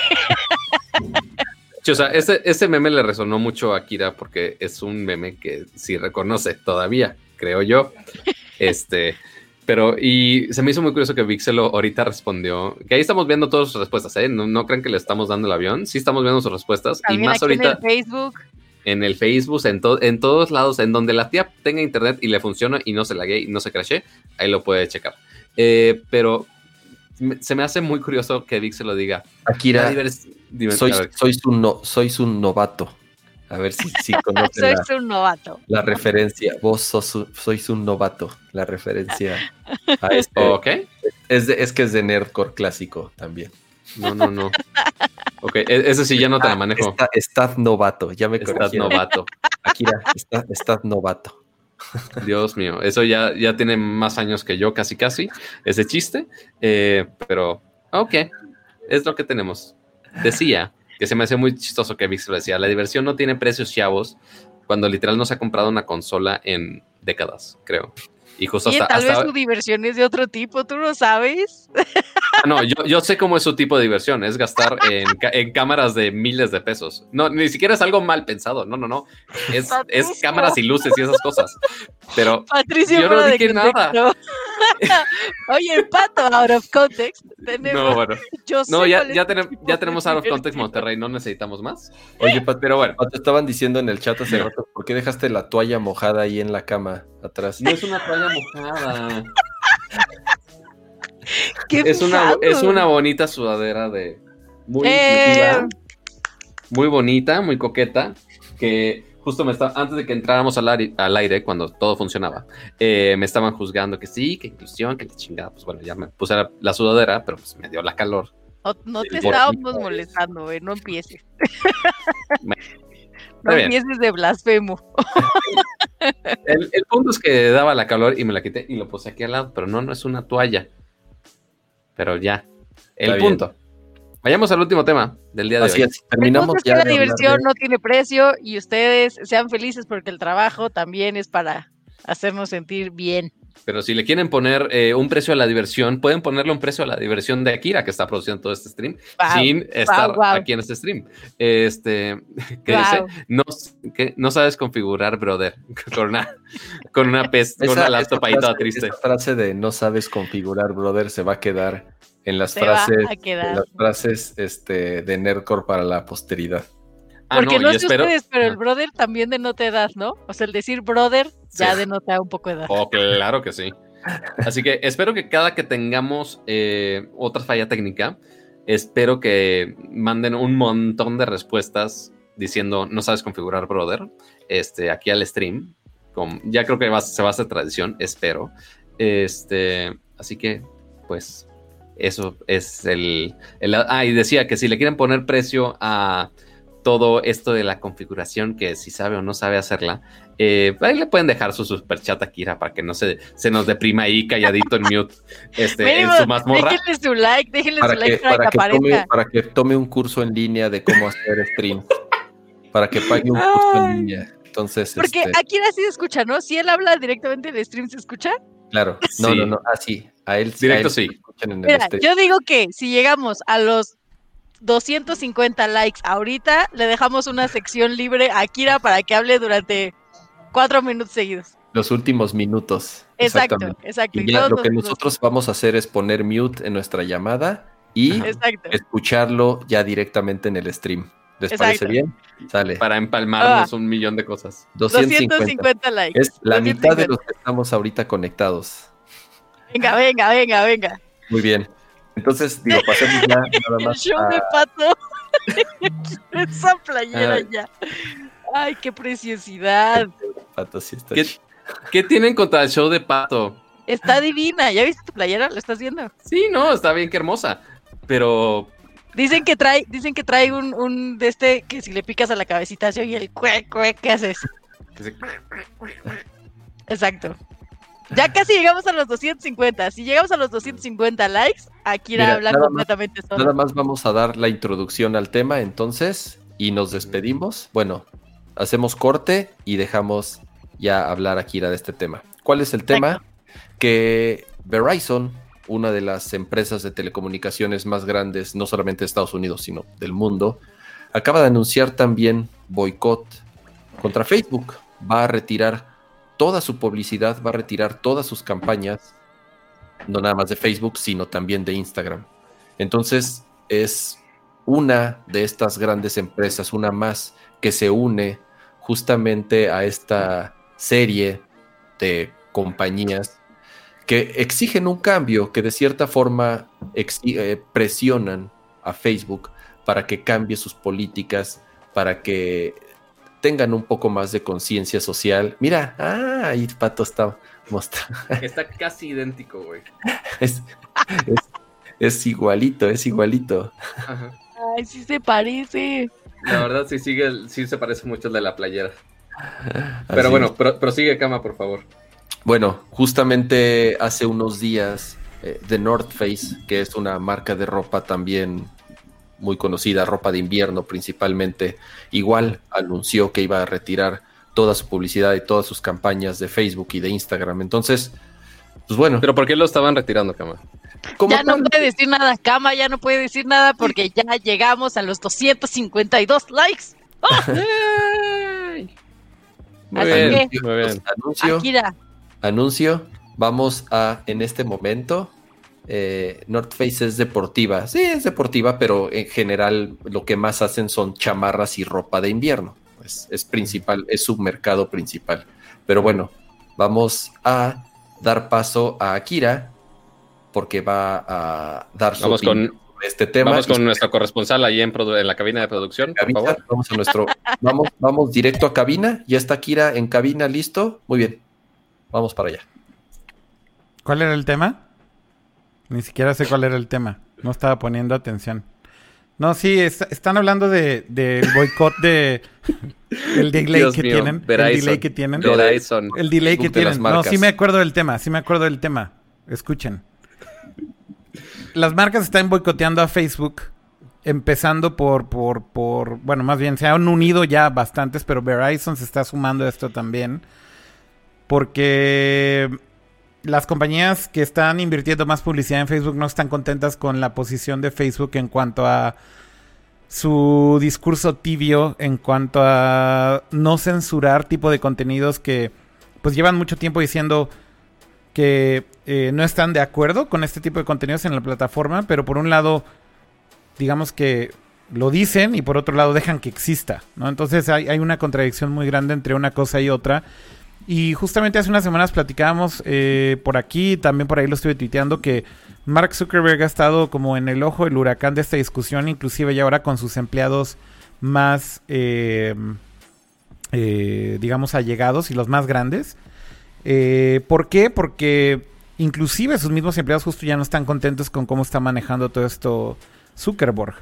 Sí, o sea, ese, ese meme le resonó mucho a Kira porque es un meme que sí reconoce todavía, creo yo. Este, pero, y se me hizo muy curioso que Vixelo ahorita respondió, que ahí estamos viendo todas sus respuestas, ¿eh? No, no crean que le estamos dando el avión, sí estamos viendo sus respuestas, También y más ahorita en el Facebook. en el Facebook, en, to- en todos lados, en donde la tía tenga internet y le funciona y no se lague y no se crashe, ahí lo puede checar. Eh, pero se me hace muy curioso que Vix se lo diga. Akira, ver, sois un no, sois un novato. A ver si, si conocen la, un novato. la referencia. Vos sos sois un novato. La referencia a este. ok. Es, de- es que es de Nerdcore clásico también. No, no, no. Ok, e- ese sí ya no te la manejo. está- estad novato. Ya me Estás corrigieron. novato. Akira, está- estad novato. Dios mío, eso ya, ya tiene más años que yo, casi casi, ese chiste. Eh, pero, ok, es lo que tenemos. Decía que se me hace muy chistoso que Vix lo decía, la diversión no tiene precios chavos cuando literal no se ha comprado una consola en décadas, creo. Y justo Oye, hasta... tal vez su diversión es de otro tipo, tú lo sabes. Ah, No, yo, yo sé cómo es su tipo de diversión, es gastar en, en cámaras de miles de pesos. No, ni siquiera es algo mal pensado, no, no, no. Es, es cámaras y luces y esas cosas. Pero Patricio, Yo no dije nada. Oye, el pato, out of context. Tenemos, no, bueno. yo sé No, ya, ya, tu tenem- tipo ya tenemos out of context. Monterrey, no necesitamos más. Oye, Pat, Pero bueno, Pato, estaban diciendo en el chat hace rato, ¿por qué dejaste la toalla mojada ahí en la cama atrás? no es una toalla mojada. Qué Es una, es una bonita sudadera de muy Eh. muy bonita, muy coqueta, que justo me está, antes de que entráramos al, aire, al aire, cuando todo funcionaba, eh, me estaban juzgando que sí, que inclusión, que la chingada. Pues bueno, ya me puse la, la sudadera, pero pues me dio la calor. No, no te estábamos molestando, güey, no empieces. No empieces de blasfemo. El, el punto es que daba la calor y me la quité y lo puse aquí al lado, pero no, no es una toalla. Pero ya, el Está bien. punto. Vayamos al último tema del día de Así hoy. es, terminamos el punto es ya que la diversión de- no tiene precio y ustedes sean felices porque el trabajo también es para hacernos sentir bien. Pero si le quieren poner eh, un precio a la diversión, pueden ponerle un precio a la diversión de Akira, que está produciendo todo este stream, Wow, sin estar wow. aquí en este stream. Este, que dice, no, que no sabes configurar, brother, con una, con una, pez, con una laptop ahí toda triste. esa frase de no sabes configurar, brother, se va a quedar en las Se frases, en las frases este, de Nerdcore para la posteridad. Ah, Porque no, yo sé espero- ustedes, pero el brother también denota edad, ¿no? O sea, el decir brother ya denota un poco de edad. Oh, claro que sí. Así que espero que cada que tengamos eh, otra falla técnica, espero que manden un montón de respuestas diciendo no sabes configurar brother este aquí al stream Con- ya creo que va- se va a hacer tradición espero este así que pues eso es el, el ah y decía que si le quieren poner precio a todo esto de la configuración que si sabe o no sabe hacerla eh, ahí le pueden dejar su super chat a Kira para que no se, se nos deprima ahí calladito en mute este, en su mazmorra. déjenle su like, déjenle Para su like que, para, para, que que tome, para que tome un curso en línea de cómo hacer stream. para que pague un curso en línea. Entonces, Porque este, aquí sí se escucha, ¿no? Si él habla directamente en stream, ¿se escucha? claro. No, Sí. no, no. Así. A él, a Directo él sí. en el Mira, stream. yo digo que si llegamos a los 250 likes ahorita, le dejamos una sección libre a Kira para que hable durante cuatro minutos seguidos. Los últimos minutos. Exacto, exacto. Y ya lo que nosotros vamos a hacer es poner mute en nuestra llamada y Exacto. escucharlo ya directamente en el stream. ¿Les parece bien? Sale. Para empalmarnos Ah. un millón de cosas. 250. 250 likes. Es la mitad de 250. los que estamos ahorita conectados. Venga, venga, venga, venga. Muy bien. Entonces, digo, pasemos ya nada El más show a- de pato. Esa playera Ay. ya. Ay, qué preciosidad. Pato, sí está ¿Qué, qué tienen contra el show de Pato? Está divina. ¿Ya viste tu playera? ¿Lo estás viendo? Sí, no, está bien que hermosa. Pero Dicen que trae, dicen que trae un, un de este que si le picas a la cabecita se oye el cue, cue, ¿qué haces? que se- Exacto. Ya casi llegamos a los 250. Si llegamos a los 250 likes, Akira Mira, habla nada más- completamente solo. Nada más vamos a dar la introducción al tema entonces y nos despedimos. Bueno, hacemos corte y dejamos ya hablar a Kira de este tema. ¿Cuál es el tema? Que Verizon, una de las empresas de telecomunicaciones más grandes, no solamente de Estados Unidos, sino del mundo, acaba de anunciar también boicot contra Facebook. Va a retirar toda su publicidad, va a retirar todas sus campañas, no nada más de Facebook, sino también de Instagram. Entonces es una de estas grandes empresas, una más que se une justamente a esta serie de compañías que exigen un cambio, que de cierta forma eh, presionan a Facebook para que cambie sus políticas, para que tengan un poco más de conciencia social. Mira, ah, ahí Pato está mostrando. está casi idéntico, güey. Es, es- es igualito, es igualito. Ajá. Ay, sí se parece. La verdad sí sigue, el- sí se parece mucho al de la playera. Pero bueno, pro- prosigue cama, por favor. Bueno, justamente hace unos días, eh, The North Face, que es una marca de ropa también muy conocida, ropa de invierno principalmente, igual anunció que iba a retirar toda su publicidad y todas sus campañas de Facebook y de Instagram. Entonces, pues bueno, Pero ¿por qué lo estaban retirando, cama? Ya no tal- puede decir nada, Cama ya no puede decir nada porque ya llegamos a los 252 likes. Muy Así bien, que- muy bien. anuncio, Akira, anuncio, vamos a, en este momento, eh, North Face es deportiva. Sí, es deportiva, pero en general lo que más hacen son chamarras y ropa de invierno. Es, es principal, es su mercado principal. Pero bueno, vamos a dar paso a Akira, porque va a dar su Vamos opinión con, sobre este tema. vamos con su nuestro corresponsal ahí en, la cabina de producción, por favor. Vamos a nuestro, vamos, vamos directo a cabina. Ya está Akira en cabina, listo. Muy bien. Vamos para allá. ¿Cuál era el tema? Ni siquiera sé cuál era el tema. No estaba poniendo atención. No, sí, est- están hablando de del boicot de el delay Dios que mío, tienen, el Verizon. delay que tienen, Verizon. el delay que tienen. No, sí me acuerdo del tema, sí me acuerdo del tema. Escuchen. Las marcas están boicoteando a Facebook, empezando por, por, por, bueno, más bien se han unido ya bastantes, pero Verizon se está sumando a esto también, porque las compañías que están invirtiendo más publicidad en Facebook no están contentas con la posición de Facebook en cuanto a su discurso tibio, en cuanto a no censurar tipo de contenidos que pues llevan mucho tiempo diciendo que eh, no están de acuerdo con este tipo de contenidos en la plataforma, pero por un lado, digamos que lo dicen y por otro lado dejan que exista, ¿no? Entonces hay, hay una contradicción muy grande entre una cosa y otra. Y justamente hace unas semanas platicábamos eh, por aquí, también por ahí lo estuve tuiteando, que Mark Zuckerberg ha estado como en el ojo del huracán de esta discusión, inclusive ya ahora con sus empleados más, eh, eh, digamos, allegados y los más grandes. Eh, ¿Por qué? Porque inclusive sus mismos empleados justo ya no están contentos con cómo está manejando todo esto Zuckerberg.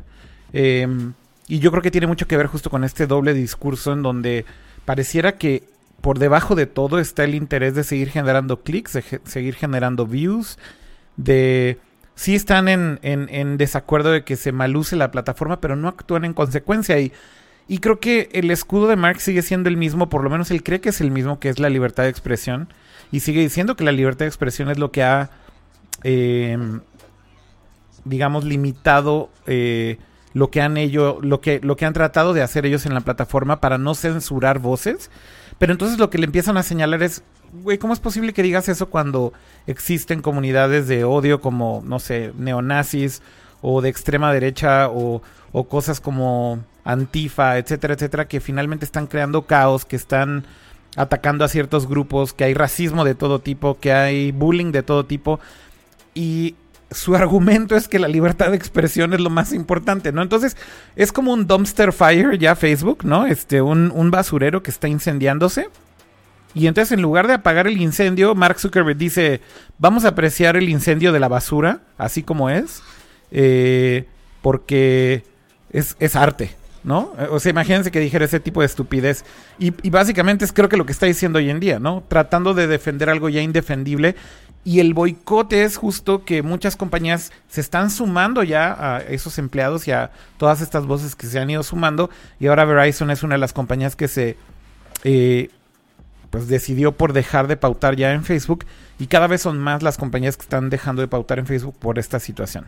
Y yo creo que tiene mucho que ver justo con este doble discurso en donde pareciera que por debajo de todo está el interés de seguir generando clics, de seguir generando views, de... Sí están en, en- en desacuerdo de que se maluse la plataforma, pero no actúan en consecuencia. Y, y creo que el escudo de Mark sigue siendo el mismo, por lo menos él cree que es el mismo, que es la libertad de expresión. Y sigue diciendo que la libertad de expresión es lo que ha, eh, digamos, limitado eh, lo que han ello, lo que, lo que han tratado de hacer ellos en la plataforma para no censurar voces. Pero entonces lo que le empiezan a señalar es, güey, ¿cómo es posible que digas eso cuando existen comunidades de odio como, no sé, neonazis o de extrema derecha o, o cosas como Antifa, etcétera, etcétera, que finalmente están creando caos, que están atacando a ciertos grupos, que hay racismo de todo tipo, que hay bullying de todo tipo. Y su argumento es que la libertad de expresión es lo más importante, ¿no? Entonces, es como un dumpster fire ya Facebook, ¿no? Este, un, un basurero que está incendiándose. Y entonces, en lugar de apagar el incendio, Mark Zuckerberg dice: Vamos a apreciar el incendio de la basura, así como es. Eh, porque es, es arte, ¿no? O sea, imagínense que dijera ese tipo de estupidez. Y, y, básicamente es creo que lo que está diciendo hoy en día, ¿no? Tratando de defender algo ya indefendible. Y el boicote es justo que muchas compañías se están sumando ya a esos empleados y a todas estas voces que se han ido sumando. Y ahora Verizon es una de las compañías que se eh, pues decidió por dejar de pautar ya en Facebook. Y cada vez son más las compañías que están dejando de pautar en Facebook por esta situación.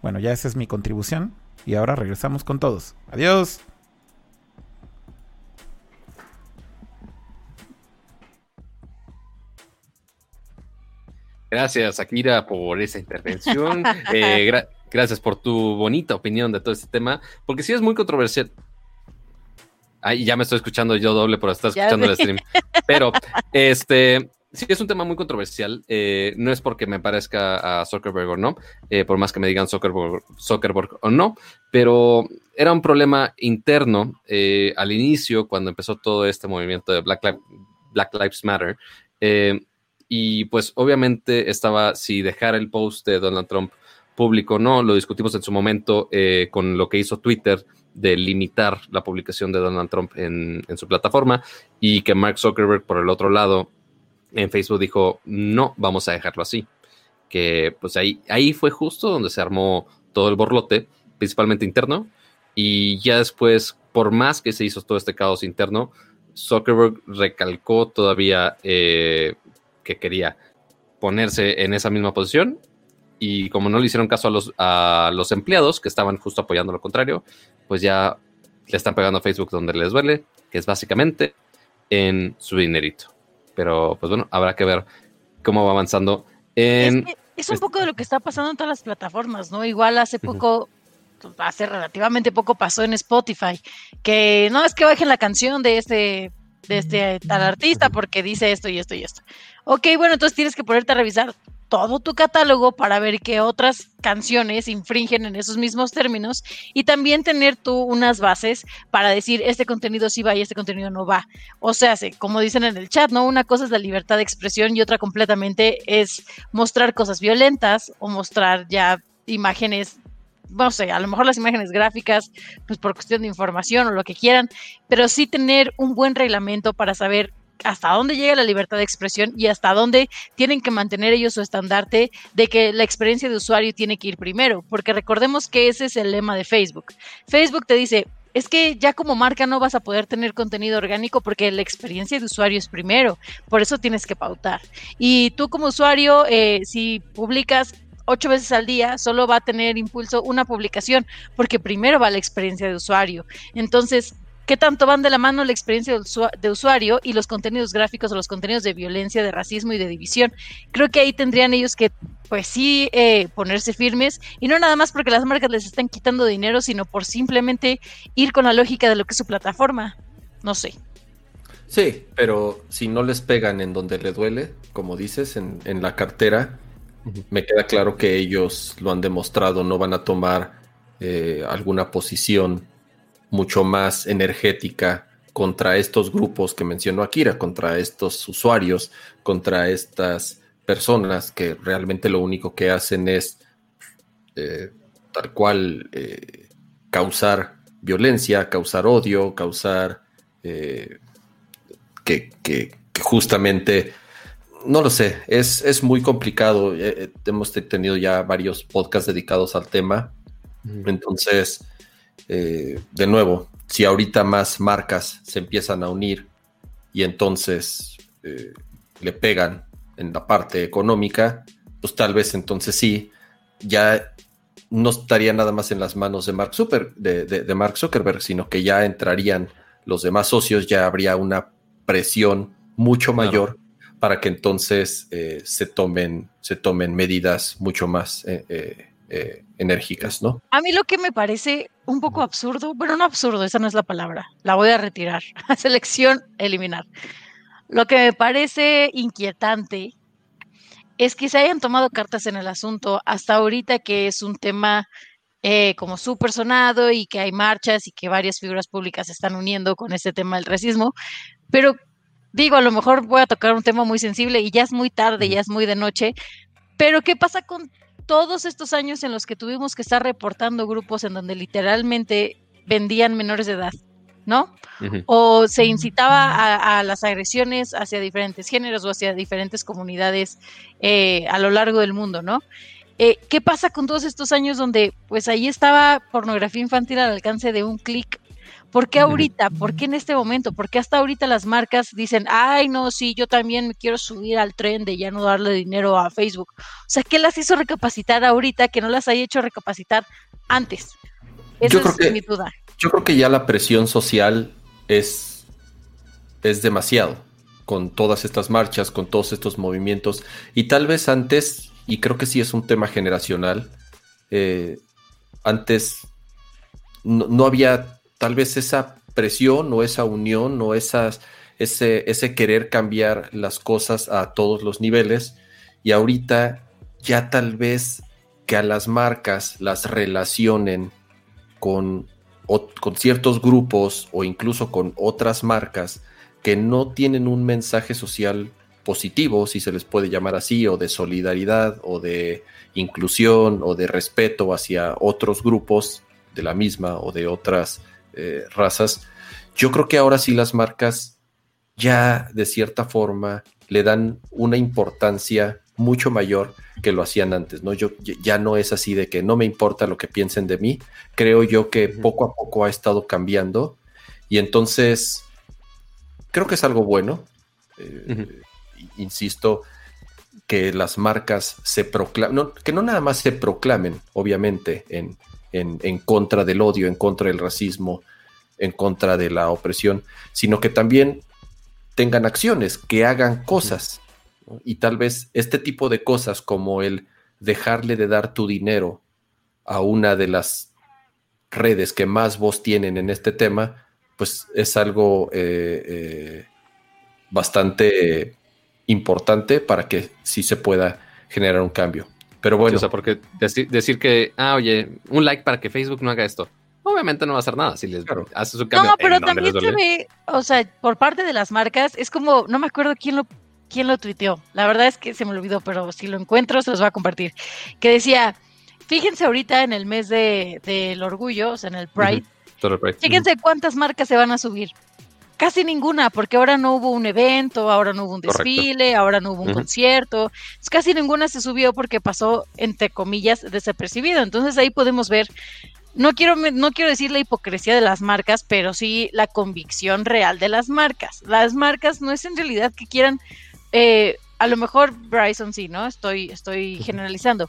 Bueno, ya esa es mi contribución. Y ahora regresamos con todos. Adiós. Gracias, Akira, por esa intervención. eh, gra gracias por tu bonita opinión de todo este tema, porque sí es muy controversial. Ay, ya me estoy escuchando yo doble por estar escuchando el stream. Pero, este, sí es un tema muy controversial. Eh, no es porque me parezca a Zuckerberg o no, eh, por más que me digan Zuckerberg, Zuckerberg o no, pero era un problema interno eh, al inicio, cuando empezó todo este movimiento de Black, Black Lives Matter. Y pues obviamente estaba si dejar el post de Donald Trump público o no, lo discutimos en su momento eh, con lo que hizo Twitter de limitar la publicación de Donald Trump en, en, su plataforma y que Mark Zuckerberg por el otro lado en Facebook dijo no, vamos a dejarlo así. Que pues ahí, ahí fue justo donde se armó todo el borlote, principalmente interno, y ya después, por más que se hizo todo este caos interno, Zuckerberg recalcó todavía eh, que quería ponerse en esa misma posición y como no le hicieron caso a los, a los empleados que estaban justo apoyando lo contrario, pues ya le están pegando a Facebook donde les duele, que es básicamente en su dinerito. Pero pues bueno, habrá que ver cómo va avanzando. En... Es, es un poco de lo que está pasando en todas las plataformas, ¿no? Igual hace poco... Uh -huh hace relativamente poco pasó en Spotify, que no es que bajen la canción de este, de este tal artista porque dice esto y esto y esto. Ok, bueno, entonces tienes que ponerte a revisar todo tu catálogo para ver qué otras canciones infringen en esos mismos términos y también tener tú unas bases para decir este contenido sí va y este contenido no va. O sea, como dicen en el chat, ¿no? Una cosa es la libertad de expresión y otra completamente es mostrar cosas violentas o mostrar ya imágenes no sé, a lo mejor las imágenes gráficas, pues por cuestión de información o lo que quieran, pero sí tener un buen reglamento para saber hasta dónde llega la libertad de expresión y hasta dónde tienen que mantener ellos su estandarte de que la experiencia de usuario tiene que ir primero, porque recordemos que ese es el lema de Facebook. Facebook te dice, es que ya como marca no vas a poder tener contenido orgánico porque la experiencia de usuario es primero, por eso tienes que pautar. Y tú como usuario, eh, si publicas ocho veces al día, solo va a tener impulso una publicación, porque primero va la experiencia de usuario. Entonces, ¿qué tanto van de la mano la experiencia de usuario y los contenidos gráficos o los contenidos de violencia, de racismo y de división? Creo que ahí tendrían ellos que, pues sí, eh, ponerse firmes y no nada más porque las marcas les están quitando dinero, sino por simplemente ir con la lógica de lo que es su plataforma. No sé. Sí, pero si no les pegan en donde le duele, como dices, en, en la cartera, me queda claro que ellos lo han demostrado, no van a tomar eh, alguna posición mucho más energética contra estos grupos que mencionó Akira, contra estos usuarios, contra estas personas que realmente lo único que hacen es eh, tal cual eh, causar violencia, causar odio, causar que, justamente no lo sé, es, es muy complicado. Eh, hemos tenido ya varios podcasts dedicados al tema. Entonces, eh, de nuevo, si ahorita más marcas se empiezan a unir y entonces eh, le pegan en la parte económica, pues tal vez entonces sí, ya no estaría nada más en las manos de Mark, Zucker- de, de- de Mark Zuckerberg, sino que ya entrarían los demás socios, ya habría una presión mucho mayor para que entonces eh, se, tomen, se tomen medidas mucho más eh, eh, enérgicas, ¿no? A mí lo que me parece un poco absurdo, bueno, no absurdo, esa no es la palabra, la voy a retirar. Selección, eliminar. Lo que me parece inquietante es que se hayan tomado cartas en el asunto hasta ahorita que es un tema eh, como súper sonado y que hay marchas y que varias figuras públicas se están uniendo con este tema del racismo, pero digo, a lo mejor voy a tocar un tema muy sensible y ya es muy tarde, ya es muy de noche, pero ¿qué pasa con todos estos años en los que tuvimos que estar reportando grupos en donde literalmente vendían menores de edad, ¿no? O se incitaba a, a las agresiones hacia diferentes géneros o hacia diferentes comunidades eh, a lo largo del mundo, ¿no? Eh, ¿Qué pasa con todos estos años donde pues ahí estaba pornografía infantil al alcance de un clic? ¿Por qué ahorita? ¿Por qué en este momento? ¿Por qué hasta ahorita las marcas dicen, ay, no, sí, yo también me quiero subir al tren de ya no darle dinero a Facebook? O sea, ¿qué las hizo recapacitar ahorita que no las haya hecho recapacitar antes? Esa Yo creo es que- mi duda. Yo creo que ya la presión social es, es demasiado con todas estas marchas, con todos estos movimientos. Y tal vez antes, y creo que sí es un tema generacional, eh, antes no, no había tal vez esa presión o esa unión o esas, ese, ese querer cambiar las cosas a todos los niveles. Y ahorita ya tal vez que a las marcas las relacionen con, con ciertos grupos o incluso con otras marcas que no tienen un mensaje social positivo, si se les puede llamar así, o de solidaridad, o de inclusión, o de respeto hacia otros grupos de la misma o de otras eh, razas. Yo creo que ahora sí las marcas ya de cierta forma le dan una importancia mucho mayor que lo hacían antes, ¿no? Yo ya- no es así de que no me importa lo que piensen de mí. Creo yo que poco a poco ha estado cambiando y entonces creo que es algo bueno. Eh. Insisto que las marcas se proclamen, que no nada más se proclamen, obviamente, en, en, en contra del odio, en contra del racismo, en contra de la opresión, sino que también tengan acciones, que hagan cosas. ¿no? Y tal vez este tipo de cosas como el dejarle de dar tu dinero a una de las redes que más voz tienen en este tema, pues es algo eh, eh, bastante importante para que sí se pueda generar un cambio. Pero Sí, bueno, o sea, porque decir, decir que, ah, oye, un like para que Facebook no haga esto. Obviamente no va a hacer nada si les Claro. haces un cambio. No, pero ¿en dónde les también se ve, o sea, por parte de las marcas, es como, no me acuerdo quién lo, quién lo tuiteó. La verdad es que se me olvidó, pero si lo encuentro se los voy a compartir. Que decía, fíjense ahorita en el mes de- del orgullo, o sea, en el Pride, Todo el proyecto. fíjense cuántas marcas se van a subir. Casi ninguna, porque ahora no hubo un evento, ahora no hubo un Correcto. desfile, ahora no hubo un concierto. Entonces, casi ninguna se subió porque pasó, entre comillas, desapercibido. Entonces ahí podemos ver, no quiero, no quiero decir la hipocresía de las marcas, pero sí la convicción real de las marcas. Las marcas no es en realidad que quieran, eh, a lo mejor Bryson sí, ¿no? Estoy, estoy generalizando.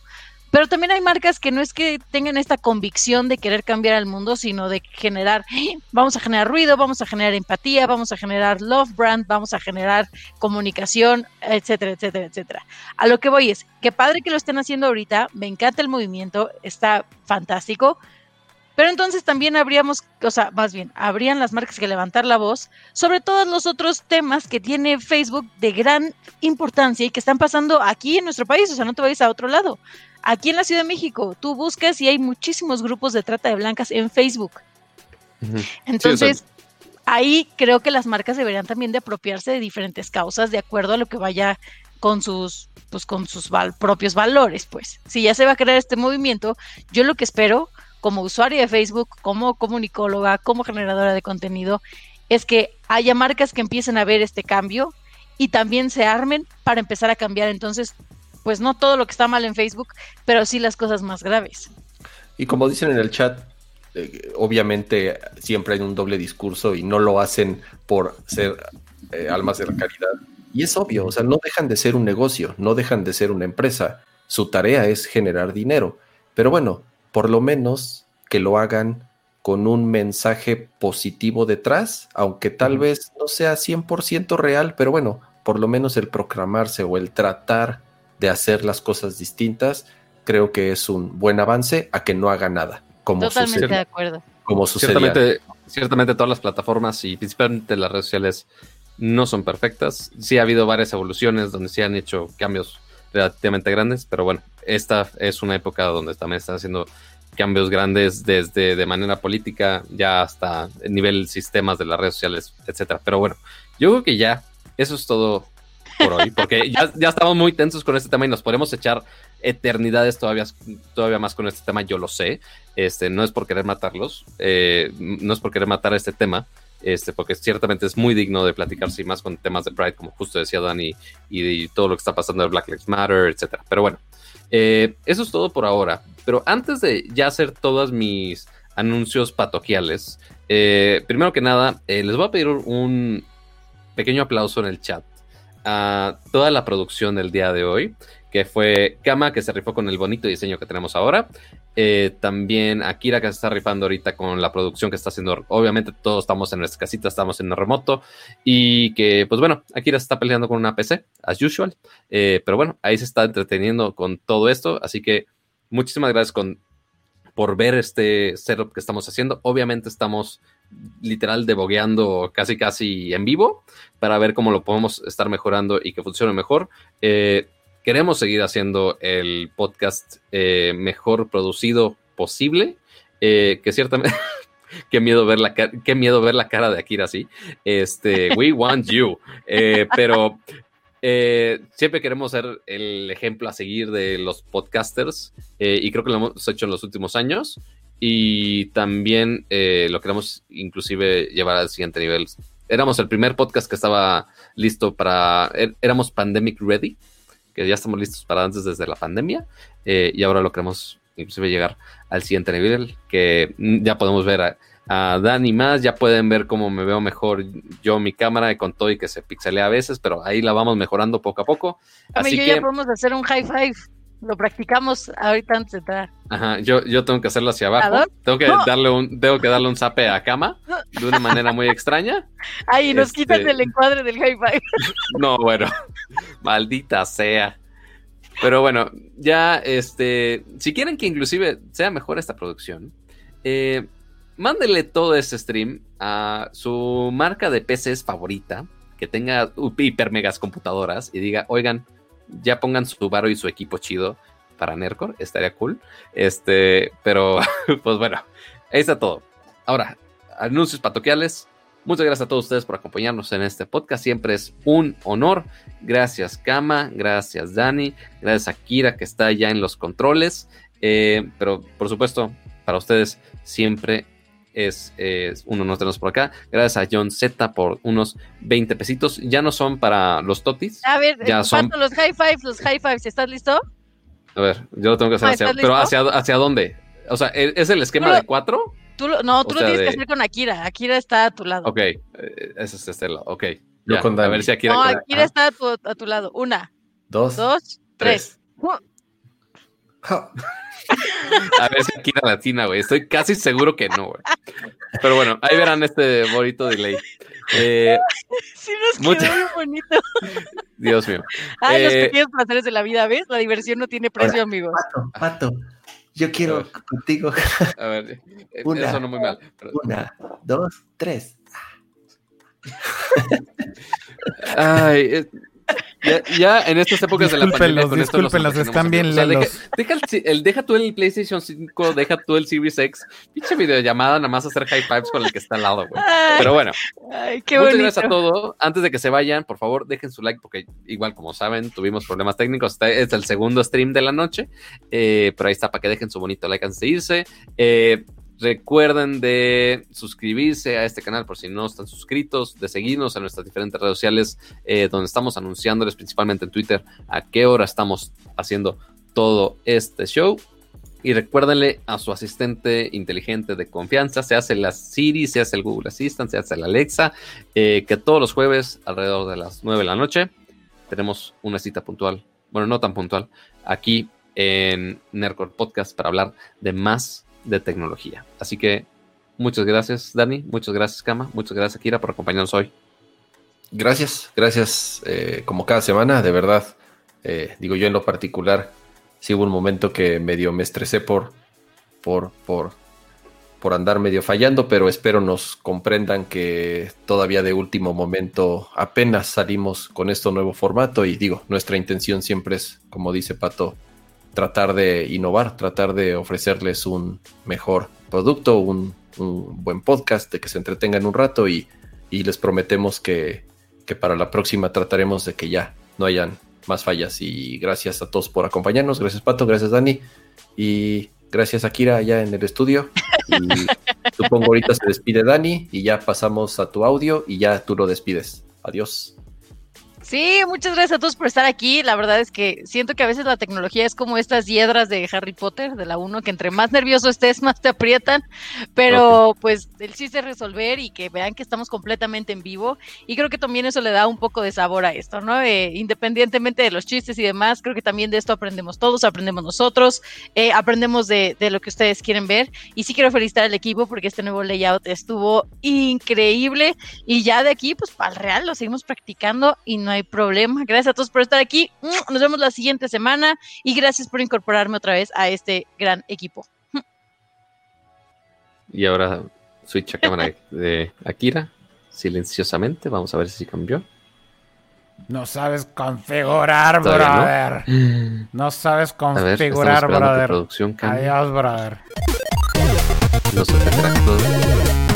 Pero también hay marcas que no es que tengan esta convicción de querer cambiar al mundo, sino de generar, "Eh, vamos a generar ruido, vamos a generar empatía, vamos a generar love brand, vamos a generar comunicación, etcétera, etcétera, etcétera. A lo que voy es, qué padre que lo estén haciendo ahorita, me encanta el movimiento, está fantástico, pero entonces también habríamos, o sea, más bien, habrían las marcas que levantar la voz sobre todos los otros temas que tiene Facebook de gran importancia y que están pasando aquí en nuestro país, o sea, no te vayas a otro lado. Aquí en la Ciudad de México, tú buscas y hay muchísimos grupos de trata de blancas en Facebook. Entonces, ahí creo que las marcas deberían también de apropiarse de diferentes causas de acuerdo a lo que vaya con sus pues con sus val- propios valores, pues. Si ya se va a crear este movimiento, yo lo que espero como usuaria de Facebook, como comunicóloga, como generadora de contenido, es que haya marcas que empiecen a ver este cambio y también se armen para empezar a cambiar entonces pues no todo lo que está mal en Facebook, pero sí las cosas más graves. Y como dicen en el chat, eh, obviamente siempre hay un doble discurso y no lo hacen por ser eh, almas de la caridad. Y es obvio, o sea, no dejan de ser un negocio, no dejan de ser una empresa. Su tarea es generar dinero. Pero bueno, por lo menos que lo hagan con un mensaje positivo detrás, aunque tal vez no sea 100% real, pero bueno, por lo menos el proclamarse o el tratar de hacer las cosas distintas, creo que es un buen avance a que no haga nada, como, Totalmente sucede- de acuerdo. como. Ciertamente, ciertamente todas las plataformas y principalmente las redes sociales no son perfectas. Sí ha habido varias evoluciones donde se han hecho cambios relativamente grandes, pero bueno, esta es una época donde también están haciendo cambios grandes desde de manera política ya hasta el nivel sistemas de las redes sociales, etcétera. Pero bueno, yo creo que ya eso es todo por hoy, porque ya, estamos muy tensos con este tema y nos podemos echar eternidades todavía, todavía más con este tema, yo lo sé. Este, no es por querer matarlos, eh, no es por querer matar este tema, este, porque ciertamente es muy digno de platicarse más con temas de Pride, como justo decía Dani, y, todo lo que está pasando de Black Lives Matter, etcétera. Pero bueno, eh, eso es todo por ahora. Pero antes de ya hacer todos mis anuncios patoquiales, eh, primero que nada, les voy a pedir un pequeño aplauso en el chat a toda la producción del día de hoy, que fue Kama, que se rifó con el bonito diseño que tenemos ahora. Eh, también Akira, que se está rifando ahorita con la producción que está haciendo. Obviamente, todos estamos en nuestra casita, estamos en remoto. Y que, pues bueno, Akira se está peleando con una PC, as usual. Eh, pero bueno, ahí se está entreteniendo con todo esto. Así que muchísimas gracias con, por ver este setup que estamos haciendo. Obviamente, estamos literal debogueando casi casi en vivo para ver cómo lo podemos estar mejorando y que funcione mejor. Eh, queremos seguir haciendo el podcast eh, mejor producido posible. Eh, que ciertamente. qué miedo ver la cara, qué miedo ver la cara de Akira así. Este, we want you. Pero siempre queremos ser el ejemplo a seguir de los podcasters y creo que lo hemos hecho en los últimos años y también eh, lo queremos inclusive llevar al siguiente nivel. Éramos el primer podcast que estaba listo para, er- éramos pandemic ready, que ya estamos listos para antes desde la pandemia eh, y ahora lo queremos inclusive llegar al siguiente nivel, que mm, ya podemos ver a, a Dani más, ya pueden ver cómo me veo mejor yo mi cámara con todo y que se pixelea a veces, pero ahí la vamos mejorando poco a poco. Así yo que ya podemos hacer un high five. Lo practicamos ahorita antes de entrar. ajá, yo, yo tengo que hacerlo hacia abajo, tengo que No. darle un, tengo que darle un zape a cama de una manera muy extraña. Ay, nos Este- quitan el encuadre del high five. No, bueno, maldita sea. Pero bueno, ya, este, si quieren que inclusive sea mejor esta producción, eh, mándenle todo este stream a su marca de PCs favorita, que tenga hiper megas computadoras y diga, oigan, ya pongan su varo y su equipo chido para Nercor, estaría cool. Este, pero, pues bueno, ahí está todo. Ahora, anuncios patoquiales. Muchas gracias a todos ustedes por acompañarnos en este podcast. Siempre es un honor. Gracias, Kama. Gracias, Dani. Gracias a Kira, que está ya en los controles. Eh, pero, por supuesto, para ustedes siempre es, es un honor tenerlos por acá. Gracias a John Z por unos 20 pesitos. Ya no son para los totis. A ver, Ya eh, son- Pato, los high fives, los high fives. ¿Estás listo? A ver, yo lo tengo que hacer Ah, hacia, ¿estás pero hacia, hacia dónde? O sea, ¿e- ¿es el esquema lo- de cuatro? Tú lo- no, tú O lo tienes de- que hacer con Akira. Akira está a tu lado. Ok, eh, ese es este lado. Ok. Yo ya, con a ver si aquí no, Akira está a tu, a tu lado. Una, Dos, dos, tres. Ja. A ver si aquí la latina, güey. Estoy casi seguro que no, güey. Pero bueno, ahí verán este bonito delay. Eh, Sí, nos quedó Mucha- muy bonito. Dios mío. Ay, los Eh, pequeños placeres de la vida, ¿ves? La diversión no tiene precio, amigos. Pato, Pato, yo quiero contigo. A ver, eh, Una. eso no muy mal. pero- Una, dos, tres. Ay, eh, ya, ya en estas épocas de la pandemia con esto emocionamos, están bien. O sea, deja, deja el, deja tú el PlayStation 5, deja tú el Series X. Pinche videollamada, nada más hacer high fives con el que está al lado, güey. Pero bueno, ay, qué muchas bonito. gracias a todos. Antes de que se vayan, por favor, dejen su like porque igual como saben, tuvimos problemas técnicos. Este es el segundo stream de la noche, eh, pero ahí está para que dejen su bonito like antes de irse. Eh, recuerden de suscribirse a este canal por si no están suscritos, de seguirnos en nuestras diferentes redes sociales eh, donde estamos anunciándoles principalmente en Twitter a qué hora estamos haciendo todo este show. Y recuérdenle a su asistente inteligente de confianza, se hace la Siri, se hace el Google Assistant, se hace la Alexa, eh, que todos los jueves alrededor de las 9 de la noche tenemos una cita puntual, bueno, no tan puntual, aquí en Nerdcore Podcast para hablar de más de tecnología. Así que muchas gracias, Dani. Muchas gracias, Kama. Muchas gracias, Kira, por acompañarnos hoy. Gracias, gracias. eh, como cada semana, de verdad. eh, digo yo en lo particular, sí hubo un momento que medio me estresé por, por, por, por andar medio fallando, pero espero nos comprendan que todavía de último momento apenas salimos con este nuevo formato y digo, nuestra intención siempre es, como dice Pato, tratar de innovar, tratar de ofrecerles un mejor producto, un, un buen podcast, de que se entretengan un rato y, y les prometemos que, que para la próxima trataremos de que ya no hayan más fallas. Y gracias a todos por acompañarnos. Gracias Pato, gracias Dani y gracias Akira allá en el estudio. Y supongo ahorita se despide Dani y ya pasamos a tu audio y ya tú lo despides. Adiós. Sí, muchas gracias a todos por estar aquí. La verdad es que siento que a veces la tecnología es como estas hiedras de Harry Potter, de la 1, que entre más nervioso estés, más te aprietan. Pero pues el chiste es resolver y que vean que estamos completamente en vivo. Y creo que también eso le da un poco de sabor a esto, ¿no? Eh, independientemente de los chistes y demás, creo que también de esto aprendemos todos, aprendemos nosotros, eh, aprendemos de, de lo que ustedes quieren ver. Y sí quiero felicitar al equipo porque este nuevo layout estuvo increíble. Y ya de aquí, pues para el real, lo seguimos practicando y no hay problema. Gracias a todos por estar aquí. Nos vemos la siguiente semana y gracias por incorporarme otra vez a este gran equipo. Y ahora switch a cámara de Akira. Silenciosamente. Vamos a ver si cambió. No sabes configurar, brother. No, sabes ver, configurar, brother. Adiós, brother. Los efectos.